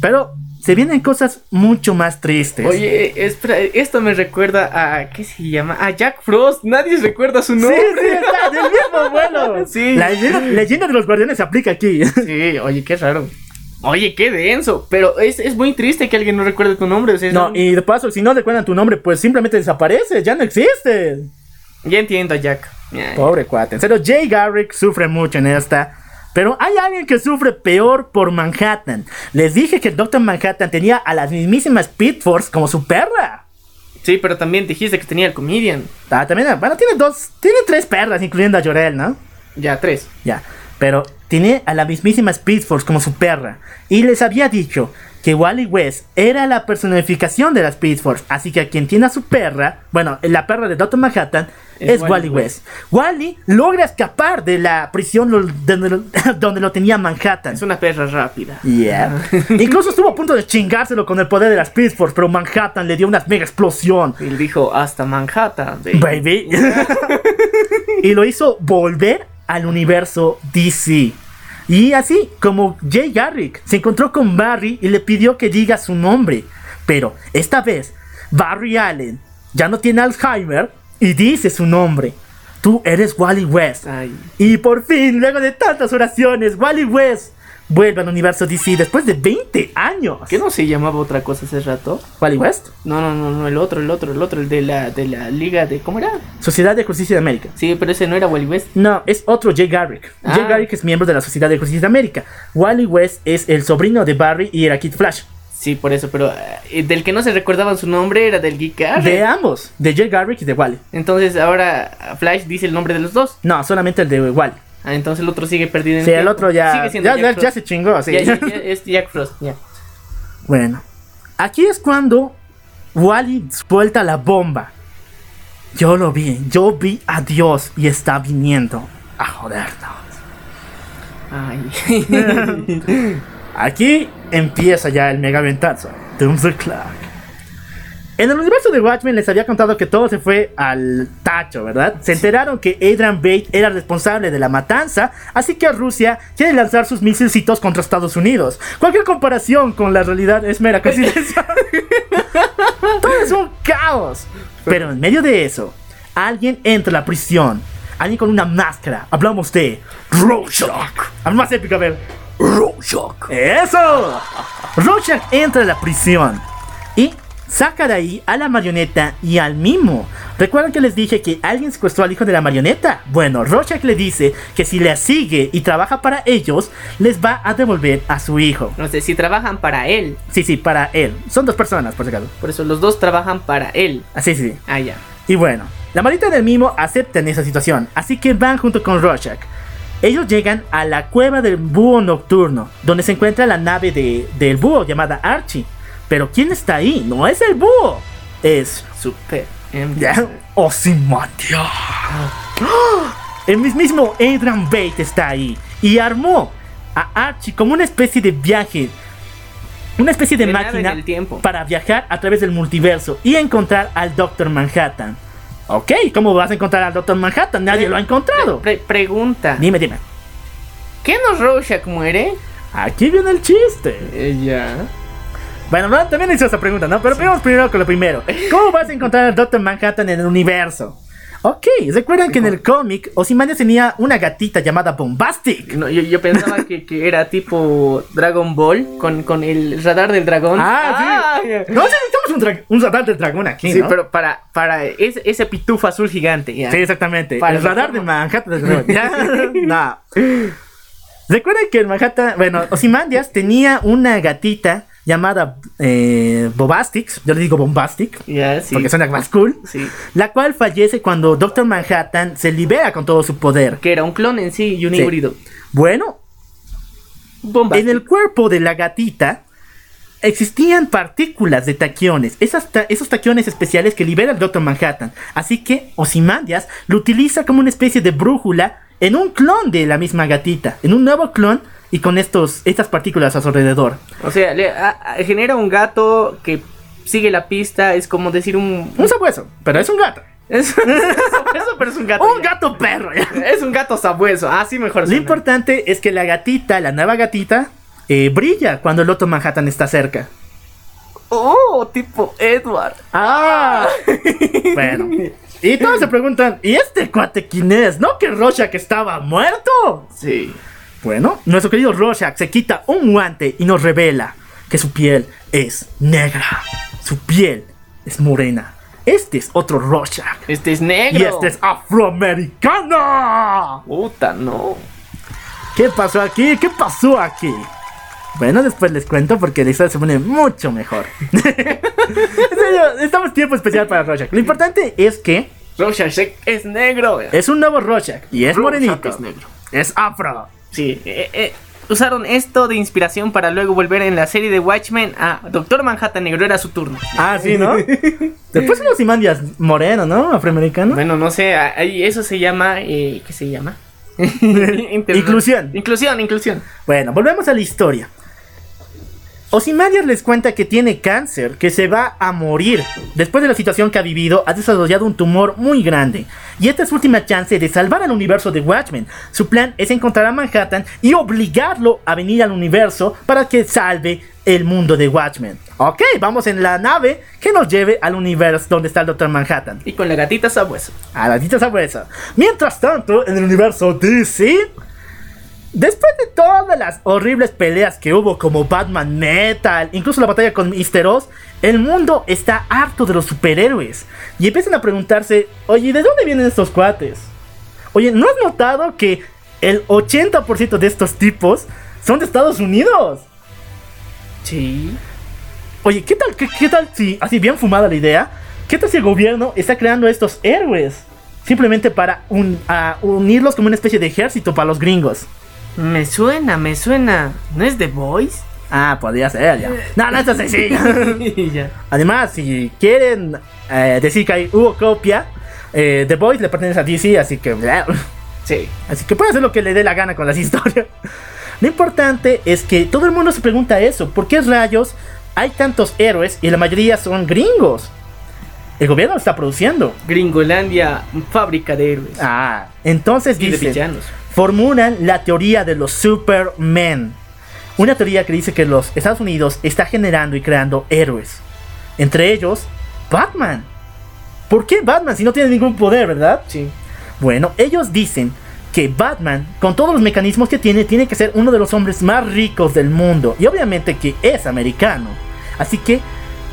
Pero se vienen cosas mucho más tristes. Oye, espera, esto me recuerda a. ¿Qué se llama? A Jack Frost. Nadie recuerda su Sí, nombre. sí, está del mismo abuelo. Sí. La leyenda, leyenda de los guardianes se aplica aquí. Sí, oye, qué raro. Oye, qué denso. Pero es, es muy triste que alguien no recuerde tu nombre. o sea, es No, un- y de paso, si no recuerdan tu nombre, pues simplemente desaparece, ya no existe. Ya entiendo, Jack. Pobre cuate. En serio, Jay Garrick sufre mucho en esta. Pero hay alguien que sufre peor por Manhattan. Les dije que el Doctor Manhattan tenía a las mismísimas Speed Force como su perra. Sí, pero también dijiste que tenía el comedian. Ah, también, bueno, tiene dos, tiene tres perras, incluyendo a Jorel, ¿no? Ya, tres. Ya, pero tiene a la mismísima Speed Force como su perra. Y les había dicho que Wally West era la personificación de la Speed Force. Así que a quien tiene a su perra, bueno, la perra de Dr. Manhattan, es, Es Wally, Wally West. Wally logra escapar de la prisión donde lo, donde lo tenía Manhattan. Es una perra rápida. Yeah. Incluso estuvo a punto de chingárselo con el poder de la Speed Force, pero Manhattan le dio una mega explosión. Y dijo hasta Manhattan. baby. Baby. y lo hizo volver al universo DC. Y así como Jay Garrick se encontró con Barry y le pidió que diga su nombre. Pero esta vez Barry Allen ya no tiene Alzheimer y dice su nombre. tú eres Wally West. Ay. Y por fin, luego de tantas oraciones, Wally West vuelve al universo DC después de 20 años. ¿Qué no se llamaba otra cosa hace rato? ¿Wally West? No, no, no, no, el otro, el otro, el otro, el de la, de la liga de... ¿Cómo era? Sociedad de Justicia de América. Sí, pero ese no era Wally West. No, es otro Jay Garrick. Ah. Jay Garrick es miembro de la Sociedad de Justicia de América. Wally West es el sobrino de Barry y era Kid Flash. Sí, por eso, pero eh, del que no se recordaban su nombre era del Geek Garrick. De ambos, de Jay Garrick y de Wally. Entonces ahora Flash dice el nombre de los dos. No, solamente el de Wally. Ah, entonces el otro sigue perdido en Sí, el otro ya, Sigue ya, Jack ya, ya se chingó. sí. Ya, ya, ya, es Jack Frost, ya. Bueno, aquí es cuando Wally suelta la bomba. Yo lo vi, yo vi a Dios y está viniendo a jodernos. Ay. Aquí empieza ya el megaventazo. Doomsday Clark. En el universo de Watchmen les había contado que todo se fue al tacho, ¿verdad? Se enteraron que Adrian Bate era responsable de la matanza, así que Rusia quiere lanzar sus misilcitos contra Estados Unidos. Cualquier comparación con la realidad es mera coincidencia. todo es un caos. Pero en medio de eso, alguien entra a la prisión. Alguien con una máscara. Hablamos de Rorschach. Al más épico, a ver. Rorschach. ¡Eso! Rorschach entra a la prisión saca de ahí a la marioneta y al mimo. ¿Recuerdan que les dije que alguien secuestró al hijo de la marioneta? Bueno, Rorschach le dice que si le sigue y trabaja para ellos, les va a devolver a su hijo. No sé, si trabajan para él. Sí, sí, para él. Son dos personas, por si acaso. Por eso los dos trabajan para él. Así, sí, sí. Ah, ya. Y bueno, la marioneta del mimo aceptan esa situación, así que van junto con Rorschach. Ellos llegan a la cueva del búho nocturno, donde se encuentra la nave de- del búho llamada Archie. Pero ¿quién está ahí? No es el búho, es Super. ya, Ozymandias. El mismísimo Adrian Bate está ahí y armó a Archie como una especie de viaje, una especie de, máquina tiempo. para viajar a través del multiverso y encontrar al Doctor Manhattan. Ok, ¿cómo vas a encontrar al Doctor Manhattan? Nadie lo ha encontrado. Pre- pregunta. Dime, dime. ¿Qué no Rorschach muere? Aquí viene el chiste. Eh, ya. Bueno, no, también hizo esa pregunta, ¿no? Pero vamos primero con lo primero. ¿Cómo vas a encontrar al Doctor Manhattan en el universo? Ok, ¿recuerdan que en el cómic Ozymandias tenía una gatita llamada Bombastic? No, yo, yo pensaba que, que era tipo Dragon Ball con, con el radar del dragón. Ah, sí. ya. No necesitamos un, un radar del dragón aquí, Sí, ¿no? pero para, para ese, ese pitufo azul gigante. Sí, exactamente. Para el radar de. Manhattan. del dragón. No. Recuerden que en Manhattan, bueno, Ozymandias tenía una gatita llamada eh, Bobastix. Yo le digo Bombastic. Ya, sí. Porque suena más cool. Sí. La cual fallece cuando Doctor Manhattan se libera con todo su poder. Que era un clon en sí y un Sí. híbrido. Bueno, en el cuerpo de la gatita existían partículas de taquiones, esas ta- esos taquiones especiales que libera el Doctor Manhattan. Así que Ozymandias lo utiliza como una especie de brújula en un clon de la misma gatita, en un nuevo clon y con estos, estas partículas a su alrededor. O sea, le- a- a- genera un gato que sigue la pista. Es como decir un. Un sabueso, pero es un gato. Es, eso, pero es un gato. Un gato perro. Es un gato sabueso. Así mejor. Lo suena. importante es que la gatita, la nueva gatita, eh, brilla cuando el Doctor Manhattan está cerca. Oh, tipo Edward. Ah, bueno. Y todos se preguntan, ¿y este cuate quién es? ¿No que Rorschach estaba muerto? Sí. Bueno, nuestro querido Rorschach se quita un guante y nos revela que su piel es negra. Su piel es morena. Este es otro Rorschach. Este es negro. Y este es afroamericano. Puta, no. ¿Qué pasó aquí? ¿Qué pasó aquí? Bueno, después les cuento porque la historia se pone mucho mejor. en serio, estamos tiempo especial para Rorschach. Lo importante es que Rorschach es negro. es un nuevo Rorschach y es Rorschach morenito. es negro. Es afro. Sí. eh, eh, usaron esto de inspiración para luego volver en la serie de Watchmen a Doctor Manhattan Negro. Era su turno. Ah, sí, ¿no? Después unos Imandias moreno, ¿no? Afroamericano. Bueno, no sé. ahí Eso se llama. eh, ¿Qué se llama? Inclusión. Inclusión, inclusión. Bueno, volvemos a la historia. Ozymandias les cuenta que tiene cáncer, que se va a morir. Después de la situación que ha vivido, ha desarrollado un tumor muy grande. Y esta es su última chance de salvar al universo de Watchmen. Su plan es encontrar a Manhattan y obligarlo a venir al universo para que salve el mundo de Watchmen. Ok, vamos en la nave que nos lleve al universo donde está el Doctor Manhattan. Y con la gatita sabueso. A la gatita sabueso. Mientras tanto, en el universo DC, después de todas las horribles peleas que hubo como Batman Metal, incluso la batalla con Mr. Oz, el mundo está harto de los superhéroes. Y empiezan a preguntarse, oye, ¿de dónde vienen estos cuates? Oye, ¿no has notado que el 80% de estos tipos son de Estados Unidos? Sí. Oye, ¿qué tal, qué, qué tal si, así bien fumada la idea, qué tal si el gobierno está creando estos héroes? Simplemente para un- unirlos como una especie de ejército para los gringos. Me suena, me suena. ¿No es The Voice? Ah, podría ser ya. No, no es así. ya. Además, si quieren eh, decir que hay- hubo copia, eh, The Voice le pertenece a DC, así que... Sí. Así que puede hacer lo que le dé la gana con las historias. Lo importante es que todo el mundo se pregunta eso. ¿Por qué rayos hay tantos héroes y la mayoría son gringos? El gobierno lo está produciendo. Gringolandia, fábrica de héroes. Ah, entonces y de villanos. Formulan la teoría de los Supermen. Una teoría que dice que los Estados Unidos está generando y creando héroes. Entre ellos, Batman. ¿Por qué Batman si no tiene ningún poder, verdad? Sí. Bueno, ellos dicen que Batman, con todos los mecanismos que tiene, tiene que ser uno de los hombres más ricos del mundo. Y obviamente que es americano. Así que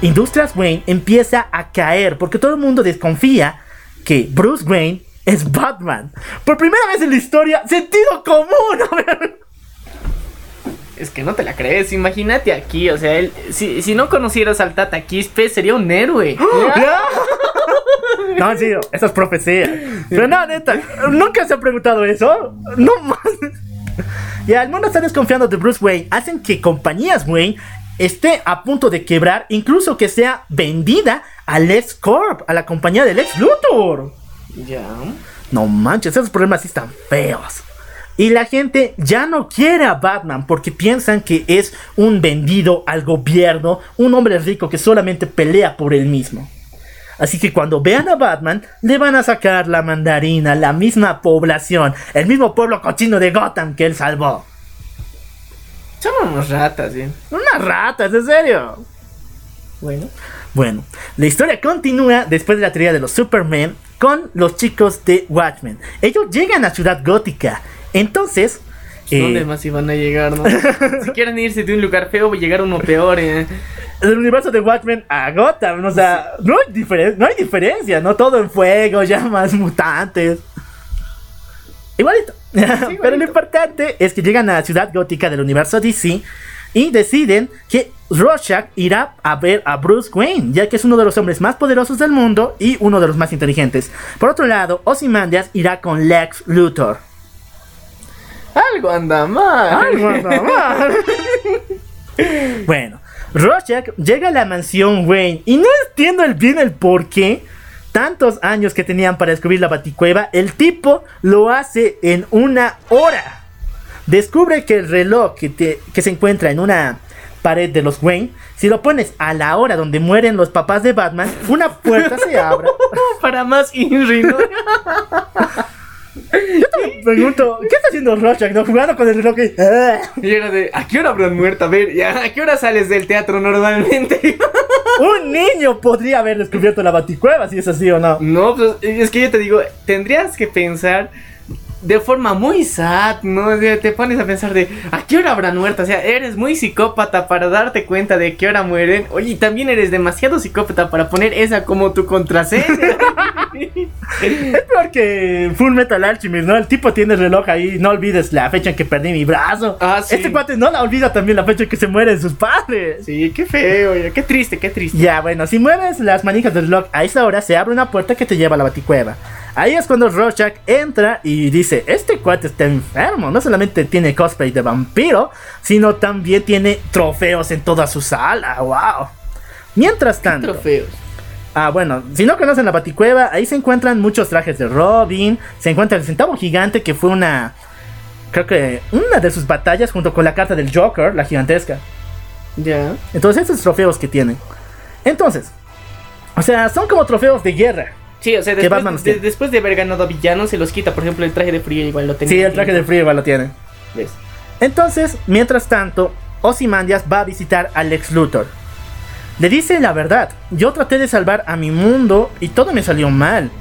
Industrias Wayne empieza a caer porque todo el mundo desconfía que Bruce Wayne es Batman. Por primera vez en la historia, sentido común. a ver. Es que no te la crees, imagínate aquí, o sea, él, si, si no conocieras al Tata Quispe, sería un héroe. No, en serio, eso es profecía. Pero no, neta, nunca se ha preguntado eso. No más. Ya, el mundo está desconfiando de Bruce Wayne. Hacen que compañías Wayne esté a punto de quebrar, incluso que sea vendida al Lex Corp, a la compañía del Lex Luthor. Ya. No manches, esos problemas sí están feos. Y la gente ya no quiere a Batman porque piensan que es un vendido al gobierno, un hombre rico que solamente pelea por él mismo. Así que cuando vean a Batman, le van a sacar la mandarina, la misma población, el mismo pueblo cochino de Gotham que él salvó. Son unos ratas, ¿eh? Unas ratas, en serio. Bueno. Bueno, la historia continúa después de la teoría de los Superman con los chicos de Watchmen. Ellos llegan a Ciudad Gótica. Entonces, eh, ¿Dónde más iban a llegar, no? si quieren irse de un lugar feo, va a llegar uno peor, ¿eh? el universo de Watchmen a Gotham, o sea, no hay, diferen- no hay diferencia, ¿no? Todo en fuego, llamas, mutantes. Igualito. Pero lo importante es que llegan a la ciudad gótica del universo DC y deciden que Rorschach irá a ver a Bruce Wayne, ya que es uno de los hombres más poderosos del mundo y uno de los más inteligentes. Por otro lado, Ozymandias irá con Lex Luthor. Algo anda mal. Algo anda mal. bueno, Rorschach llega a la mansión Wayne y no entiendo el bien el por qué. Tantos años que tenían para descubrir la baticueva, el tipo lo hace en una hora. Descubre que el reloj que, te- que se encuentra en una pared de los Wayne, si lo pones a la hora donde mueren los papás de Batman, una puerta se abre. Para más Inri, ¿no? Me pregunto, ¿qué está haciendo Rorschach? ¿No? Jugando con el reloj y... Y era de, ¿a qué hora habrán muerto? A ver, ¿a qué hora sales del teatro normalmente? Un niño podría haber descubierto la baticueva, si es así o no. No, pues es que yo te digo, tendrías que pensar de forma muy sad, ¿no? O sea, te pones a pensar de, ¿a qué hora habrán muerto? O sea, eres muy psicópata para darte cuenta de qué hora mueren. Oye, también eres demasiado psicópata para poner esa como tu contraseña. Es peor que Full Metal Alchemist, ¿no? El tipo tiene el reloj ahí, no olvides la fecha en que perdí mi brazo. Ah, sí. Este cuate no la olvida también la fecha en que se mueren sus padres. sí, qué feo, qué triste, qué triste. Ya, bueno, si mueves las manijas del reloj a esa hora, se abre una puerta que te lleva a la baticueva. Ahí es cuando Rorschach entra y dice, este cuate está enfermo, no solamente tiene cosplay de vampiro, sino también tiene trofeos en toda su sala, wow. Mientras tanto... Trofeos. Ah, bueno, si no conocen la Baticueva, ahí se encuentran muchos trajes de Robin, se encuentra el centavo gigante que fue una, creo que una de sus batallas junto con la carta del Joker, la gigantesca. Ya. Entonces, esos trofeos que tienen. Entonces, o sea, son como trofeos de guerra. Sí, o sea, ¿Qué después, de- tiene? después de haber ganado a villanos, se los quita. Por ejemplo, el traje de frío igual lo tenía. Sí, el traje de frío igual lo tienen. ¿Ves? Entonces, mientras tanto, Ozymandias va a visitar a Lex Luthor. Le dice la verdad, yo traté de salvar a mi mundo y todo me salió mal.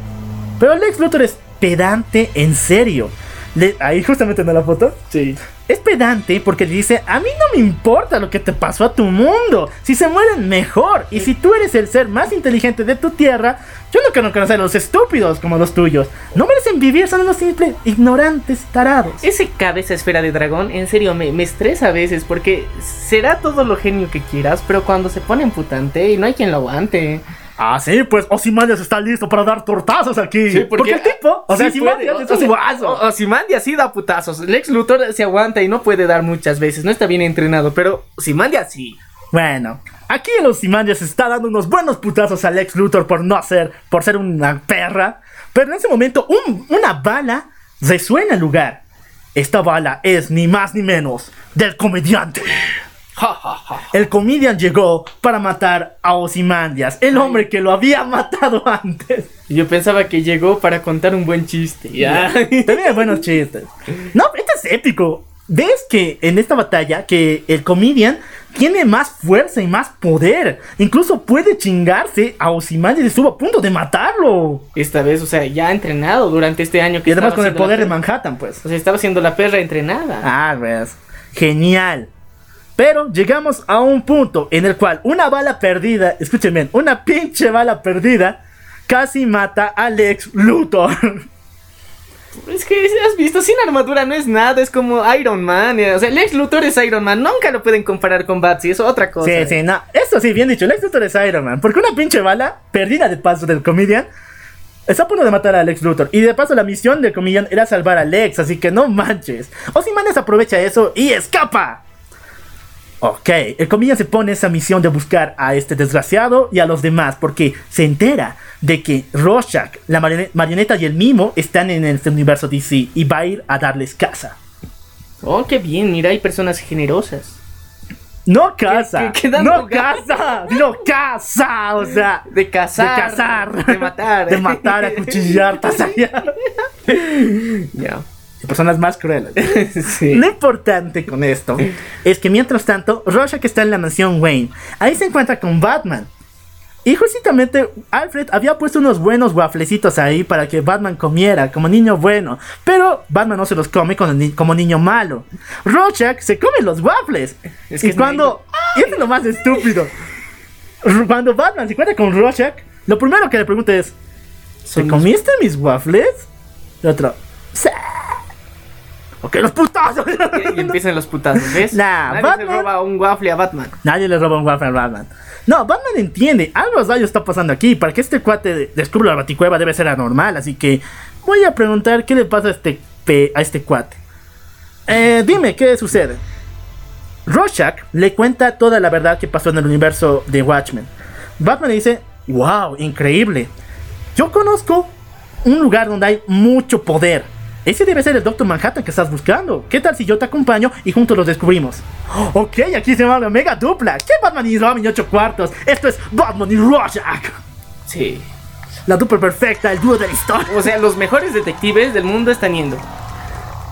Pero Lex Luthor es pedante en serio. Le- ahí justamente en la foto. Sí. Es pedante porque dice, a mí no me importa lo que te pasó a tu mundo. Si se mueren, mejor. Y si tú eres el ser más inteligente de tu tierra, yo no quiero conocer a los estúpidos como los tuyos. No vivir, son unos simples ignorantes tarados. Ese cabeza esfera de dragón, en serio, me, me estresa a veces porque será todo lo genio que quieras, pero cuando se pone emputante y no hay quien lo aguante. Ah, sí, pues Ozymandias está listo para dar tortazos aquí. Sí, porque- porque el tipo, o sea, Sí Ozymandias es un sea, guaso. o- Ozymandias sí da putazos. Lex Luthor se aguanta y no puede dar muchas veces, no está bien entrenado, pero Ozymandias sí. Bueno, aquí el Ozymandias está dando unos buenos putazos a Lex Luthor por no ser, por ser una perra. Pero en ese momento, un- una bala resuena el lugar. Esta bala es ni más ni menos del comediante. El comedian llegó para matar a Ozymandias, el hombre que lo había matado antes. Yo pensaba que llegó para contar un buen chiste. Ya. Tenía buenos chistes. No, esto es épico. ¿Ves que en esta batalla que el comedian tiene más fuerza y más poder? Incluso puede chingarse a Ozymandias y estuvo a punto de matarlo. Esta vez, o sea, ya ha entrenado durante este año que Y además con el poder de Manhattan, pues. O sea, estaba siendo la perra entrenada. Ah, ves. Genial. Pero llegamos a un punto en el cual una bala perdida, escúchenme, una pinche bala perdida, casi mata a Lex Luthor. Es que has visto, sin armadura no es nada, es como Iron Man. eh, O sea, Lex Luthor es Iron Man, nunca lo pueden comparar con Batsy, es otra cosa. Sí, sí, no. Eso sí, bien dicho. Lex Luthor es Iron Man. Porque una pinche bala, perdida de paso del comedian, está a punto de matar a Lex Luthor. Y de paso, la misión del comedian era salvar a Lex. Así que no manches. Ozymandias aprovecha eso y escapa. Ok, el comedian se pone esa misión de buscar a este desgraciado y a los demás. Porque se entera de que Rorschach, la marione- marioneta y el mimo están en este universo DC. Y va a ir a darles casa. Oh, qué bien, mira, hay personas generosas. No casa. qué- qué dan no casa. No casa. O sea. De cazar. De cazar. De matar. De matar, acuchillar, tasallar. Ya. Personas más crueles. sí. Lo importante con esto es que mientras tanto, Rorschach está en la mansión Wayne. Ahí se encuentra con Batman. Y justamente Alfred había puesto unos buenos wafflecitos ahí para que Batman comiera como niño bueno. Pero Batman no se los come como, ni- como niño malo. Rorschach se come los waffles. Es que y cuando... Y esto es lo más estúpido. Cuando Batman se encuentra con Rorschach, lo primero que le pregunta es... ¿Te Son comiste mis waffles? Y otro... "Sí". Ok, los putazos. Y empiezan los putazos, ¿ves? Nah, Nadie Batman- se roba un waffle a Batman. Nadie le roba un waffle a Batman. No, Batman entiende. Algo rayos está pasando aquí. Para que este cuate de- descubra la baticueva debe ser anormal. Así que voy a preguntar qué le pasa a este, a este cuate. Eh, dime, ¿qué sucede? Rorschach le cuenta toda la verdad que pasó en el universo de Watchmen. Batman le dice, wow, increíble. Yo conozco un lugar donde hay mucho poder. Ese debe ser el Doctor Manhattan que estás buscando. ¿Qué tal si yo te acompaño y juntos los descubrimos? Ok, aquí se llama la mega dupla. ¿Qué Batman y Robin y 8 cuartos? Esto es Batman y Rorschach. Sí. La dupla perfecta, el dúo de la historia. O sea, los mejores detectives del mundo están yendo.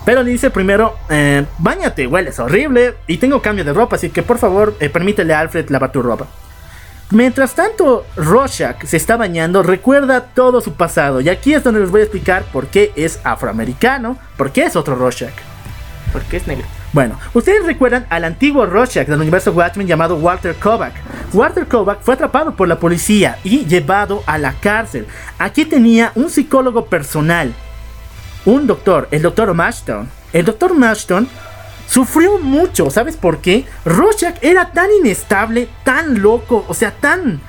Pero le dice primero, eh, bañate, hueles horrible y tengo cambio de ropa, así que por favor eh, permítele a Alfred lavar tu ropa. Mientras tanto, Rorschach se está bañando, recuerda todo su pasado y aquí es donde les voy a explicar por qué es afroamericano, por qué es otro Rorschach. Porque es negro. Bueno, ustedes recuerdan al antiguo Rorschach del universo Watchmen llamado Walter Kovac. Walter Kovac fue atrapado por la policía y llevado a la cárcel. Aquí tenía un psicólogo personal, un doctor, el doctor Mashton. El doctor Mashton sufrió mucho, ¿sabes por qué? Rorschach era tan inestable, tan loco, o sea, tan...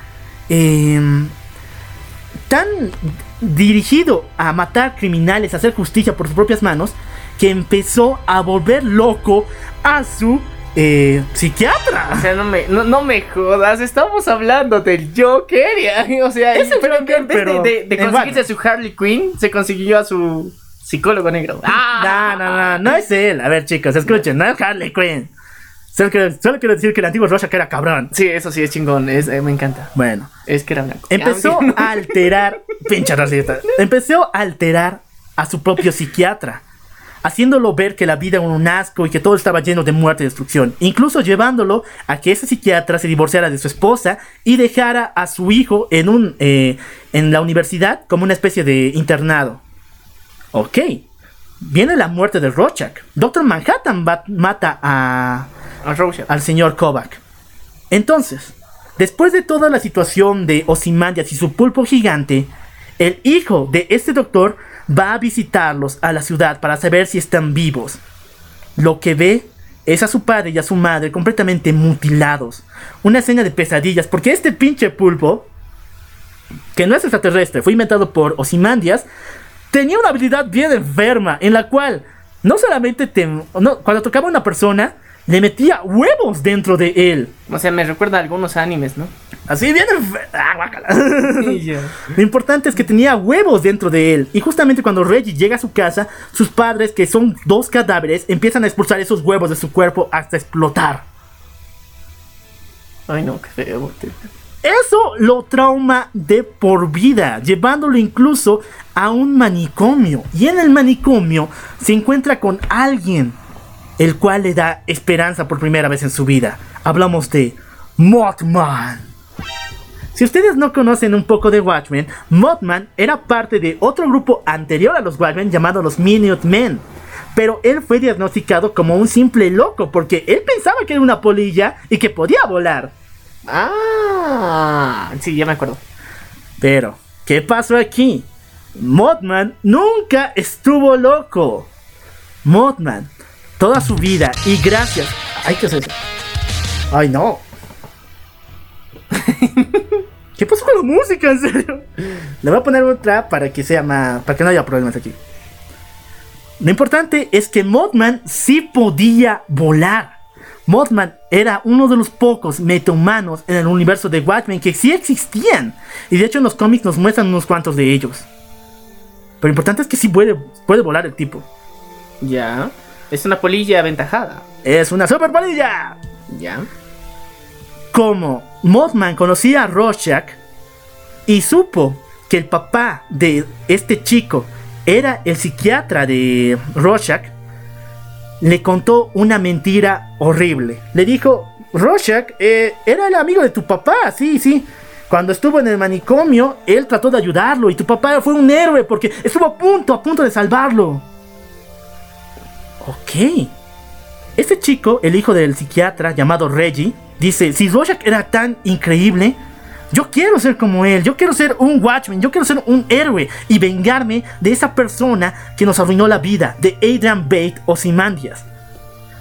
em, tan dirigido a matar criminales, a hacer justicia por sus propias manos, que empezó a volver loco a su eh, psiquiatra. O sea, no me, no, no me jodas, estamos hablando del Joker. O sea, Es el pero Joker, en vez pero de, de, de conseguirse a su Harley Quinn, se consiguió a su psicólogo negro. No, no, no, no es él. A ver, chicos, escuchen, no es Harley Quinn. Solo quiero, solo quiero decir que el antiguo Rorschach era cabrón. Sí, eso sí es chingón, es, eh, me encanta. Bueno, Es que era blanco. empezó Ah, a alterar, pinche racista, empezó a alterar a su propio psiquiatra. haciéndolo ver que la vida era un asco y que todo estaba lleno de muerte y destrucción, incluso llevándolo a que ese psiquiatra se divorciara de su esposa y dejara a su hijo en, un, eh, en la universidad como una especie de internado. Ok, viene la muerte de Rorschach. Doctor Manhattan mata a, A Rorschach. al señor Kovac. Entonces, después de toda la situación de Ozymandias y su pulpo gigante, el hijo de este doctor va a visitarlos a la ciudad para saber si están vivos. Lo que ve es a su padre y a su madre completamente mutilados. Una escena de pesadillas, porque este pinche pulpo, que no es extraterrestre, fue inventado por Ozymandias, tenía una habilidad bien enferma en la cual no solamente te, no, cuando tocaba a una persona, le metía huevos dentro de él. O sea, me recuerda a algunos animes, ¿no? Así bien ah. Lo importante es que tenía huevos dentro de él. Y justamente cuando Reggie llega a su casa, sus padres, que son dos cadáveres, empiezan a expulsar esos huevos de su cuerpo hasta explotar. Ay, no, qué feo. Eso lo trauma de por vida, llevándolo incluso a un manicomio. Y en el manicomio se encuentra con alguien, el cual le da esperanza por primera vez en su vida. Hablamos de Mothman. Si ustedes no conocen un poco de Watchmen, Mothman era parte de otro grupo anterior a los Watchmen llamado los Minutemen. Pero él fue diagnosticado como un simple loco porque él pensaba que era una polilla y que podía volar. Ah, sí, ya me acuerdo. Pero, ¿qué pasó aquí? Mothman nunca estuvo loco. Mothman, toda su vida y gracias. Ay, ¿qué es eso? Ay, no. ¿Qué pasó con la música, en serio? Le voy a poner otra para que sea más. para que no haya problemas aquí. Lo importante es que Mothman sí podía volar. Mothman era uno de los pocos metahumanos en el universo de Watchmen que sí existían. Y de hecho en los cómics nos muestran unos cuantos de ellos. Pero lo importante es que sí puede, puede volar el tipo. Ya. Es una polilla aventajada. Es una super polilla. Ya. Como Mothman conocía a Rorschach y supo que el papá de este chico era el psiquiatra de Rorschach, le contó una mentira horrible. Le dijo, Rorschach eh, era el amigo de tu papá, sí, sí. Cuando estuvo en el manicomio, él trató de ayudarlo y tu papá fue un héroe porque estuvo a punto, a punto de salvarlo. Ok. Este chico, el hijo del psiquiatra llamado Reggie, dice, si Rorschach era tan increíble, yo quiero ser como él, yo quiero ser un Watchman, yo quiero ser un héroe y vengarme de esa persona que nos arruinó la vida, de Adrian Bate o Simandias.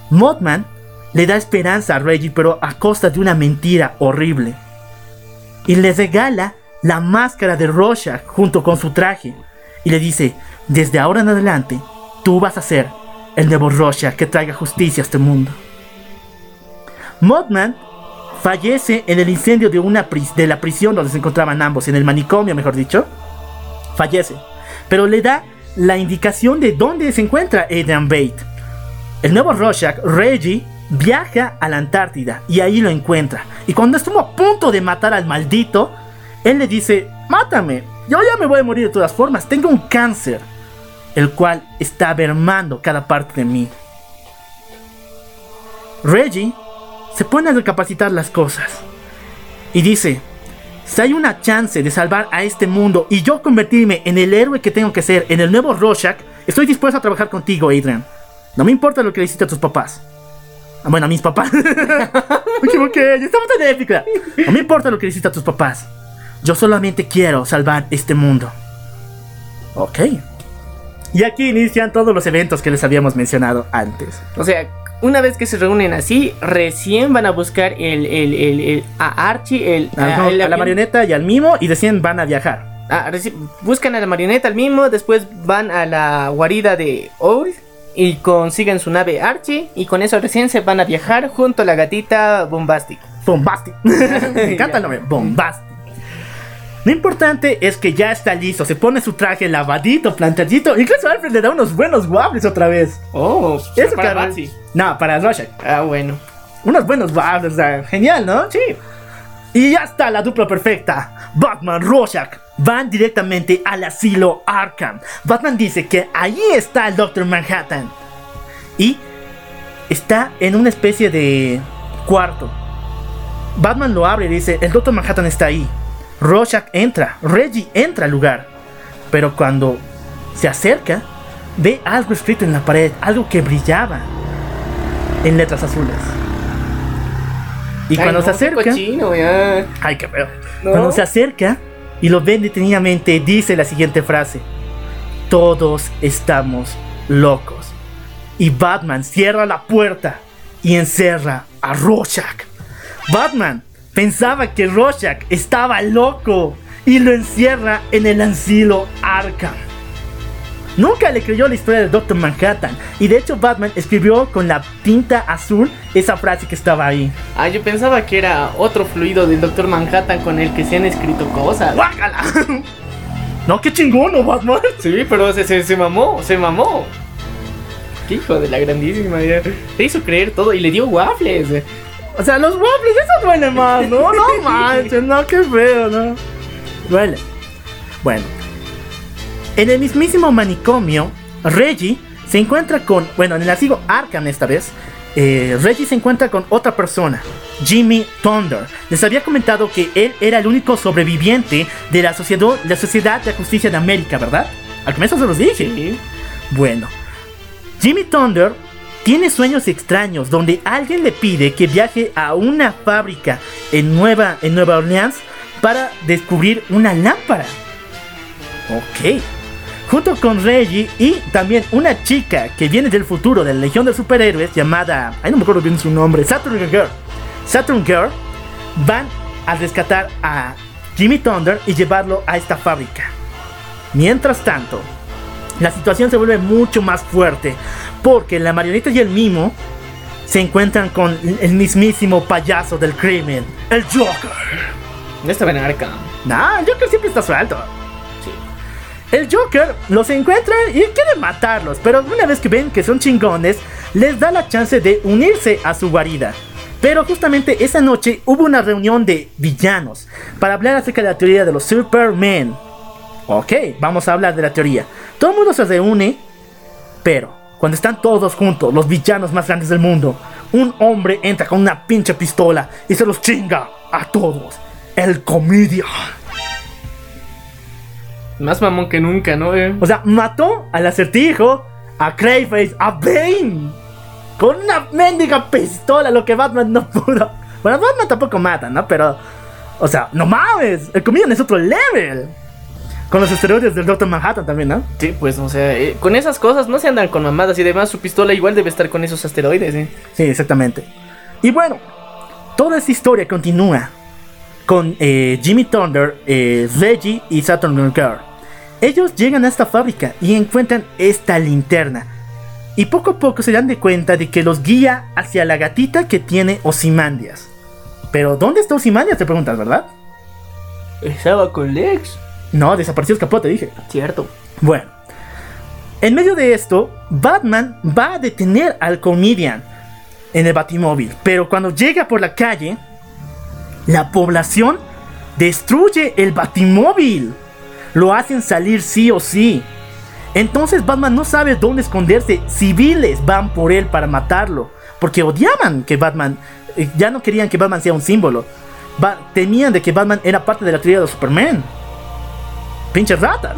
Mothman le da esperanza a Reggie, pero a costa de una mentira horrible. Y le regala la máscara de Rorschach junto con su traje. Y le dice, desde ahora en adelante, tú vas a ser el nuevo Rorschach que traiga justicia a este mundo. Mothman fallece en el incendio de, una de la prisión donde se encontraban ambos, en el manicomio, mejor dicho. Fallece. Pero le da la indicación de dónde se encuentra Adrian Bate. El nuevo Rorschach, Reggie, viaja a la Antártida y ahí lo encuentra. Y cuando estuvo a punto de matar al maldito, él le dice, mátame, yo ya me voy a morir de todas formas, tengo un cáncer, el cual está mermando cada parte de mí. Reggie se pone a recapacitar las cosas y dice, si hay una chance de salvar a este mundo y yo convertirme en el héroe que tengo que ser, en el nuevo Rorschach, estoy dispuesto a trabajar contigo, Adrian. No me importa lo que le hiciste a tus papás. Ah, Bueno, a mis papás. me equivoqué, ya estamos tan épica. No me importa lo que le hiciste a tus papás. Yo solamente quiero salvar este mundo. Ok. Y aquí inician todos los eventos que les habíamos mencionado antes. O sea, una vez que se reúnen así, recién van a buscar el, el, el, el- a Archie, el, A, la marioneta y al mimo y decían van a viajar. Ah, buscan a la marioneta al mismo, después van a la guarida de Owl y consiguen su nave Archie y con eso recién se van a viajar junto a la gatita Bombastic. Bombastic. Me encanta el nombre. Bombastic. Lo importante es que ya está listo. Se pone su traje lavadito, plantadito. Incluso Alfred le da unos buenos waffles otra vez. Oh, Eso, para. Batsy. No, para Rorschach. Ah, bueno. Unos buenos waffles. o sea, genial, ¿no? Sí. Y ya está la dupla perfecta. Batman, Rorschach. van directamente al asilo Arkham. Batman dice que allí está el Doctor Manhattan. Y está en una especie de cuarto. Batman lo abre y dice, el Doctor Manhattan está ahí. Rorschach entra, Reggie entra al lugar. Pero cuando se acerca, ve algo escrito en la pared, algo que brillaba en letras azules. Y cuando se acerca... Ay, qué feo. Cuando se acerca y lo ven detenidamente, dice la siguiente frase. Todos estamos locos. Y Batman cierra la puerta y encerra a Rorschach. Batman pensaba que Rorschach estaba loco y lo encierra en el asilo Arkham. Nunca le creyó la historia del Doctor Manhattan. Y de hecho Batman escribió con la tinta azul esa frase que estaba ahí. Ah, yo pensaba que era otro fluido del Doctor Manhattan con el que se han escrito cosas. ¡Guácala! no, qué chingón, ¿no, Batman? Sí, pero se, se, se mamó, se mamó. Qué hijo de la grandísima. Te hizo creer todo y le dio waffles. O sea, los waffles, eso duele más, ¿no? No manches, no, qué feo, ¿no? Duele. Bueno, en el mismísimo manicomio, Reggie se encuentra con, bueno, en el asilo Arkham esta vez, eh, Reggie se encuentra con otra persona, Jimmy Thunder. Les había comentado que él era el único sobreviviente de la Sociedad, la sociedad de Justicia de América, ¿verdad? Al comienzo se los dije. Bueno, Jimmy Thunder tiene sueños extraños donde alguien le pide que viaje a una fábrica en Nueva, en Nueva Orleans para descubrir una lámpara. Ok junto con Reggie y también una chica que viene del futuro de la Legión de Superhéroes llamada, ay no me acuerdo bien su nombre, Saturn Girl. Saturn Girl van a rescatar a Jimmy Thunder y llevarlo a esta fábrica. Mientras tanto, la situación se vuelve mucho más fuerte porque la marioneta y el mimo se encuentran con el mismísimo payaso del crimen, el Joker. No está en Arkham. No, el Joker siempre está suelto. El Joker los encuentra y quiere matarlos, pero una vez que ven que son chingones, les da la chance de unirse a su guarida. Pero justamente esa noche hubo una reunión de villanos para hablar acerca de la teoría de los Supermen. Ok, vamos a hablar de la teoría. Todo el mundo se reúne, pero cuando están todos juntos, los villanos más grandes del mundo, un hombre entra con una pinche pistola y se los chinga a todos. El Comedian. Más mamón que nunca, ¿no? Eh? O sea, mató al acertijo, a Crayface, a Bane. Con una mendiga pistola, lo que Batman no pudo. Bueno, Batman tampoco mata, ¿no? Pero, o sea, no mames, el comedian es otro level. Con los esteroides del Doctor Manhattan también, ¿no? Sí, pues, o sea, eh, con esas cosas no se andan con mamadas y además su pistola igual debe estar con esos asteroides, ¿eh? Sí, exactamente. Y bueno, toda esta historia continúa con eh, Jimmy Thunder, eh, Reggie y Saturn Girl. Ellos llegan a esta fábrica y encuentran esta linterna. Y poco a poco se dan de cuenta de que los guía hacia la gatita que tiene Osimandias. Pero ¿dónde está Osimandias? Te preguntas, ¿verdad? Estaba con Lex. No, desapareció, escapó, te dije. Cierto. Bueno. En medio de esto, Batman va a detener al comedian en el batimóvil. Pero cuando llega por la calle, la población destruye el batimóvil. Lo hacen salir sí o sí. Entonces Batman no sabe dónde esconderse. Civiles van por él para matarlo. Porque odiaban que Batman... Eh, ya no querían que Batman sea un símbolo. temían de que Batman era parte de la teoría de Superman. Pinches ratas.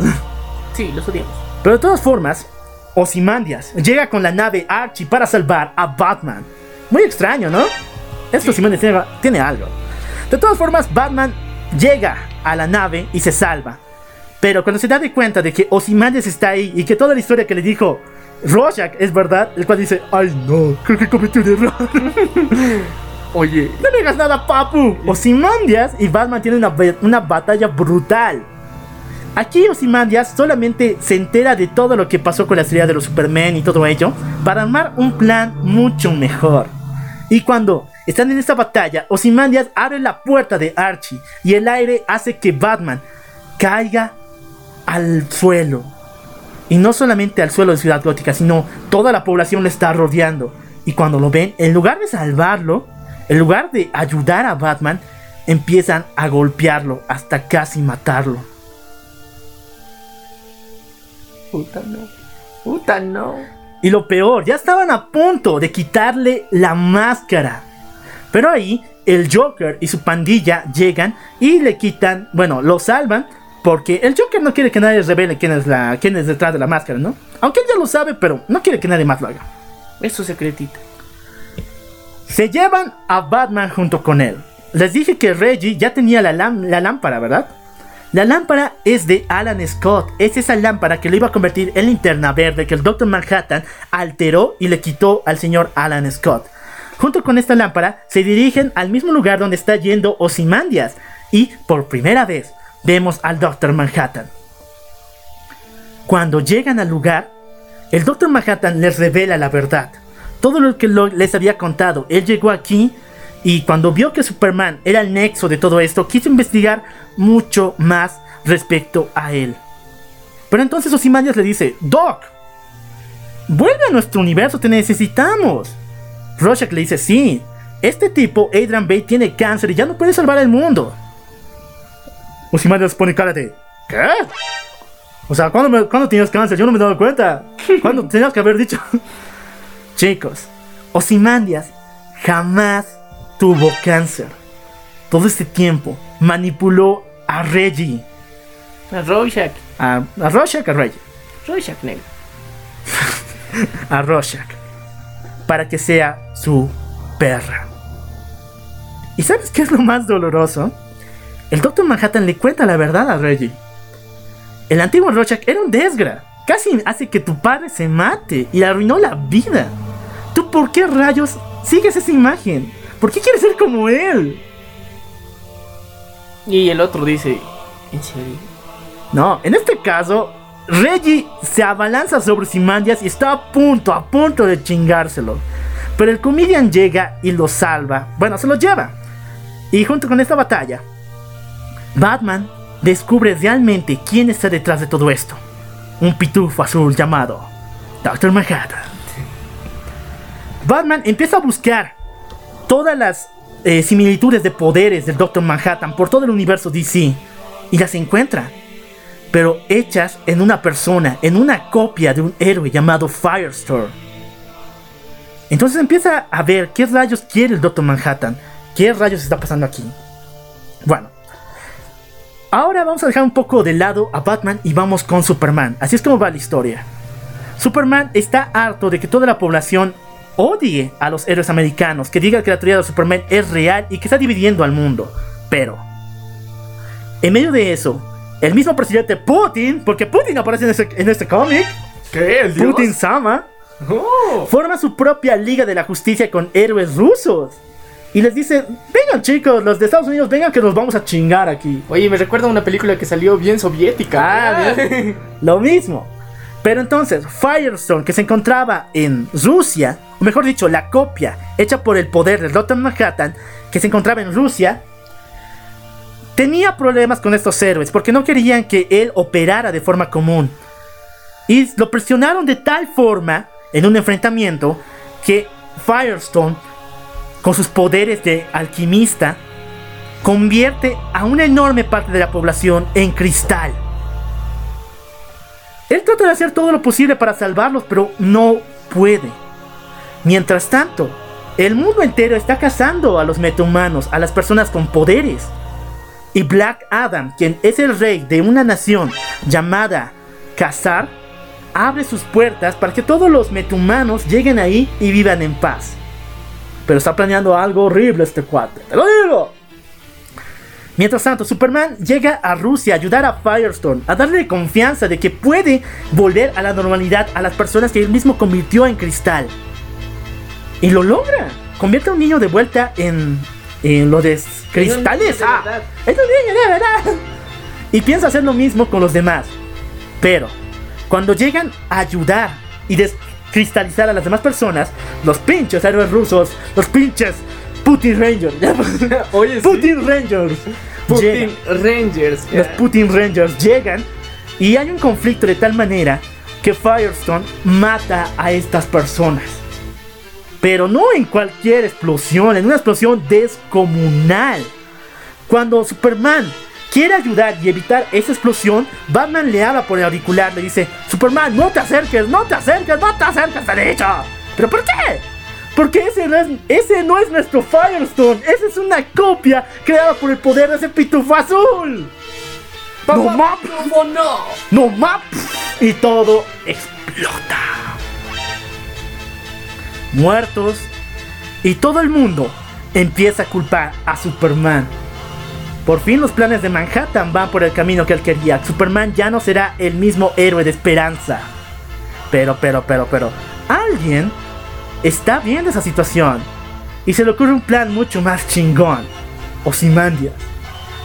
Sí, los odiamos. Pero de todas formas, Osimandias llega con la nave Archie para salvar a Batman. Muy extraño, ¿no? Esto Osimandias tiene algo. De todas formas, Batman llega a la nave y se salva. Pero cuando se da de cuenta de que Ozymandias está ahí y que toda la historia que le dijo Rorschach es verdad, el cual dice, ay no, creo que cometí un error. Oye, no le digas nada, papu. Ozymandias y Batman tienen una, una batalla brutal. Aquí Ozymandias solamente se entera de todo lo que pasó con la estrella de los Superman y todo ello para armar un plan mucho mejor. Y cuando están en esta batalla, Ozymandias abre la puerta de Archie y el aire hace que Batman caiga al suelo. Y no solamente al suelo de Ciudad Gótica, sino toda la población le está rodeando. Y cuando lo ven, en lugar de salvarlo, en lugar de ayudar a Batman, empiezan a golpearlo hasta casi matarlo. Puta no. Puta no. Y lo peor, ya estaban a punto de quitarle la máscara. Pero ahí el Joker y su pandilla llegan y le quitan, bueno, lo salvan porque el Joker no quiere que nadie revele quién es, la, quién es detrás de la máscara, ¿no? Aunque él ya lo sabe, pero no quiere que nadie más lo haga. Es su secretito. Se llevan a Batman junto con él. Les dije que Reggie ya tenía la, la lámpara, ¿verdad? La lámpara es de Alan Scott. Es esa lámpara que le iba a convertir en linterna verde que el Dr. Manhattan alteró y le quitó al señor Alan Scott. Junto con esta lámpara se dirigen al mismo lugar donde está yendo Ozymandias y por primera vez vemos al Dr. Manhattan. Cuando llegan al lugar, el Dr. Manhattan les revela la verdad. Todo lo que les había contado. Él llegó aquí y cuando vio que Superman era el nexo de todo esto, quiso investigar mucho más respecto a él. Pero entonces Ozymandias le dice, Doc, vuelve a nuestro universo, te necesitamos. Rorschach le dice, sí, este tipo, Adrian Bay, tiene cáncer y ya no puede salvar el mundo. Ozymandias pone cara de, ¿qué? O sea, ¿cuándo, tenías cáncer? Yo no me he dado cuenta. ¿Cuándo tenías que haber dicho? Chicos, Ozymandias jamás tuvo cáncer. Todo este tiempo manipuló a Reggie. A Rorschach. A, a Rorschach, a Reggie. Rorschach, negro. a Rorschach. Para que sea su perra. ¿Y sabes qué es lo más doloroso? El Doctor Manhattan le cuenta la verdad a Reggie. El antiguo Rorschach era un desgra. Casi hace que tu padre se mate y le arruinó la vida. ¿Tú por qué rayos sigues esa imagen? ¿Por qué quieres ser como él? Y el otro dice, ¿en serio? No, en este caso, Reggie se abalanza sobre Simandias y está a punto, a punto de chingárselo. Pero el comedian llega y lo salva. Bueno, se lo lleva. Y junto con esta batalla, Batman descubre realmente quién está detrás de todo esto. Un pitufo azul llamado Doctor Manhattan. Batman empieza a buscar todas las eh, similitudes de poderes del Doctor Manhattan por todo el universo DC y las encuentra, pero hechas en una persona, en una copia de un héroe llamado Firestorm. Entonces empieza a ver qué rayos quiere el Doctor Manhattan, qué rayos está pasando aquí. Bueno, ahora vamos a dejar un poco de lado a Batman y vamos con Superman. Así es como va la historia. Superman está harto de que toda la población odie a los héroes americanos, que diga que la teoría de Superman es real y que está dividiendo al mundo. Pero, en medio de eso, el mismo presidente Putin, porque Putin aparece en, este cómic, ¿Qué? Putin Sama, oh. forma su propia Liga de la Justicia con héroes rusos. Y les dice, vengan chicos, los de Estados Unidos, vengan que nos vamos a chingar aquí. Oye, me recuerda a una película que salió bien soviética. Ah, Lo mismo. Pero entonces, Firestone, que se encontraba en Rusia, o mejor dicho, la copia hecha por el poder del Dr. Manhattan, que se encontraba en Rusia, tenía problemas con estos héroes porque no querían que él operara de forma común. Y lo presionaron de tal forma en un enfrentamiento que Firestone, con sus poderes de alquimista, convierte a una enorme parte de la población en cristal. Él trata de hacer todo lo posible para salvarlos, pero no puede. Mientras tanto, el mundo entero está cazando a los metahumanos, a las personas con poderes. Y Black Adam, quien es el rey de una nación llamada Cazar, abre sus puertas para que todos los metahumanos lleguen ahí y vivan en paz. Pero está planeando algo horrible este cuate. ¡Te lo digo! Mientras tanto, Superman llega a Rusia a ayudar a Firestone, a darle confianza de que puede volver a la normalidad a las personas que él mismo convirtió en cristal. Y lo logra. Convierte a un niño de vuelta en, en lo de cristales. Ah, es un niño de verdad. Y piensa hacer lo mismo con los demás. Pero, cuando llegan a ayudar y descristalizar a las demás personas, los pinches héroes rusos, los pinches Putin Rangers. Oye, Putin Rangers. Putin Rangers. Los Putin Rangers llegan y hay un conflicto de tal manera que Firestone mata a estas personas. Pero no en cualquier explosión, en una explosión descomunal. Cuando Superman quiere ayudar y evitar esa explosión, Batman le habla por el auricular, le dice, Superman, no te acerques, no te acerques, no te acerques, dicho. ¿Pero por qué? Porque ese no, es, ese no es nuestro Firestone, esa es una copia creada por el poder de ese pitufo azul. No map, ¡No, no! no map, y todo explota. Muertos y todo el mundo empieza a culpar a Superman. Por fin los planes de Manhattan van por el camino que él quería. Superman ya no será el mismo héroe de esperanza. Pero, pero, pero, pero, alguien está viendo esa situación. Y se le ocurre un plan mucho más chingón. Ozymandias.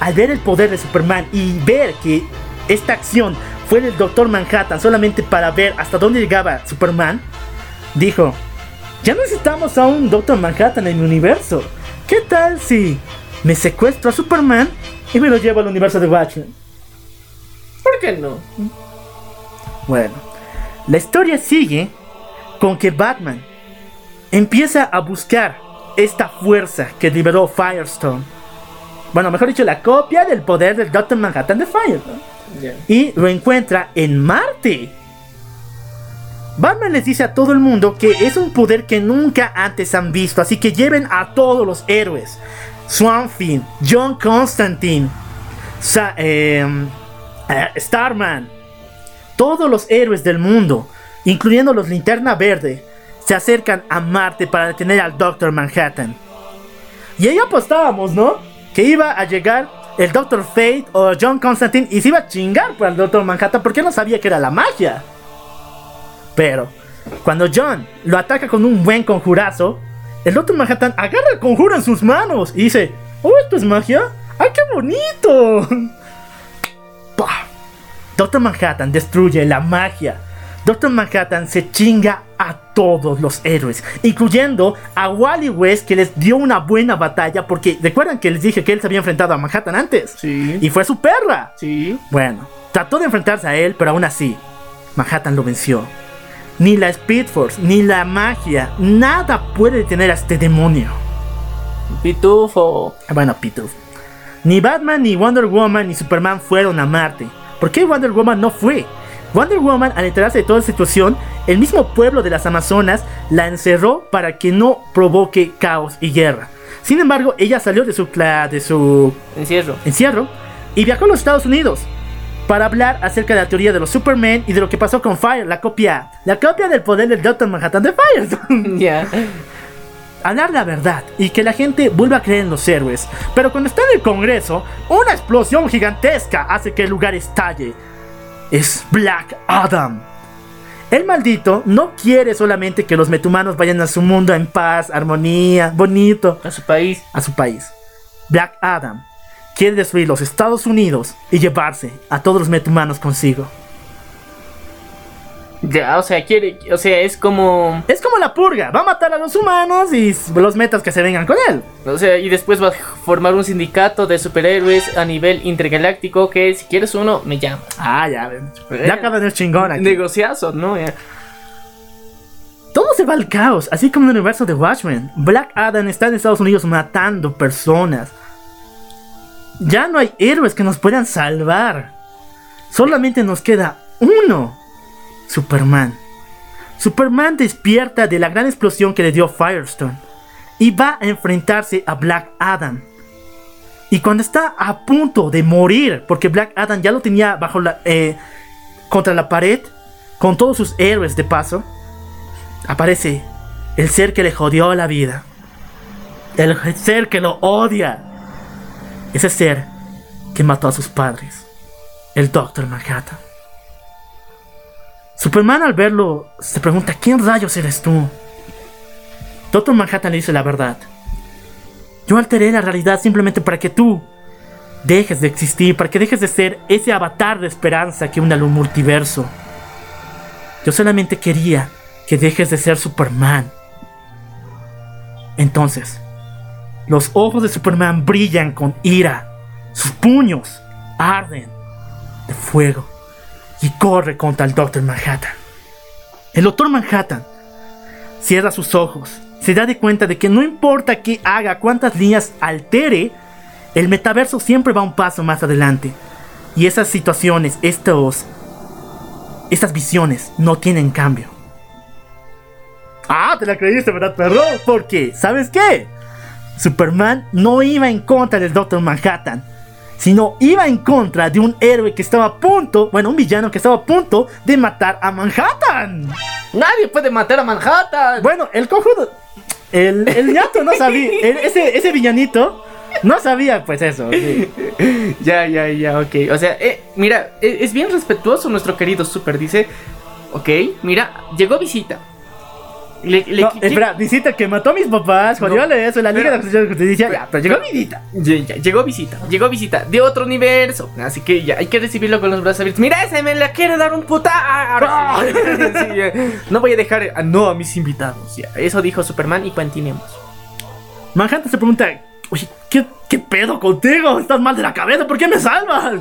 Al ver el poder de Superman y ver que esta acción fue del Doctor Manhattan solamente para ver hasta dónde llegaba Superman, dijo, ya necesitamos a un Doctor Manhattan en el universo. ¿Qué tal si me secuestro a Superman y me lo llevo al universo de Watchmen? ¿Por qué no? Bueno, la historia sigue con que Batman empieza a buscar esta fuerza que liberó Firestone. Bueno, mejor dicho, la copia del poder del Doctor Manhattan de Firestone. Y lo encuentra en Marte. Batman les dice a todo el mundo que es un poder que nunca antes han visto, así que lleven a todos los héroes. Swamp Thing, John Constantine, Sa- em, eh, Starman, todos los héroes del mundo, incluyendo los Linterna Verde, se acercan a Marte para detener al Doctor Manhattan. Y ahí apostábamos, ¿no? Que iba a llegar el Doctor Fate o John Constantine y se iba a chingar por el Doctor Manhattan porque no sabía que era la magia. Pero, cuando John lo ataca con un buen conjurazo, el Doctor Manhattan agarra el conjuro en sus manos y dice: Oh, esto es magia. ¡Ay, qué bonito! ¡Pah! Doctor Manhattan destruye la magia. Doctor Manhattan se chinga a todos los héroes, incluyendo a Wally West que les dio una buena batalla porque recuerdan que les dije que él se había enfrentado a Manhattan antes. Sí. Y fue su perra. Sí. Bueno, trató de enfrentarse a él, pero aún así, Manhattan lo venció. Ni la Speed Force, ni la magia, nada puede detener a este demonio. Pitufo. Bueno, Peter. Ni Batman, ni Wonder Woman, ni Superman fueron a Marte. ¿Por qué Wonder Woman no fue? Wonder Woman, al enterarse de toda la situación, el mismo pueblo de las Amazonas la encerró para que no provoque caos y guerra. Sin embargo, ella salió de su, cla- de su Encierro. encierro y viajó a los Estados Unidos para hablar acerca de la teoría de los Superman y de lo que pasó con Fire, la copia, la copia del poder del Doctor Manhattan de Firestone. Ya. hablar la verdad y que la gente vuelva a creer en los héroes. Pero cuando está en el Congreso, una explosión gigantesca hace que el lugar estalle. Es Black Adam. El maldito no quiere solamente que los metahumanos vayan a su mundo en paz, armonía, bonito, A su país. a su país. Black Adam quiere destruir los Estados Unidos y llevarse a todos los metahumanos consigo. Ya, o sea, quiere. O sea, es como. Es como la purga, va a matar a los humanos y los metas que se vengan con él. O sea, y después va a formar un sindicato de superhéroes a nivel intergaláctico que si quieres uno, me llama. Ah, ya. Ya acaba de ser chingón aquí. Negociazo, ¿no? Ya. Todo se va al caos, así como en el universo de Watchmen. Black Adam está en Estados Unidos matando personas. Ya no hay héroes que nos puedan salvar. Solamente nos queda uno. Superman. Superman despierta de la gran explosión que le dio Firestone y va a enfrentarse a Black Adam. Y cuando está a punto de morir, porque Black Adam ya lo tenía bajo la, eh, contra la pared, con todos sus héroes de paso, aparece el ser que le jodió la vida. El ser que lo odia. Ese ser que mató a sus padres. El Doctor Manhattan. Superman al verlo se pregunta, ¿quién rayos eres tú? Doctor Manhattan le dice la verdad. Yo alteré la realidad simplemente para que tú dejes de existir, para que dejes de ser ese avatar de esperanza que une al multiverso. Yo solamente quería que dejes de ser Superman. Entonces, los ojos de Superman brillan con ira. Sus puños arden de fuego y corre contra el Doctor Manhattan. El Doctor Manhattan cierra sus ojos, se da de cuenta de que no importa qué haga, cuántas líneas altere, el metaverso siempre va un paso más adelante. Y esas situaciones, estos, estas visiones no tienen cambio. Ah, te la creíste, ¿verdad, perro? Porque, ¿sabes qué? Superman no iba en contra del Doctor Manhattan, sino iba en contra de un héroe que estaba a punto, bueno, un villano que estaba a punto de matar a Manhattan. Nadie puede matar a Manhattan. Bueno, el cojudo, el, el ñato no sabía, el- ese, ese villanito no sabía pues eso. sí. Ya, ya, ya, ok. O sea, eh, mira, e- es bien respetuoso nuestro querido Super. Dice, ok, mira, llegó visita. Le, le- No, ¿qué- espera, visita que mató a mis papás, No, jodió eso, la Liga de la pero- Justicia de Justicia, pero- ya, pero llegó visita. Ya, ya, llegó visita, llegó visita de otro universo. Así que ya hay que recibirlo con los brazos abiertos. Mira, ese me la quiere dar un puta. ah, sí. No voy a dejar a, no a mis invitados. ya. Eso dijo Superman y continuemos. Manhattan se pregunta, oye, ¿qué, ¿qué pedo contigo? ¿Estás mal de la cabeza? ¿Por qué me salvas?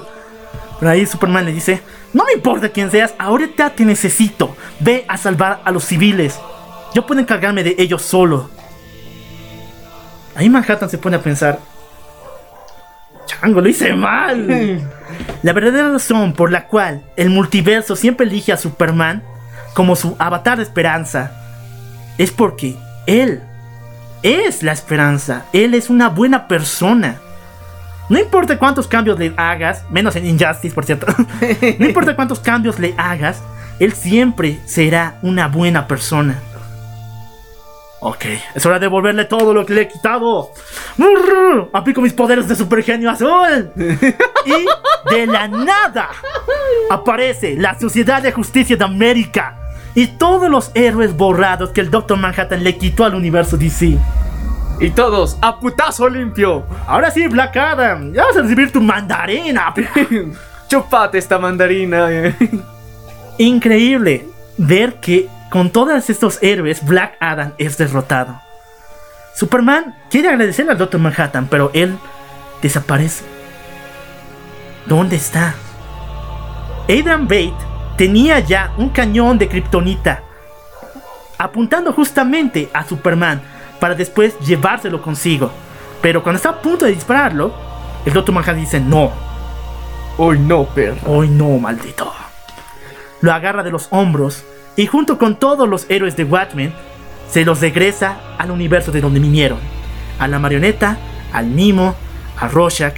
Pero ahí Superman le dice, no me importa quién seas, ahorita te necesito. Ve a salvar a los civiles. Yo puedo encargarme de ellos solo. Ahí Manhattan se pone a pensar, chango, lo hice mal. La verdadera razón por la cual el multiverso siempre elige a Superman como su avatar de esperanza es porque él es la esperanza. Él es una buena persona. No importa cuántos cambios le hagas, menos en Injustice, por cierto. no importa cuántos cambios le hagas, él siempre será una buena persona. Ok, es hora de devolverle todo lo que le he quitado. ¡Murr! Aplico mis poderes de supergenio azul. Y de la nada aparece la Sociedad de Justicia de América y todos los héroes borrados que el Doctor Manhattan le quitó al universo DC. Y todos, a putazo limpio. Ahora sí, Black Adam, ya vas a recibir tu mandarina. Chupate esta mandarina. Increíble ver que con todos estos héroes, Black Adam es derrotado. Superman quiere agradecerle al Doctor Manhattan, pero él desaparece. ¿Dónde está? Adrian Bate tenía ya un cañón de kriptonita apuntando justamente a Superman para después llevárselo consigo. Pero cuando está a punto de dispararlo, el Doctor Manhattan dice no, Hoy no, perro. Hoy no, maldito. Lo agarra de los hombros y junto con todos los héroes de Watchmen, se los regresa al universo de donde vinieron. A la marioneta, al Mimo, a Rorschach,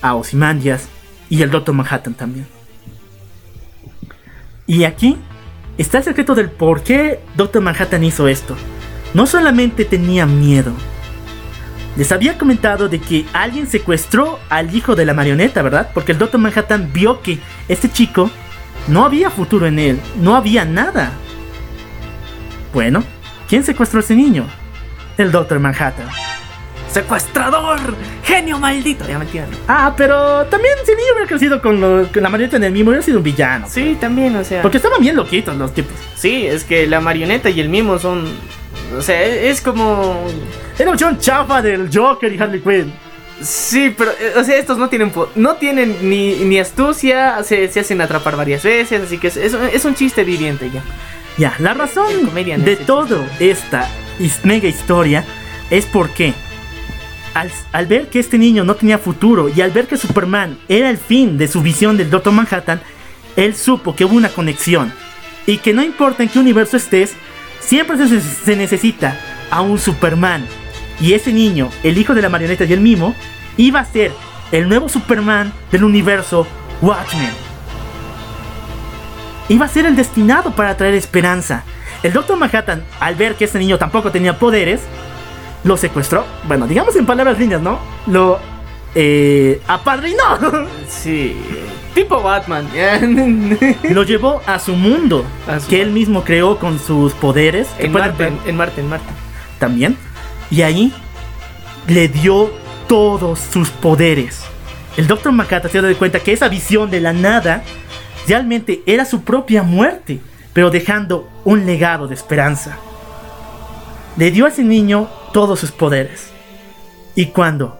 a Ozymandias y al Doctor Manhattan también. Y aquí está el secreto del por qué Doctor Manhattan hizo esto. No solamente tenía miedo. Les había comentado de que alguien secuestró al hijo de la marioneta, ¿verdad? Porque el Doctor Manhattan vio que este chico no había futuro en él, no había nada. Bueno, ¿quién secuestró a ese niño? El Doctor Manhattan. ¡Secuestrador! ¡Genio maldito! Ya me entiendo. Ah, pero también si el niño hubiera crecido con, lo- con la marioneta en el mismo, hubiera sido un villano. Sí, también, o sea. Porque estaban bien loquitos los tipos. Sí, es que la marioneta y el mimo son. O sea, es como. Era un chon chafa del Joker y Harley Quinn. Sí, pero, eh, o sea, estos no tienen no tienen ni, ni astucia, se, se hacen atrapar varias veces, así que es, es, es un chiste viviente ya. Ya, la razón de todo esta mega historia es porque al, al ver que este niño no tenía futuro y al ver que Superman era el fin de su visión del Doctor Manhattan, él supo que hubo una conexión y que no importa en qué universo estés, siempre se, se necesita a un Superman. Y ese niño, el hijo de la marioneta y el mimo, iba a ser el nuevo Superman del universo Watchmen iba a ser el destinado para traer esperanza. El Doctor Manhattan, al ver que este niño tampoco tenía poderes, lo secuestró. Bueno, digamos en palabras líneas, ¿no? Lo eh, apadrinó. Sí, tipo Batman. lo llevó a su mundo, A su que él mismo creó con sus poderes. en, Marte, en Marte, en Marte. también. Y ahí le dio todos sus poderes. El Doctor Manhattan se dio cuenta que esa visión de la nada realmente era su propia muerte, pero dejando un legado de esperanza. Le dio a ese niño todos sus poderes. Y cuando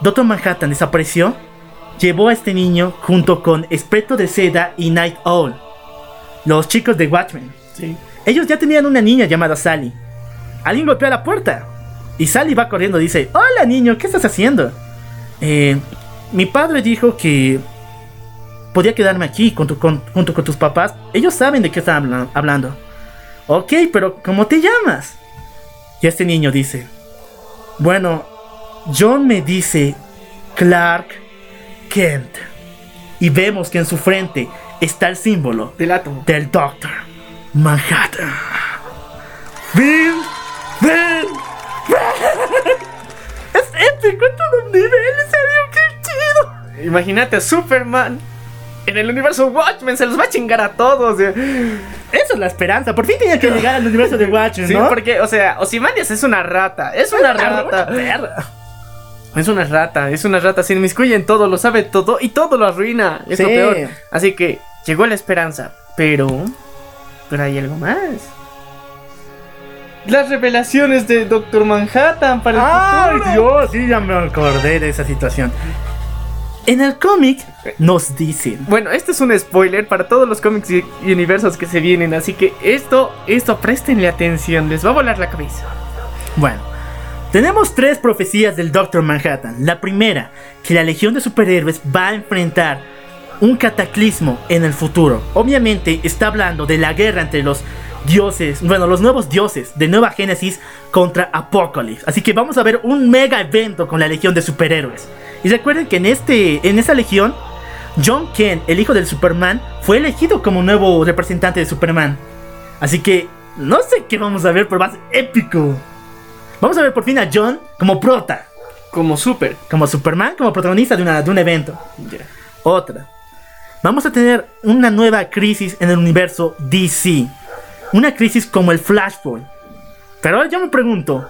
Doctor Manhattan desapareció, llevó a este niño junto con Espectro de Seda y Night Owl, los chicos de Watchmen. Sí. Ellos ya tenían una niña llamada Sally. Alguien golpea la puerta. Y Sally va corriendo y dice, Hola niño, ¿qué estás haciendo? eh, mi padre dijo que podía quedarme aquí con tu- con- junto con tus papás. Ellos saben de qué están habla- hablando. Ok, pero ¿cómo te llamas? Y este niño dice, bueno, John me dice Clark Kent. Y vemos que en su frente está el símbolo Del átomo. del Doctor Manhattan. ¡Ven! ¡Es épico en nivel! ¡En serio! ¡Qué chido! Imagínate a Superman en el universo Watchmen, se los va a chingar a todos. eh. Esa es la esperanza. Por fin tenía que llegar al universo de Watchmen, Sí, ¿no? porque, o sea, Ozymandias es una rata, es una rata. perra. Es una rata, es una rata, se inmiscuye en todo, lo sabe todo y todo lo arruina. Es lo Sí. peor. Así que llegó la esperanza, pero. Pero hay algo más. Las revelaciones de Doctor Manhattan para el ¡Ay, futuro. Dios! Sí, ya me acordé de esa situación. En el cómic nos dicen Bueno, este es un spoiler para todos los cómics y universos que se vienen, así que esto, esto, préstenle atención, les va a volar la cabeza. Bueno, tenemos tres profecías del Doctor Manhattan. La primera, que la Legión de Superhéroes va a enfrentar un cataclismo en el futuro. Obviamente está hablando de la guerra entre los dioses, bueno, los nuevos dioses de Nueva Génesis contra Apocalypse. Así que vamos a ver un mega evento con la Legión de Superhéroes. Y recuerden que en, este, en esa legión, John Kent, el hijo del Superman, fue elegido como nuevo representante de Superman. Así que no sé qué vamos a ver, pero va a ser épico. Vamos a ver por fin a John como prota, Como super. como Superman, como protagonista de, una, de un evento. Otra. Vamos a tener una nueva crisis en el universo DC. Una crisis como el Flashpoint. Pero ahora yo me pregunto,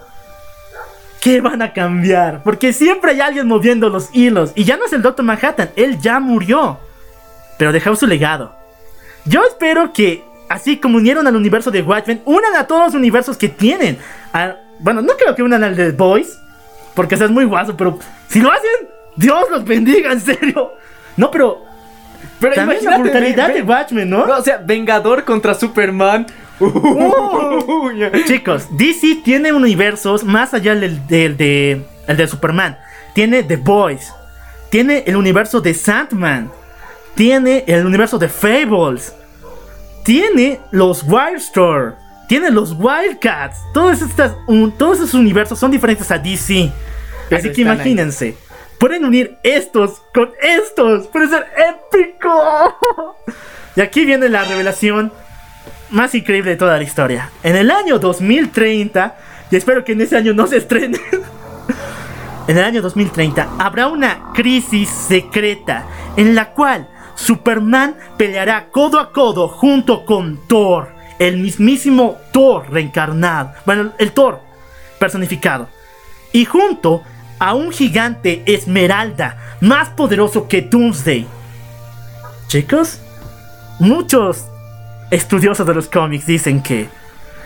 ¿qué van a cambiar? Porque siempre hay alguien moviendo los hilos. Y ya no es el Doctor Manhattan, él ya murió. Pero dejó su legado. Yo espero que, así como unieron al universo de Watchmen, unan a todos los universos que tienen. A- bueno, no creo que unan al de The Boys, porque eso es muy guaso, pero si lo hacen, Dios los bendiga, en serio. No, pero Pero también la brutalidad de Watchmen, ¿no? No, o sea, Vengador contra Superman. Chicos, DC tiene universos más allá del, del, de, el de Superman. Tiene The Boys. Tiene el universo de Sandman. Tiene el universo de Fables. Tiene los Wildstorm. Tiene los Wildcats. Todos, estas, un- todos esos universos son diferentes a DC. Pero Así que ahí. imagínense. Pueden unir estos con estos. Puede ser épico. Y aquí viene la revelación más increíble de toda la historia. En el año 2030, y espero que en ese año no se estrene. en el año 2030 habrá una crisis secreta en la cual Superman peleará codo a codo junto con Thor, el mismísimo Thor reencarnado. Bueno, el Thor personificado. Y junto a un gigante esmeralda más poderoso que Doomsday. Chicos, muchos estudiosos de los cómics dicen que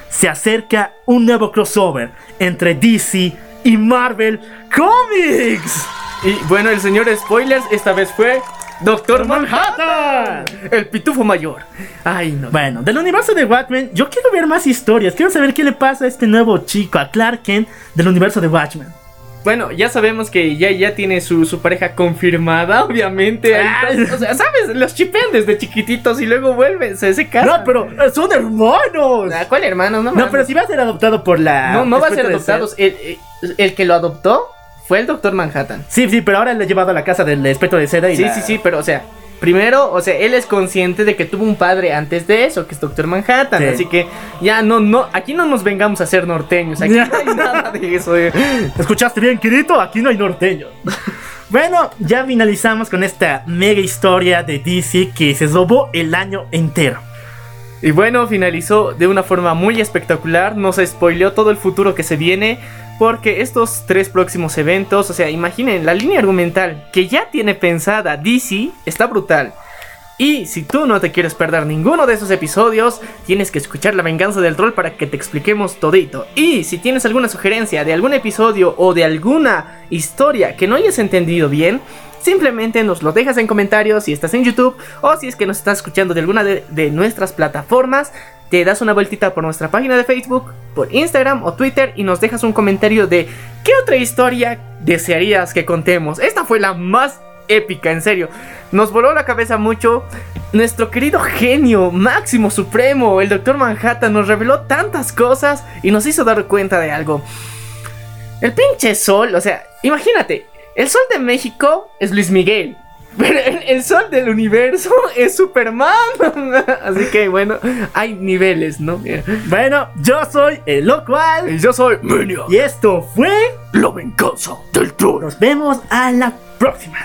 se acerca un nuevo crossover entre DC y Marvel Comics. Y bueno, el señor Spoilers esta vez fue Doctor Manhattan. El pitufo mayor. Ay, no. Bueno, del universo de Watchmen, yo quiero ver más historias. Quiero saber qué le pasa a este nuevo chico, a Clark Kent, del universo de Watchmen. Bueno, ya sabemos que ya, ya tiene su, su pareja confirmada, obviamente. Ah. O sea, ¿sabes? Los chipean desde chiquititos y luego vuelven, se, se casan. No, pero eh, son hermanos. Ah, ¿Cuál hermano? No, No, pero si va a ser adoptado por la. No, no va a ser adoptado. El, el- el que lo adoptó fue el Doctor Manhattan. Sí, sí, pero ahora le he llevado a la casa del espectro de seda y Sí, la- sí, sí, pero o sea, primero, o sea, él es consciente de que tuvo un padre antes de eso, que es Doctor Manhattan. Sí. Así que ya no, no, aquí no nos vengamos a ser norteños, aquí no hay nada de eso. eh. ¿Escuchaste bien, Kirito? Aquí no hay norteño. bueno, ya finalizamos con esta mega historia de DC que se robó el año entero. Y bueno, finalizó de una forma muy espectacular, nos spoileó todo el futuro que se viene, porque estos tres próximos eventos, o sea, imaginen, la línea argumental que ya tiene pensada DC está brutal. Y si tú no te quieres perder ninguno de esos episodios, tienes que escuchar La Venganza del Troll para que te expliquemos todito. Y si tienes alguna sugerencia de algún episodio o de alguna historia que no hayas entendido bien, simplemente nos lo dejas en comentarios si estás en YouTube o si es que nos estás escuchando de alguna de, nuestras plataformas. Te das una vueltita por nuestra página de Facebook, por Instagram o Twitter y nos dejas un comentario de qué otra historia desearías que contemos. Esta fue la más épica, en serio. Nos voló la cabeza mucho. Nuestro querido genio, máximo supremo, el Doctor Manhattan, nos reveló tantas cosas y nos hizo dar cuenta de algo. El pinche sol, o sea, imagínate, el sol de México es Luis Miguel. Pero el, el sol del universo es Superman. Así que bueno, hay niveles, ¿no? Bueno, yo soy el local. Y yo soy Y esto fue. La venganza del troll. Nos vemos a la próxima.